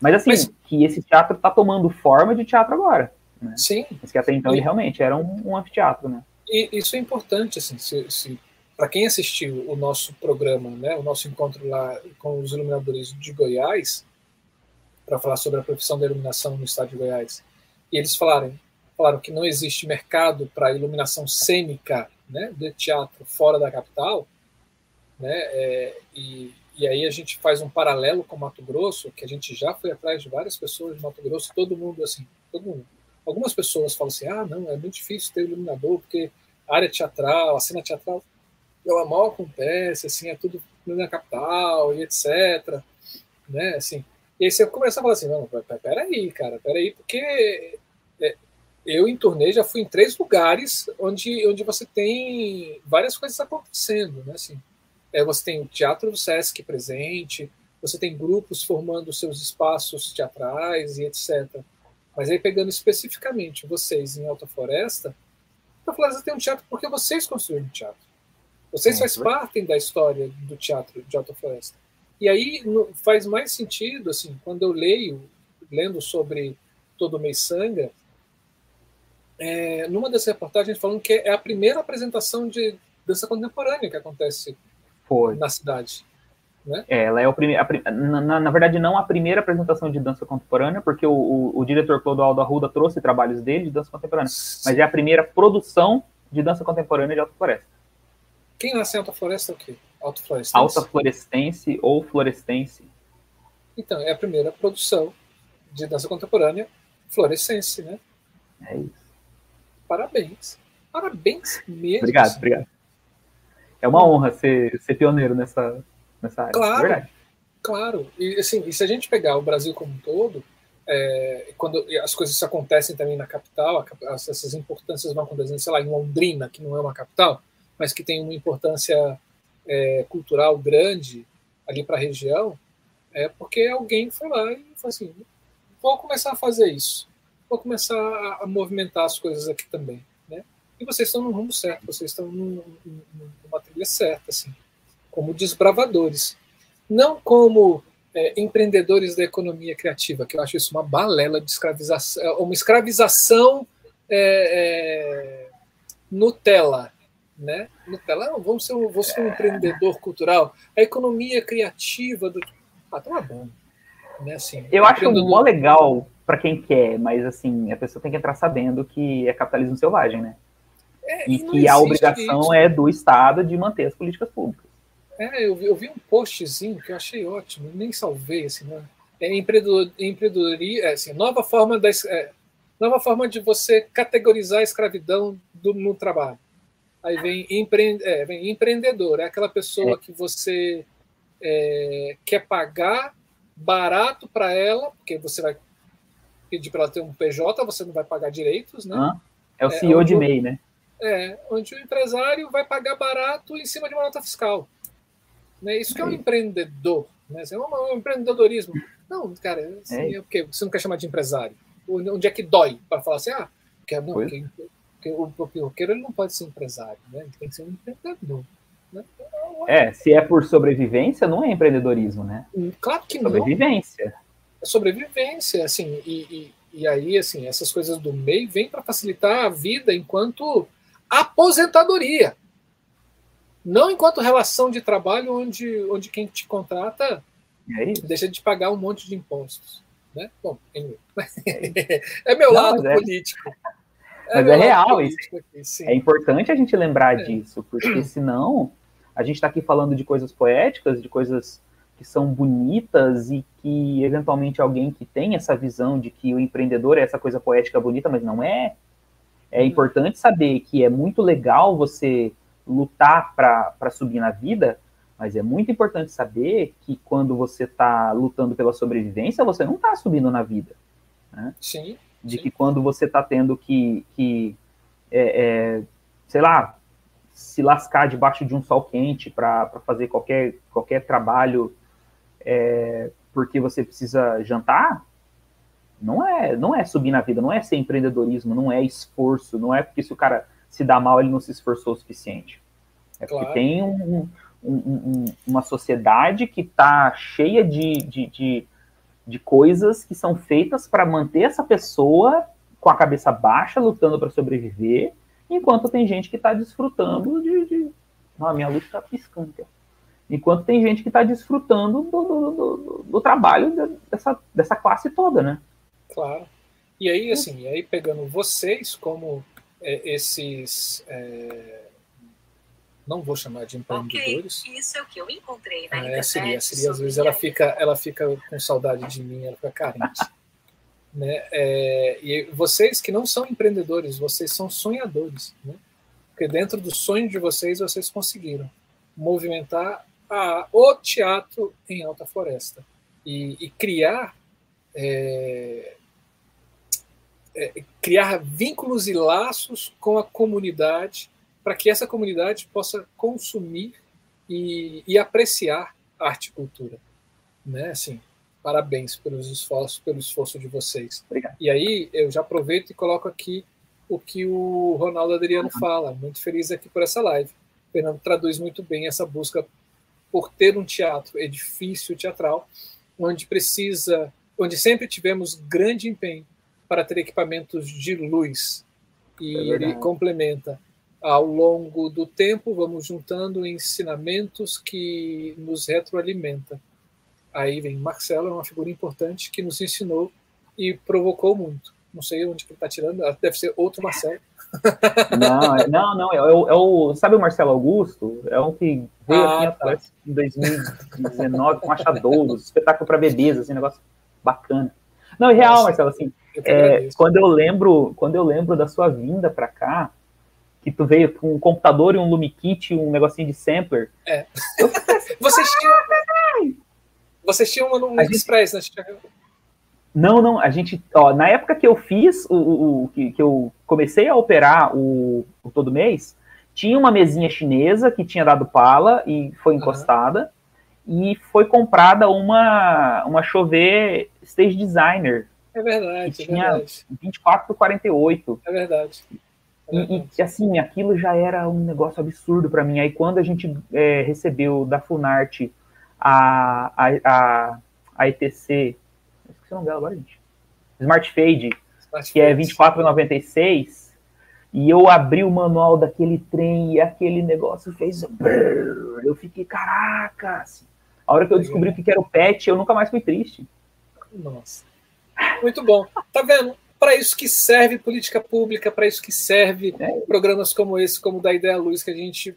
Mas assim, Mas... que esse teatro tá tomando forma de teatro agora. Né? Sim. Mas que até então e... ele realmente era um, um anfiteatro, né? E isso é importante, assim, se, se para quem assistiu o nosso programa, né, o nosso encontro lá com os iluminadores de Goiás, para falar sobre a profissão da iluminação no estado de Goiás, e eles falaram, falaram que não existe mercado para iluminação cênica né, de teatro fora da capital, né, é, e, e aí a gente faz um paralelo com Mato Grosso, que a gente já foi atrás de várias pessoas de Mato Grosso, todo mundo assim, todo mundo. Algumas pessoas falam assim, ah, não, é muito difícil ter iluminador, porque área teatral, a cena teatral, ela mal acontece, assim, é tudo na capital e etc, né, assim. E aí você começa a falar assim, não, peraí, cara, peraí, porque é, eu em turnê já fui em três lugares onde, onde você tem várias coisas acontecendo, né, assim. É, você tem o Teatro do Sesc presente, você tem grupos formando seus espaços teatrais e etc. Mas aí pegando especificamente vocês em Alta Floresta, Alta Floresta tem um teatro porque vocês construíram um teatro. Vocês fazem parte da história do teatro de Alta Floresta. E aí faz mais sentido, assim, quando eu leio, lendo sobre Todo Meissanga, é, numa das reportagens falando que é a primeira apresentação de dança contemporânea que acontece Foi. na cidade. Né? É, ela é o primeiro, na, na, verdade não a primeira apresentação de dança contemporânea, porque o, o, o diretor Clodoaldo Arruda trouxe trabalhos dele de dança contemporânea, mas é a primeira produção de dança contemporânea de Alta Floresta. Quem nasce em Alta Floresta é o quê? Alta Florestense? Alta Florestense ou Florestense. Então, é a primeira produção de dança contemporânea florescense, né? É isso. Parabéns. Parabéns mesmo. Obrigado, obrigado. É uma honra ser, ser pioneiro nessa, nessa área. Claro, Verdade. claro. E, assim, e se a gente pegar o Brasil como um todo, é, quando as coisas acontecem também na capital, essas importâncias vão acontecendo, sei lá, em Londrina, que não é uma capital, mas que tem uma importância é, cultural grande ali para a região, é porque alguém foi lá e falou assim: vou começar a fazer isso, vou começar a, a movimentar as coisas aqui também. Né? E vocês estão no rumo certo, vocês estão num, numa trilha certa, assim, como desbravadores. Não como é, empreendedores da economia criativa, que eu acho isso uma balela de escravização, uma escravização é, é, Nutella, né? Nutella, não, vamos ser, um, vou ser um empreendedor cultural. A economia criativa do. Ah, tá bom. Né, assim, Eu acho mó legal para quem quer, mas assim, a pessoa tem que entrar sabendo que é capitalismo selvagem, né? É, e que a obrigação isso. é do Estado de manter as políticas públicas. É, eu vi, eu vi um postzinho que eu achei ótimo, nem salvei, assim, né? É empreendedor, empreendedoria, é, assim, nova forma da, é, nova forma de você categorizar a escravidão do, no trabalho. Aí vem, empre... é, vem empreendedor, é aquela pessoa é. que você é, quer pagar barato para ela, porque você vai pedir para ela ter um PJ, você não vai pagar direitos, né? Ah, é o CEO de MEI, né? É, onde o empresário vai pagar barato em cima de uma nota fiscal. Né? Isso que é um empreendedor, né? é um, um empreendedorismo. Não, cara, assim, é. porque você não quer chamar de empresário. Onde é que dói para falar assim, ah, quer, não, quem, porque o piroqueiro ele não pode ser empresário, né? Ele tem que ser um empreendedor. Né? É, se é por sobrevivência, não é empreendedorismo, né? Hum, claro que sobrevivência. não. É sobrevivência, assim, e, e, e aí, assim, essas coisas do meio vêm para facilitar a vida enquanto aposentadoria. Não enquanto relação de trabalho onde, onde quem te contrata é deixa de pagar um monte de impostos. Né? Bom, é, é meu não, lado é. político. Mas é, é real isso. Aqui, é importante a gente lembrar é. disso, porque senão a gente está aqui falando de coisas poéticas, de coisas que são bonitas e que eventualmente alguém que tem essa visão de que o empreendedor é essa coisa poética bonita, mas não é. É uhum. importante saber que é muito legal você lutar para subir na vida, mas é muito importante saber que quando você está lutando pela sobrevivência, você não está subindo na vida. Né? Sim de que quando você está tendo que, que é, é, sei lá, se lascar debaixo de um sol quente para fazer qualquer, qualquer trabalho é, porque você precisa jantar, não é, não é subir na vida, não é ser empreendedorismo, não é esforço, não é porque se o cara se dá mal ele não se esforçou o suficiente. É porque claro. tem um, um, um, uma sociedade que está cheia de, de, de, de, coisas que são feitas para manter essa pessoa com a cabeça baixa, lutando para sobreviver, enquanto tem gente que está desfrutando de. de... Ah, minha luz está piscando. Enquanto tem gente que está desfrutando do, do, do, do, trabalho dessa, dessa classe toda, né? Claro. E aí, assim, aí pegando vocês como é, esses. É, não vou chamar de empreendedores. Okay. Isso é o que eu encontrei na é, a Siri, a Siri às vezes ela fica, ela fica com saudade de mim, ela fica carente. né? É, e vocês que não são empreendedores, vocês são sonhadores, né? Porque dentro do sonho de vocês, vocês conseguiram movimentar a, o teatro em Alta Floresta e, e criar é, é, criar vínculos e laços com a comunidade para que essa comunidade possa consumir e, e, apreciar arte e cultura, né? Assim, parabéns pelos esforços, pelo esforço de vocês. Obrigado. E aí eu já aproveito e coloco aqui o que o Ronaldo Adriano fala. Muito feliz aqui por essa live. O Fernando traduz muito bem essa busca por ter um teatro edifício teatral, onde precisa, onde sempre tivemos grande empenho para ter equipamentos de luz. E é ele complementa. Ao longo do tempo, vamos juntando ensinamentos que nos retroalimentam. Aí vem Marcelo, é uma figura importante que nos ensinou e provocou muito. Não sei onde que ele está tirando, deve ser outro Marcelo. Não, é, não, não, é, o, é o, Sabe o Marcelo Augusto? É um que veio ah, aqui tá. em 2019 com achadouros, espetáculo para bebês, assim, negócio bacana. Não, é real, Marcelo, assim, é, quando eu lembro, quando eu lembro da sua vinda para cá, que tu veio com um computador e um Lumikit, um negocinho de sampler. É. Eu... Vocês tinham. Vocês tinham um Express, né? Não, não, a gente, ó, na época que eu fiz o, o, o que, que, eu comecei a operar o, o, todo mês, tinha uma mesinha chinesa que tinha dado pala e foi encostada uhum. e foi comprada uma uma chover stage designer. É verdade, que é tinha verdade. 24 por 48. É verdade. É e, e, assim, aquilo já era um negócio absurdo para mim. Aí quando a gente é, recebeu da Funarte a, a, a, a ETC esqueci o nome dela agora, gente. Smart Fade, Smart que Fade. é 24,96. E eu abri o manual daquele trem e aquele negócio fez. Eu fiquei, caracas! A hora que eu descobri o que era o pet, eu nunca mais fui triste. Nossa. Muito bom. Tá vendo? Para isso que serve política pública, para isso que serve é programas como esse, como da Ideia Luz, que a gente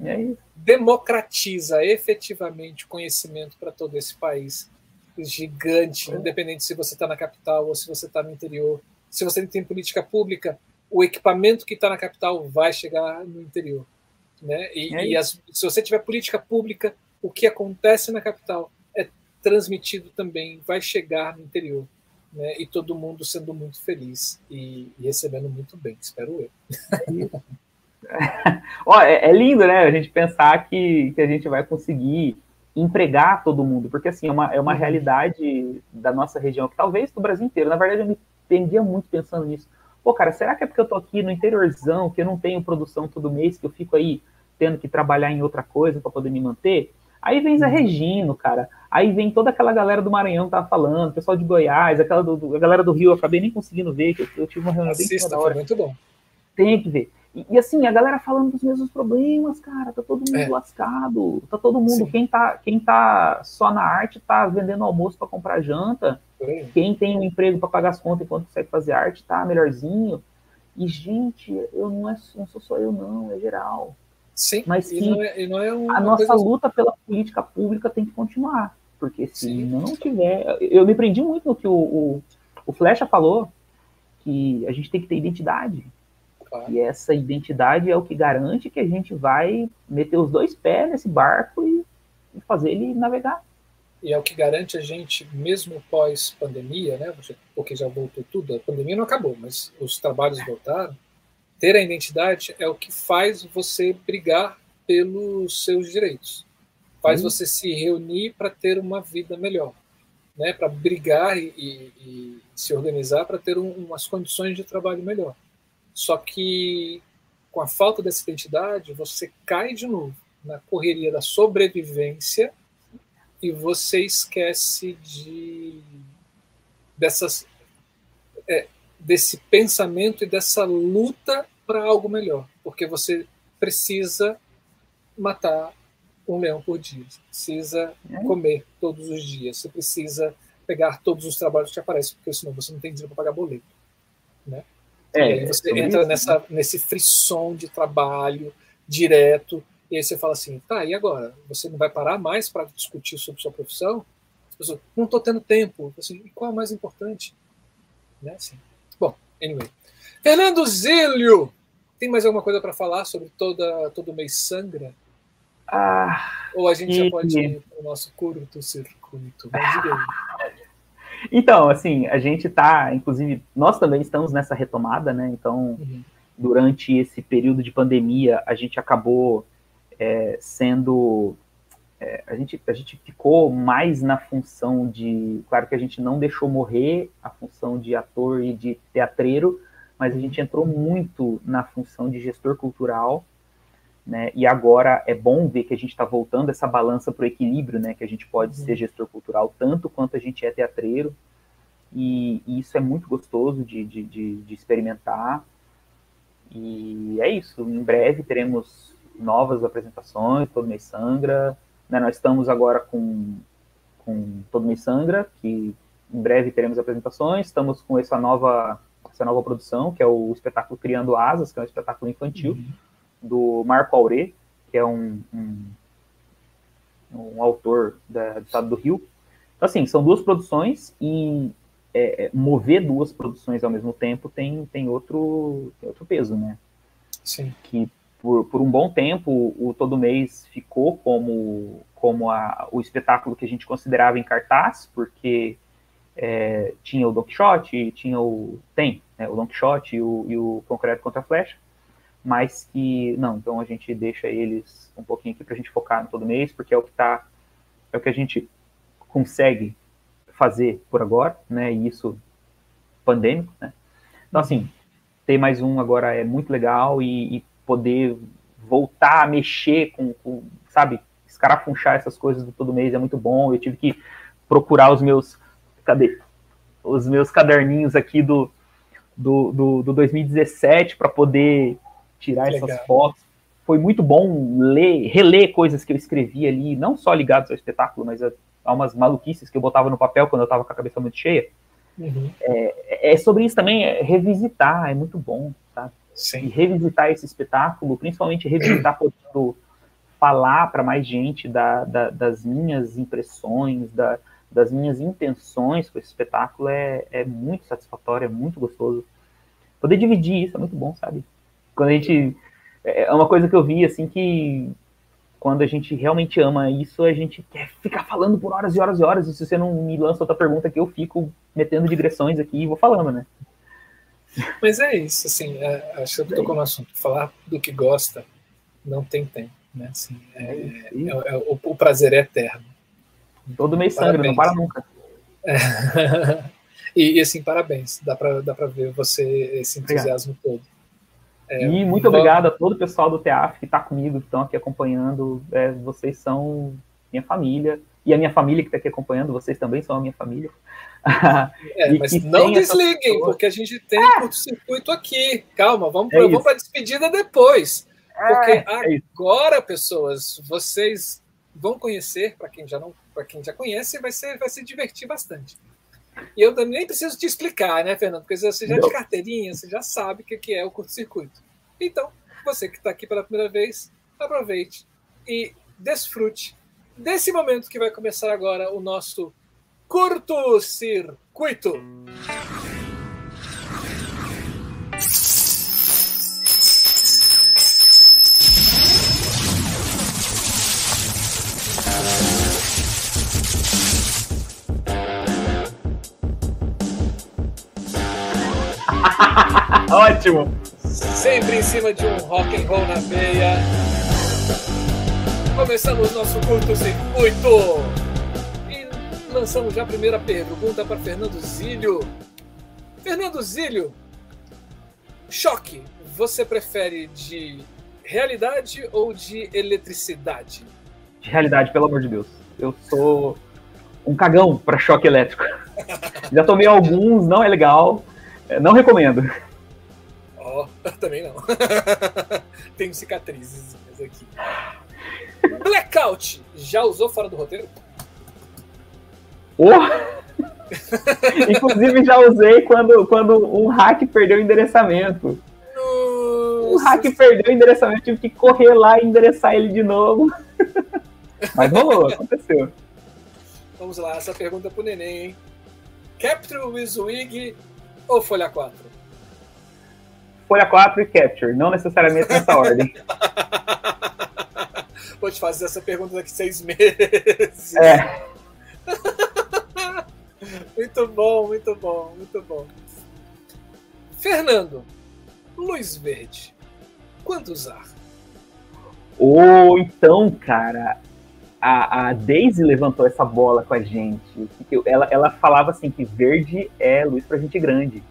é democratiza efetivamente o conhecimento para todo esse país gigante, é. independente se você está na capital ou se você está no interior. Se você tem política pública, o equipamento que está na capital vai chegar no interior. Né? E, é e as, se você tiver política pública, o que acontece na capital é transmitido também, vai chegar no interior. Né? E todo mundo sendo muito feliz e, e recebendo muito bem, espero eu. Ó, é, é, lindo, né? A gente pensar que, que a gente vai conseguir empregar todo mundo, porque assim, é uma, é uma uhum. realidade da nossa região, que talvez do Brasil inteiro, na verdade eu me pendia muito pensando nisso. Pô, cara, será que é porque eu tô aqui no interiorzão, que eu não tenho produção todo mês, que eu fico aí tendo que trabalhar em outra coisa para poder me manter? Aí vem Zé uhum. Regino, cara. Aí vem toda aquela galera do Maranhão que tava falando, pessoal de Goiás, aquela do, a galera do Rio, eu acabei nem conseguindo ver, que eu, eu tive uma reunião Assista, bem hora. muito bom. Tem que ver. E, e, assim, a galera falando dos mesmos problemas, cara, tá todo mundo é. lascado, tá todo mundo, quem tá, quem tá só na arte tá vendendo almoço para comprar janta, é. quem tem um emprego para pagar as contas enquanto consegue fazer arte tá melhorzinho. E, gente, eu não, é, não sou só eu, não, é geral. Sim, mas sim, não é, não é a nossa coisa... luta pela política pública tem que continuar. Porque se sim. não tiver. Eu me prendi muito no que o, o, o Flecha falou, que a gente tem que ter identidade. Claro. E essa identidade é o que garante que a gente vai meter os dois pés nesse barco e, e fazer ele navegar. E é o que garante a gente, mesmo pós-pandemia, né? Porque já voltou tudo, a pandemia não acabou, mas os trabalhos voltaram. Ter a identidade é o que faz você brigar pelos seus direitos, faz hum. você se reunir para ter uma vida melhor. né, para brigar e, e, e, se organizar para ter um, umas condições de trabalho melhor. Só que com a falta dessa identidade, você cai de novo na correria da sobrevivência e você esquece de dessas é, desse pensamento e dessa luta para algo melhor, porque você precisa matar um leão por dia, você precisa é. comer todos os dias, você precisa pegar todos os trabalhos que aparecem, porque senão você não tem dinheiro para pagar boleto, né? É, e você entra isso, nessa, né? nesse frisson de trabalho direto, e aí você fala assim, tá, e agora? Você não vai parar mais para discutir sobre sua profissão? Pessoas, não estou tendo tempo. Assim, e qual é o mais importante? Né? Assim. Bom, anyway. Fernando Zílio, tem mais alguma coisa para falar sobre toda, todo mês sangra? Ah, Ou a gente e... já pode ir para o nosso curto-circuito? Então, assim, a gente está, inclusive, nós também estamos nessa retomada, né? Então, uhum. durante esse período de pandemia, a gente acabou é, sendo. É, a, gente, a gente ficou mais na função de. Claro que a gente não deixou morrer a função de ator e de teatreiro, mas a gente entrou muito na função de gestor cultural. Né? E agora é bom ver que a gente está voltando essa balança para o equilíbrio, né? Que a gente pode uhum. ser gestor cultural tanto quanto a gente é teatreiro. E, e isso é muito gostoso de, de, de, de, experimentar. E é isso. Em breve teremos novas apresentações, Todo Mês Sangra. Né? Nós estamos agora com, com Todo Mês Sangra, que em breve teremos apresentações. Estamos com essa nova, essa nova produção, que é o espetáculo Criando Asas, que é um espetáculo infantil. Uhum do Marco Auré, que é um, um, um autor da, do estado do Rio. Então, assim, são duas produções e é, é, mover duas produções ao mesmo tempo tem, tem, outro, tem outro peso, né? Sim. Que por, por um bom tempo o Todo Mês ficou como, como a, o espetáculo que a gente considerava em cartaz, porque é, tinha o Don Quixote, tinha o. Tem, né, o Don Quixote e o, e o Concreto contra a Flecha mas que não, então a gente deixa eles um pouquinho aqui para a gente focar no todo mês, porque é o que tá, é o que a gente consegue fazer por agora, né? E isso pandêmico, né? Então assim, ter mais um agora é muito legal e, e poder voltar a mexer com, com, sabe, escarafunchar essas coisas do todo mês é muito bom. Eu tive que procurar os meus, cadê? Os meus caderninhos aqui do do, do, do 2017 para poder tirar Legal. essas fotos. Foi muito bom ler, reler coisas que eu escrevi ali, não só ligados ao espetáculo, mas a, a umas maluquices que eu botava no papel quando eu estava com a cabeça muito cheia. Uhum. É, é, sobre isso também, é revisitar, é muito bom, tá? Sim. E revisitar esse espetáculo, principalmente revisitar podendo falar para mais gente da, da, das minhas impressões, da, das minhas intenções com esse espetáculo é, é muito satisfatório, é muito gostoso. Poder dividir isso é muito bom, sabe? quando a gente. É, é uma coisa que eu vi, assim, que quando a gente realmente ama isso, a gente quer ficar falando por horas e horas e horas. E se você não me lança outra pergunta aqui, eu fico metendo digressões aqui e vou falando, né? Mas é isso, assim, é, acho que eu tocou no assunto. Falar do que gosta não tem tempo, né? Assim, é, é, é o, o, prazer é eterno. Todo mês sangue, não para nunca. e, e, assim, parabéns. Dá para dá pra ver você, esse entusiasmo Obrigado. todo. É, e muito obrigado a todo o pessoal do teatro que está comigo, que estão aqui acompanhando. É, vocês são minha família. E a minha família que está aqui acompanhando, vocês também são a minha família. É, mas não desliguem, porque a gente tem é. curto-circuito aqui. Calma, vamos é para a despedida depois. É, porque é agora, pessoas, vocês vão conhecer, para quem já não, para quem já conhece, vai ser, vai se divertir bastante. E eu nem preciso te explicar, né, Fernando? Porque você já de carteirinha, você já sabe o que é o curto-circuito. Então, você que está aqui pela primeira vez, aproveite e desfrute desse momento que vai começar agora o nosso curto-circuito. Ótimo! Sempre em cima de um rock and roll na veia. Começamos nosso curto-circuito. E lançamos já a primeira pergunta para Fernando Zílio. Fernando Zílio, choque, você prefere de realidade ou de eletricidade? De realidade, pelo amor de Deus. Eu sou um cagão para choque elétrico. Já tomei alguns, não é legal. É, não recomendo. Ó, oh, também não. Tenho cicatrizes aqui. Blackout, já usou fora do roteiro? Oh! Inclusive já usei quando, quando um hack perdeu o endereçamento. Nossa. Um hack perdeu o endereçamento, tive que correr lá e endereçar ele de novo. Mas rolou, aconteceu. Vamos lá, essa pergunta é pro neném, hein? Capture with Wig ou Folha 4? Folha 4 e Capture, não necessariamente nessa ordem. Vou te fazer essa pergunta daqui seis meses. É. muito bom, muito bom, muito bom. Fernando, luz verde, quanto usar? Ou então, cara, a, a Daisy levantou essa bola com a gente. Ela, ela falava assim que verde é luz pra gente grande.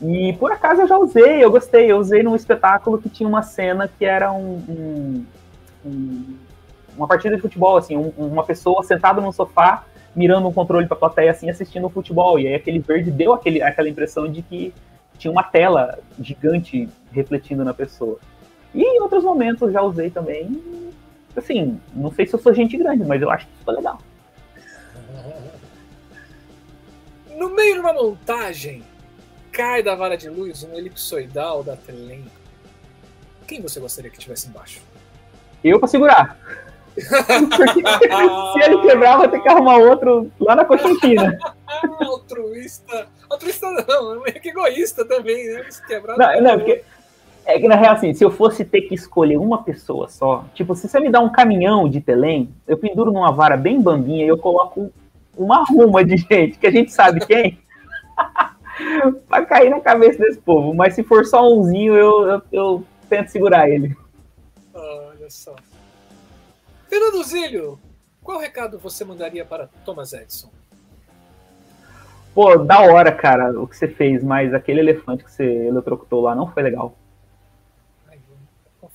E por acaso eu já usei, eu gostei. Eu usei num espetáculo que tinha uma cena que era um, um, um uma partida de futebol, assim, um, uma pessoa sentada num sofá mirando um controle para a plateia, assim, assistindo o futebol. E aí aquele verde deu aquele, aquela impressão de que tinha uma tela gigante refletindo na pessoa. E em outros momentos já usei também assim, não sei se eu sou gente grande, mas eu acho que isso foi legal. No meio de uma montagem, cai da vara de luz um elipsoidal da Trelém. Quem você gostaria que tivesse embaixo? Eu para segurar. Se ele quebrar, vai ter que arrumar outro lá na Coxinquina. altruísta. Altruísta não, é que egoísta também, né? Se quebrar. Não, não, porque é que na real, assim, se eu fosse ter que escolher uma pessoa só, tipo, se você me dá um caminhão de Telém, eu penduro numa vara bem bambinha e eu coloco uma ruma de gente, que a gente sabe quem, pra cair na cabeça desse povo. Mas se for só umzinho, eu, eu, eu tento segurar ele. Olha só. Fernando Zílio, qual recado você mandaria para Thomas Edison? Pô, da hora, cara, o que você fez, mas aquele elefante que você eletrocutou lá não foi legal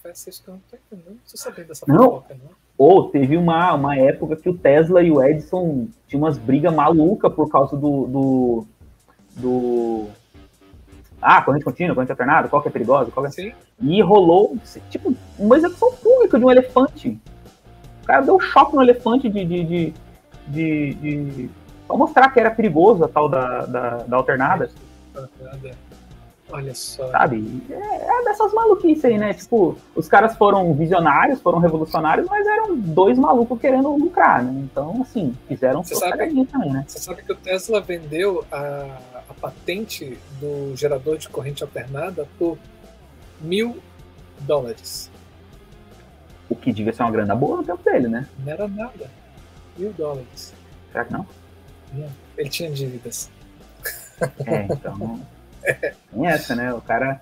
confesso isso que eu não tô entendendo. Não tô sabendo dessa não. fofoca, não. Ou teve uma, uma época que o Tesla e o Edison tinham umas brigas malucas por causa do, do, do. Ah, corrente contínua, corrente alternada, qual que é perigosa, qual que é... Sim. E rolou, tipo, uma execução pública de um elefante. O cara deu um choque no elefante de, de, de, de, de... Pra mostrar que era perigoso a tal da, da, da alternada. Olha só. Sabe? É, é, dessas maluquices aí, né? Tipo, os caras foram visionários, foram revolucionários, mas eram dois malucos querendo lucrar, né? Então, assim, fizeram você sabe, também, né? Você sabe que o Tesla vendeu a, a patente do gerador de corrente alternada por mil dólares. O que devia ser uma grana boa no tempo dele, né? Não era nada. Mil dólares. Será que não? Não. Ele tinha dívidas. É, então. Tem essa, né? O cara.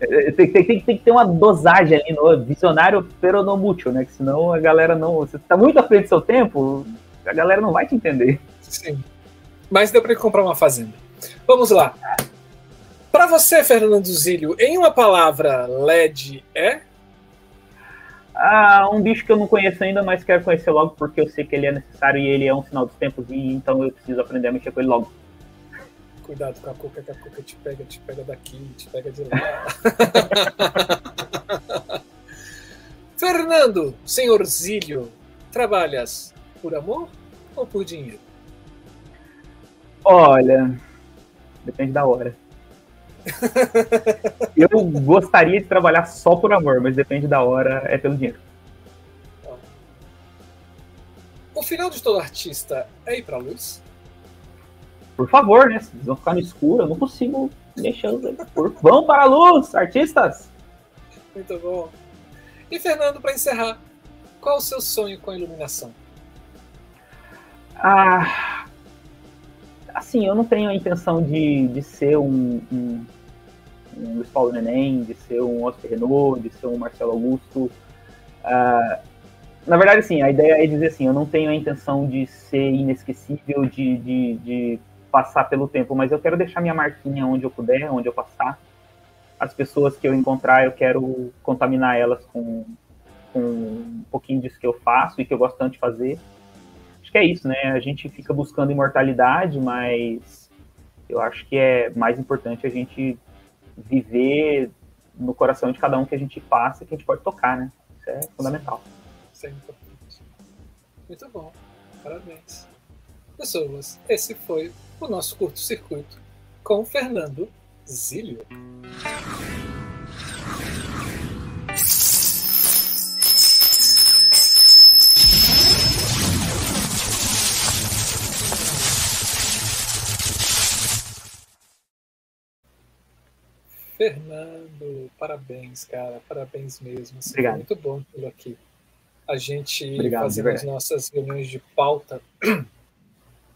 É, tem, tem, tem, tem, que ter uma dosagem ali no visionário peronomútil, né? Que senão a galera não. Você tá muito à frente do seu tempo, a galera não vai te entender. Sim. Mas deu para comprar uma fazenda. Vamos lá. Para você, Fernando Zílio, em uma palavra, LED é? Ah, um bicho que eu não conheço ainda, mas quero conhecer logo porque eu sei que ele é necessário e ele é um sinal dos tempos e então eu preciso aprender a mexer com ele logo. Cuidado com a cuca, que a cuca te pega, te pega daqui, te pega de lá. Fernando, senhor Zílio, trabalhas por amor ou por dinheiro? Olha, depende da hora. Eu gostaria de trabalhar só por amor, mas depende da hora, é pelo dinheiro. O final de todo artista é ir pra luz? por favor, né? Vocês vão ficar no escuro, eu não consigo mexer. Por... Vão para a luz, artistas! Muito bom. E Fernando, para encerrar, qual o seu sonho com a iluminação? Ah, assim, eu não tenho a intenção de, de ser um, um, um Luiz Paulo Neném, de ser um Oscar Renault, de ser um Marcelo Augusto. Ah, na verdade, sim, a ideia é dizer assim, eu não tenho a intenção de ser inesquecível, de, de, de passar pelo tempo, mas eu quero deixar minha marquinha onde eu puder, onde eu passar. As pessoas que eu encontrar, eu quero contaminar elas com, com um pouquinho disso que eu faço e que eu gosto tanto de fazer. Que é isso, né? A gente fica buscando imortalidade, mas eu acho que é mais importante a gente viver no coração de cada um que a gente passa, que a gente pode tocar, né? Isso é fundamental. Isso é importante. Muito bom. Parabéns. Pessoas, esse foi o nosso curto-circuito com Fernando Zílio. Fernando, parabéns, cara, parabéns mesmo. Assim, Obrigado. Muito bom tê-lo aqui. A gente Obrigado, fazendo as nossas reuniões de pauta,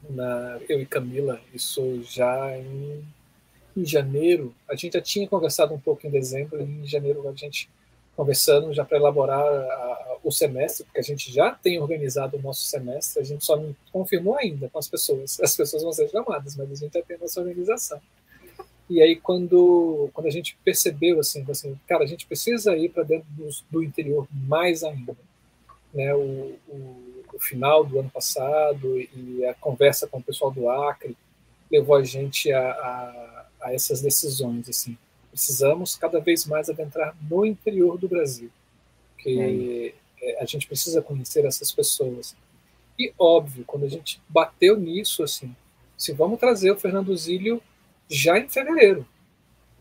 na, eu e Camila, isso já em, em, janeiro. A gente já tinha conversado um pouco em dezembro, e em janeiro a gente conversando já para elaborar a, o semestre, porque a gente já tem organizado o nosso semestre, a gente só não confirmou ainda com as pessoas. As pessoas vão ser chamadas, mas a gente já tem a nossa organização. E aí, quando, quando a gente percebeu, assim, assim cara, a gente precisa ir para dentro do, do, interior mais ainda. Né? O, o, o, final do ano passado e a conversa com o pessoal do Acre levou a gente a, a, a essas decisões. Assim. Precisamos cada vez mais adentrar no interior do Brasil, porque é. a gente precisa conhecer essas pessoas. E, óbvio, quando a gente bateu nisso, assim, se vamos trazer o Fernando Zílio já em fevereiro.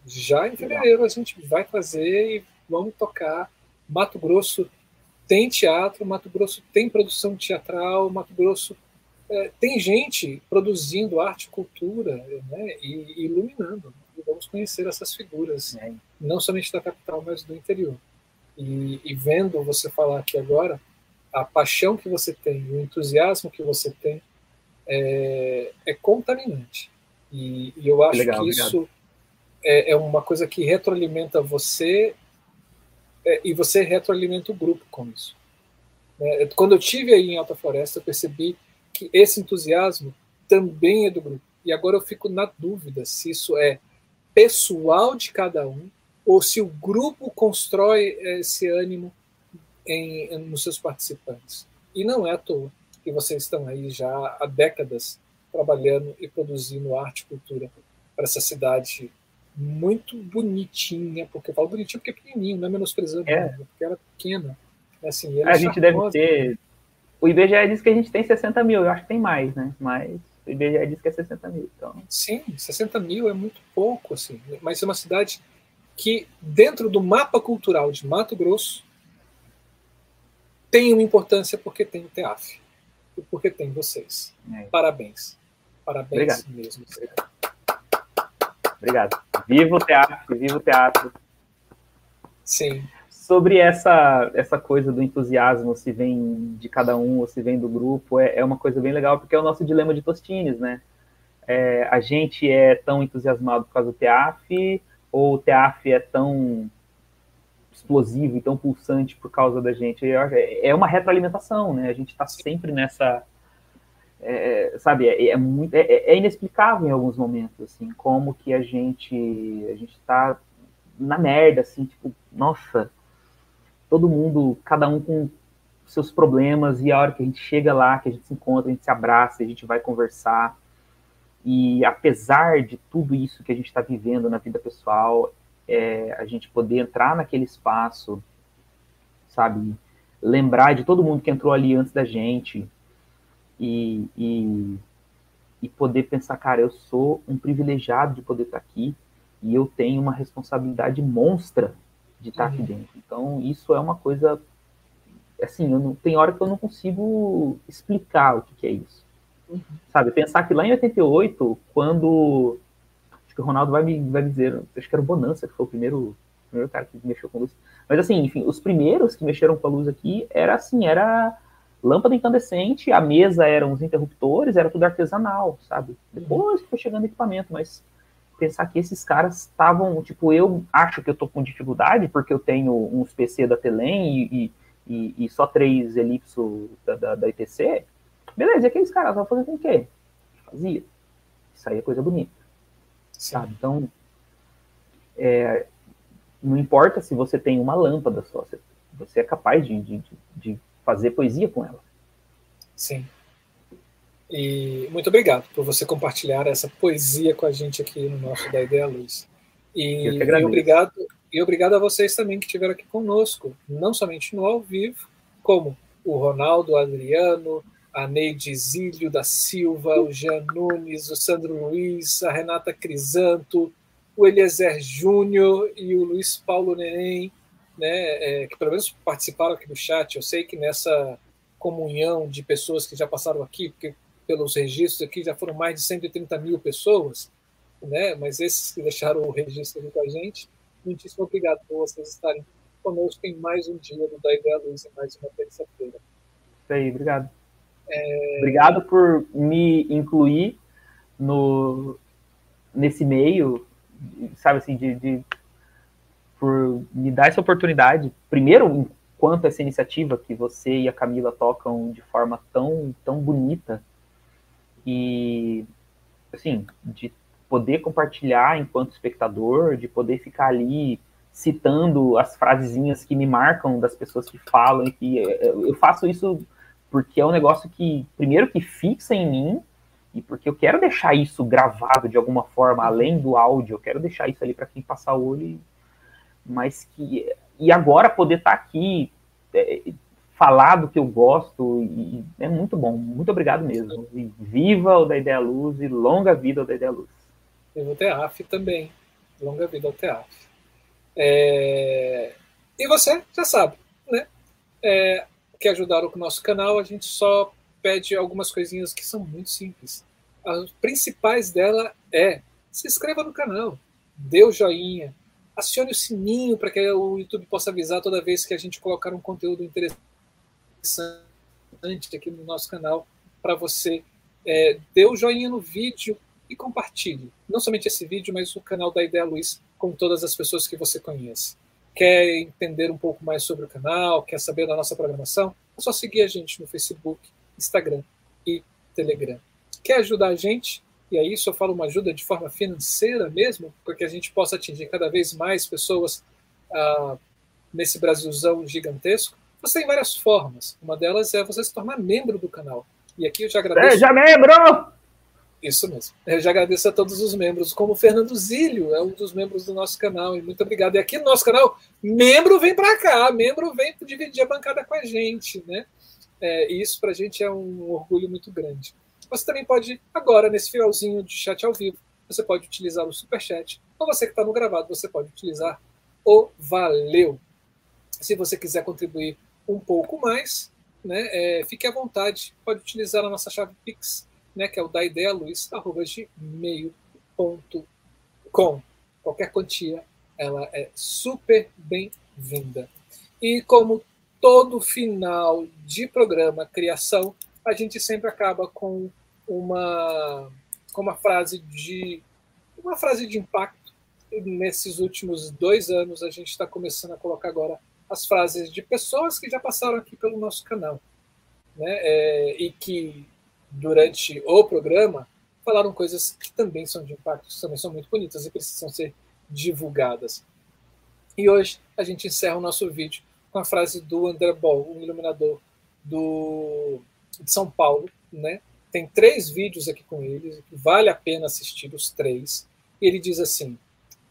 Já em fevereiro a gente vai fazer e vamos tocar. Mato Grosso tem teatro, Mato Grosso tem produção teatral, Mato Grosso é, tem gente produzindo arte e cultura né, e, e iluminando. E vamos conhecer essas figuras, é. não somente da capital, mas do interior. E, e, vendo você falar aqui agora, a paixão que você tem, o entusiasmo que você tem, é, é contaminante. E, e eu acho Legal, que isso é, é, uma coisa que retroalimenta você é, e você retroalimenta o grupo com isso. É, quando eu tive aí em Alta Floresta, eu percebi que esse entusiasmo também é do grupo. E agora eu fico na dúvida se isso é pessoal de cada um ou se o grupo constrói esse ânimo em, nos seus participantes. E não é à toa que vocês estão aí já há décadas trabalhando e produzindo arte e cultura para essa cidade muito bonitinha, porque eu falo bonitinho porque é pequenininho, não é menosprezando, é. Não, porque era pequena. Assim, a gente deve ter. O IBGE diz que a gente tem 60 mil, eu acho que tem mais, né? Mas o IBGE diz que é 60 mil. Então... Sim, 60 mil é muito pouco, assim. Mas é uma cidade que, dentro do mapa cultural de Mato Grosso, tem uma importância porque tem o TEAF e porque tem vocês. É. Parabéns. Parabéns Obrigado. mesmo. Obrigado. Viva o teatro, viva o teatro. Sim. Sobre essa, essa coisa do entusiasmo, se vem de cada um ou se vem do grupo, é, é uma coisa bem legal, porque é o nosso dilema de Tostines, né? É, a gente é tão entusiasmado por causa do TEAF, ou o TEAF é tão explosivo e tão pulsante por causa da gente. É uma retroalimentação, né? A gente está sempre nessa é, é, sabe, é, é muito, é, é, inexplicável em alguns momentos, assim, como que a gente, a gente tá na merda, assim, tipo, nossa, todo mundo, cada um com seus problemas, e a hora que a gente chega lá, que a gente se encontra, a gente se abraça, a gente vai conversar, e apesar de tudo isso que a gente está vivendo na vida pessoal, é, a gente poder entrar naquele espaço, sabe, lembrar de todo mundo que entrou ali antes da gente, e, e, e poder pensar, cara, eu sou um privilegiado de poder estar aqui e eu tenho uma responsabilidade monstra de estar uhum. aqui dentro. Então, isso é uma coisa, assim, eu não, tem hora que eu não consigo explicar o que, que é isso. Uhum. Sabe, pensar que lá em 88, quando, acho que o Ronaldo vai me, vai me dizer, acho que era o Bonança, que foi o primeiro, primeiro cara que mexeu com luz, mas assim, enfim, os primeiros que mexeram com a luz aqui, era assim, era lâmpada incandescente, a mesa eram os interruptores, era tudo artesanal, sabe? Depois que foi chegando equipamento, mas pensar que esses caras estavam, tipo, eu acho que eu tô com dificuldade porque eu tenho uns PC da Telem e, e, e, só três elipso da, da, da, ITC, beleza, e aqueles caras vão fazer com o quê? Fazia. Isso aí é coisa bonita. Sabe? Então, é, não importa se você tem uma lâmpada só, você, você é capaz de, de, de fazer poesia com ela. Sim. E muito obrigado por você compartilhar essa poesia com a gente aqui no nosso Da Ideia Luz. E, e obrigado, e obrigado a vocês também que estiveram aqui conosco, não somente no ao vivo, como o Ronaldo Adriano, a Neide Zílio da Silva, o Jean Nunes, o Sandro Luiz, a Renata Crisanto, o Eliezer Júnior e o Luiz Paulo Neném, né, é, que pelo menos participaram aqui do chat. Eu sei que nessa comunhão de pessoas que já passaram aqui, porque pelos registros aqui já foram mais de 130 mil pessoas, né, mas esses que deixaram o registro aqui com a gente, muitíssimo obrigado por vocês estarem conosco em mais um dia do Da Ideia Luz, em mais uma terça-feira. Isso aí, obrigado. É... Obrigado por me incluir no, nesse meio, sabe assim, de, de, por me dar essa oportunidade, primeiro, enquanto essa iniciativa que você e a Camila tocam de forma tão, tão bonita, e, assim, de poder compartilhar enquanto espectador, de poder ficar ali citando as frasezinhas que me marcam das pessoas que falam, e que eu faço isso porque é um negócio que, primeiro, que fixa em mim, e porque eu quero deixar isso gravado de alguma forma, além do áudio, eu quero deixar isso ali para quem passar o olho, e, mas que. E agora poder estar tá aqui, é, falar do que eu gosto, e, é muito bom. Muito obrigado mesmo. E viva o da Ideia Luz e longa vida ao da Ideia Luz. Viva o TEAF também. Longa vida ao TEAF. É... E você já sabe, né? É, que ajudaram com o nosso canal, a gente só pede algumas coisinhas que são muito simples. As principais dela é se inscreva no canal, dê o joinha, acione o sininho para que o YouTube possa avisar toda vez que a gente colocar um conteúdo interessante aqui no nosso canal para você. É, dê o joinha no vídeo e compartilhe. Não somente esse vídeo, mas o canal da Ideia Luiz com todas as pessoas que você conhece quer entender um pouco mais sobre o canal, quer saber da nossa programação, é só seguir a gente no Facebook, Instagram e Telegram. Quer ajudar a gente? E aí isso eu falo uma ajuda de forma financeira mesmo, para que a gente possa atingir cada vez mais pessoas ah, nesse Brasilzão gigantesco. Você tem várias formas. Uma delas é você se tornar membro do canal. E aqui eu já agradeço. Seja membro! Isso mesmo. Eu já agradeço a todos os membros, como o Fernando Zílio, é um dos membros do nosso canal, e muito obrigado. E aqui no nosso canal, membro vem para cá, membro vem dividir a bancada com a gente, né? É, e isso para a gente é um orgulho muito grande. Você também pode, agora, nesse finalzinho de chat ao vivo, você pode utilizar o Superchat, ou você que está no gravado, você pode utilizar o Valeu. Se você quiser contribuir um pouco mais, né, é, fique à vontade, pode utilizar a nossa chave Pix, né, que é o da ideia Luiz, arroba gmail.com. Qualquer quantia, ela é super bem-vinda. E como todo final de programa Criação, a gente sempre acaba com uma, com uma frase de uma frase de impacto. Nesses últimos dois anos, a gente está começando a colocar agora as frases de pessoas que já passaram aqui pelo nosso canal. Né? É, e que durante o programa, falaram coisas que também são de impacto, que também são muito bonitas e precisam ser divulgadas. E hoje a gente encerra o nosso vídeo com a frase do André Ball, um iluminador do, de São Paulo. Né? Tem três vídeos aqui com ele, vale a pena assistir os três. E ele diz assim: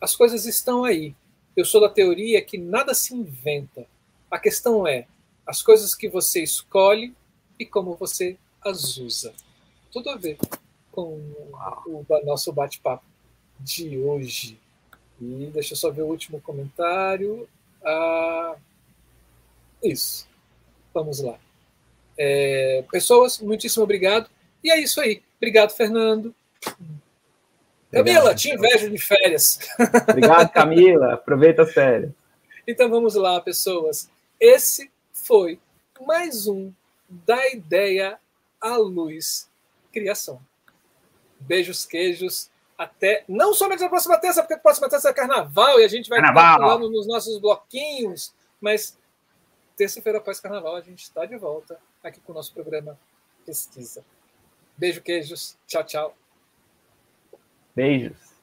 as coisas estão aí. Eu sou da teoria que nada se inventa. A questão é as coisas que você escolhe e como você Azusa. Tudo a ver com o nosso bate-papo de hoje. E deixa eu só ver o último comentário. Ah, isso. Vamos lá. É, pessoas, muitíssimo obrigado. E é isso aí. Obrigado, Fernando. Camila, te invejo de férias. Obrigado, Camila. Aproveita as férias. Então vamos lá, pessoas. Esse foi mais um da ideia a luz criação. Beijos, queijos. Até não somente na próxima terça, porque a próxima terça é carnaval e a gente vai carnaval. falando nos nossos bloquinhos, mas terça-feira após carnaval, a gente está de volta aqui com o nosso programa Pesquisa. Beijo, queijos. Tchau, tchau. Beijos.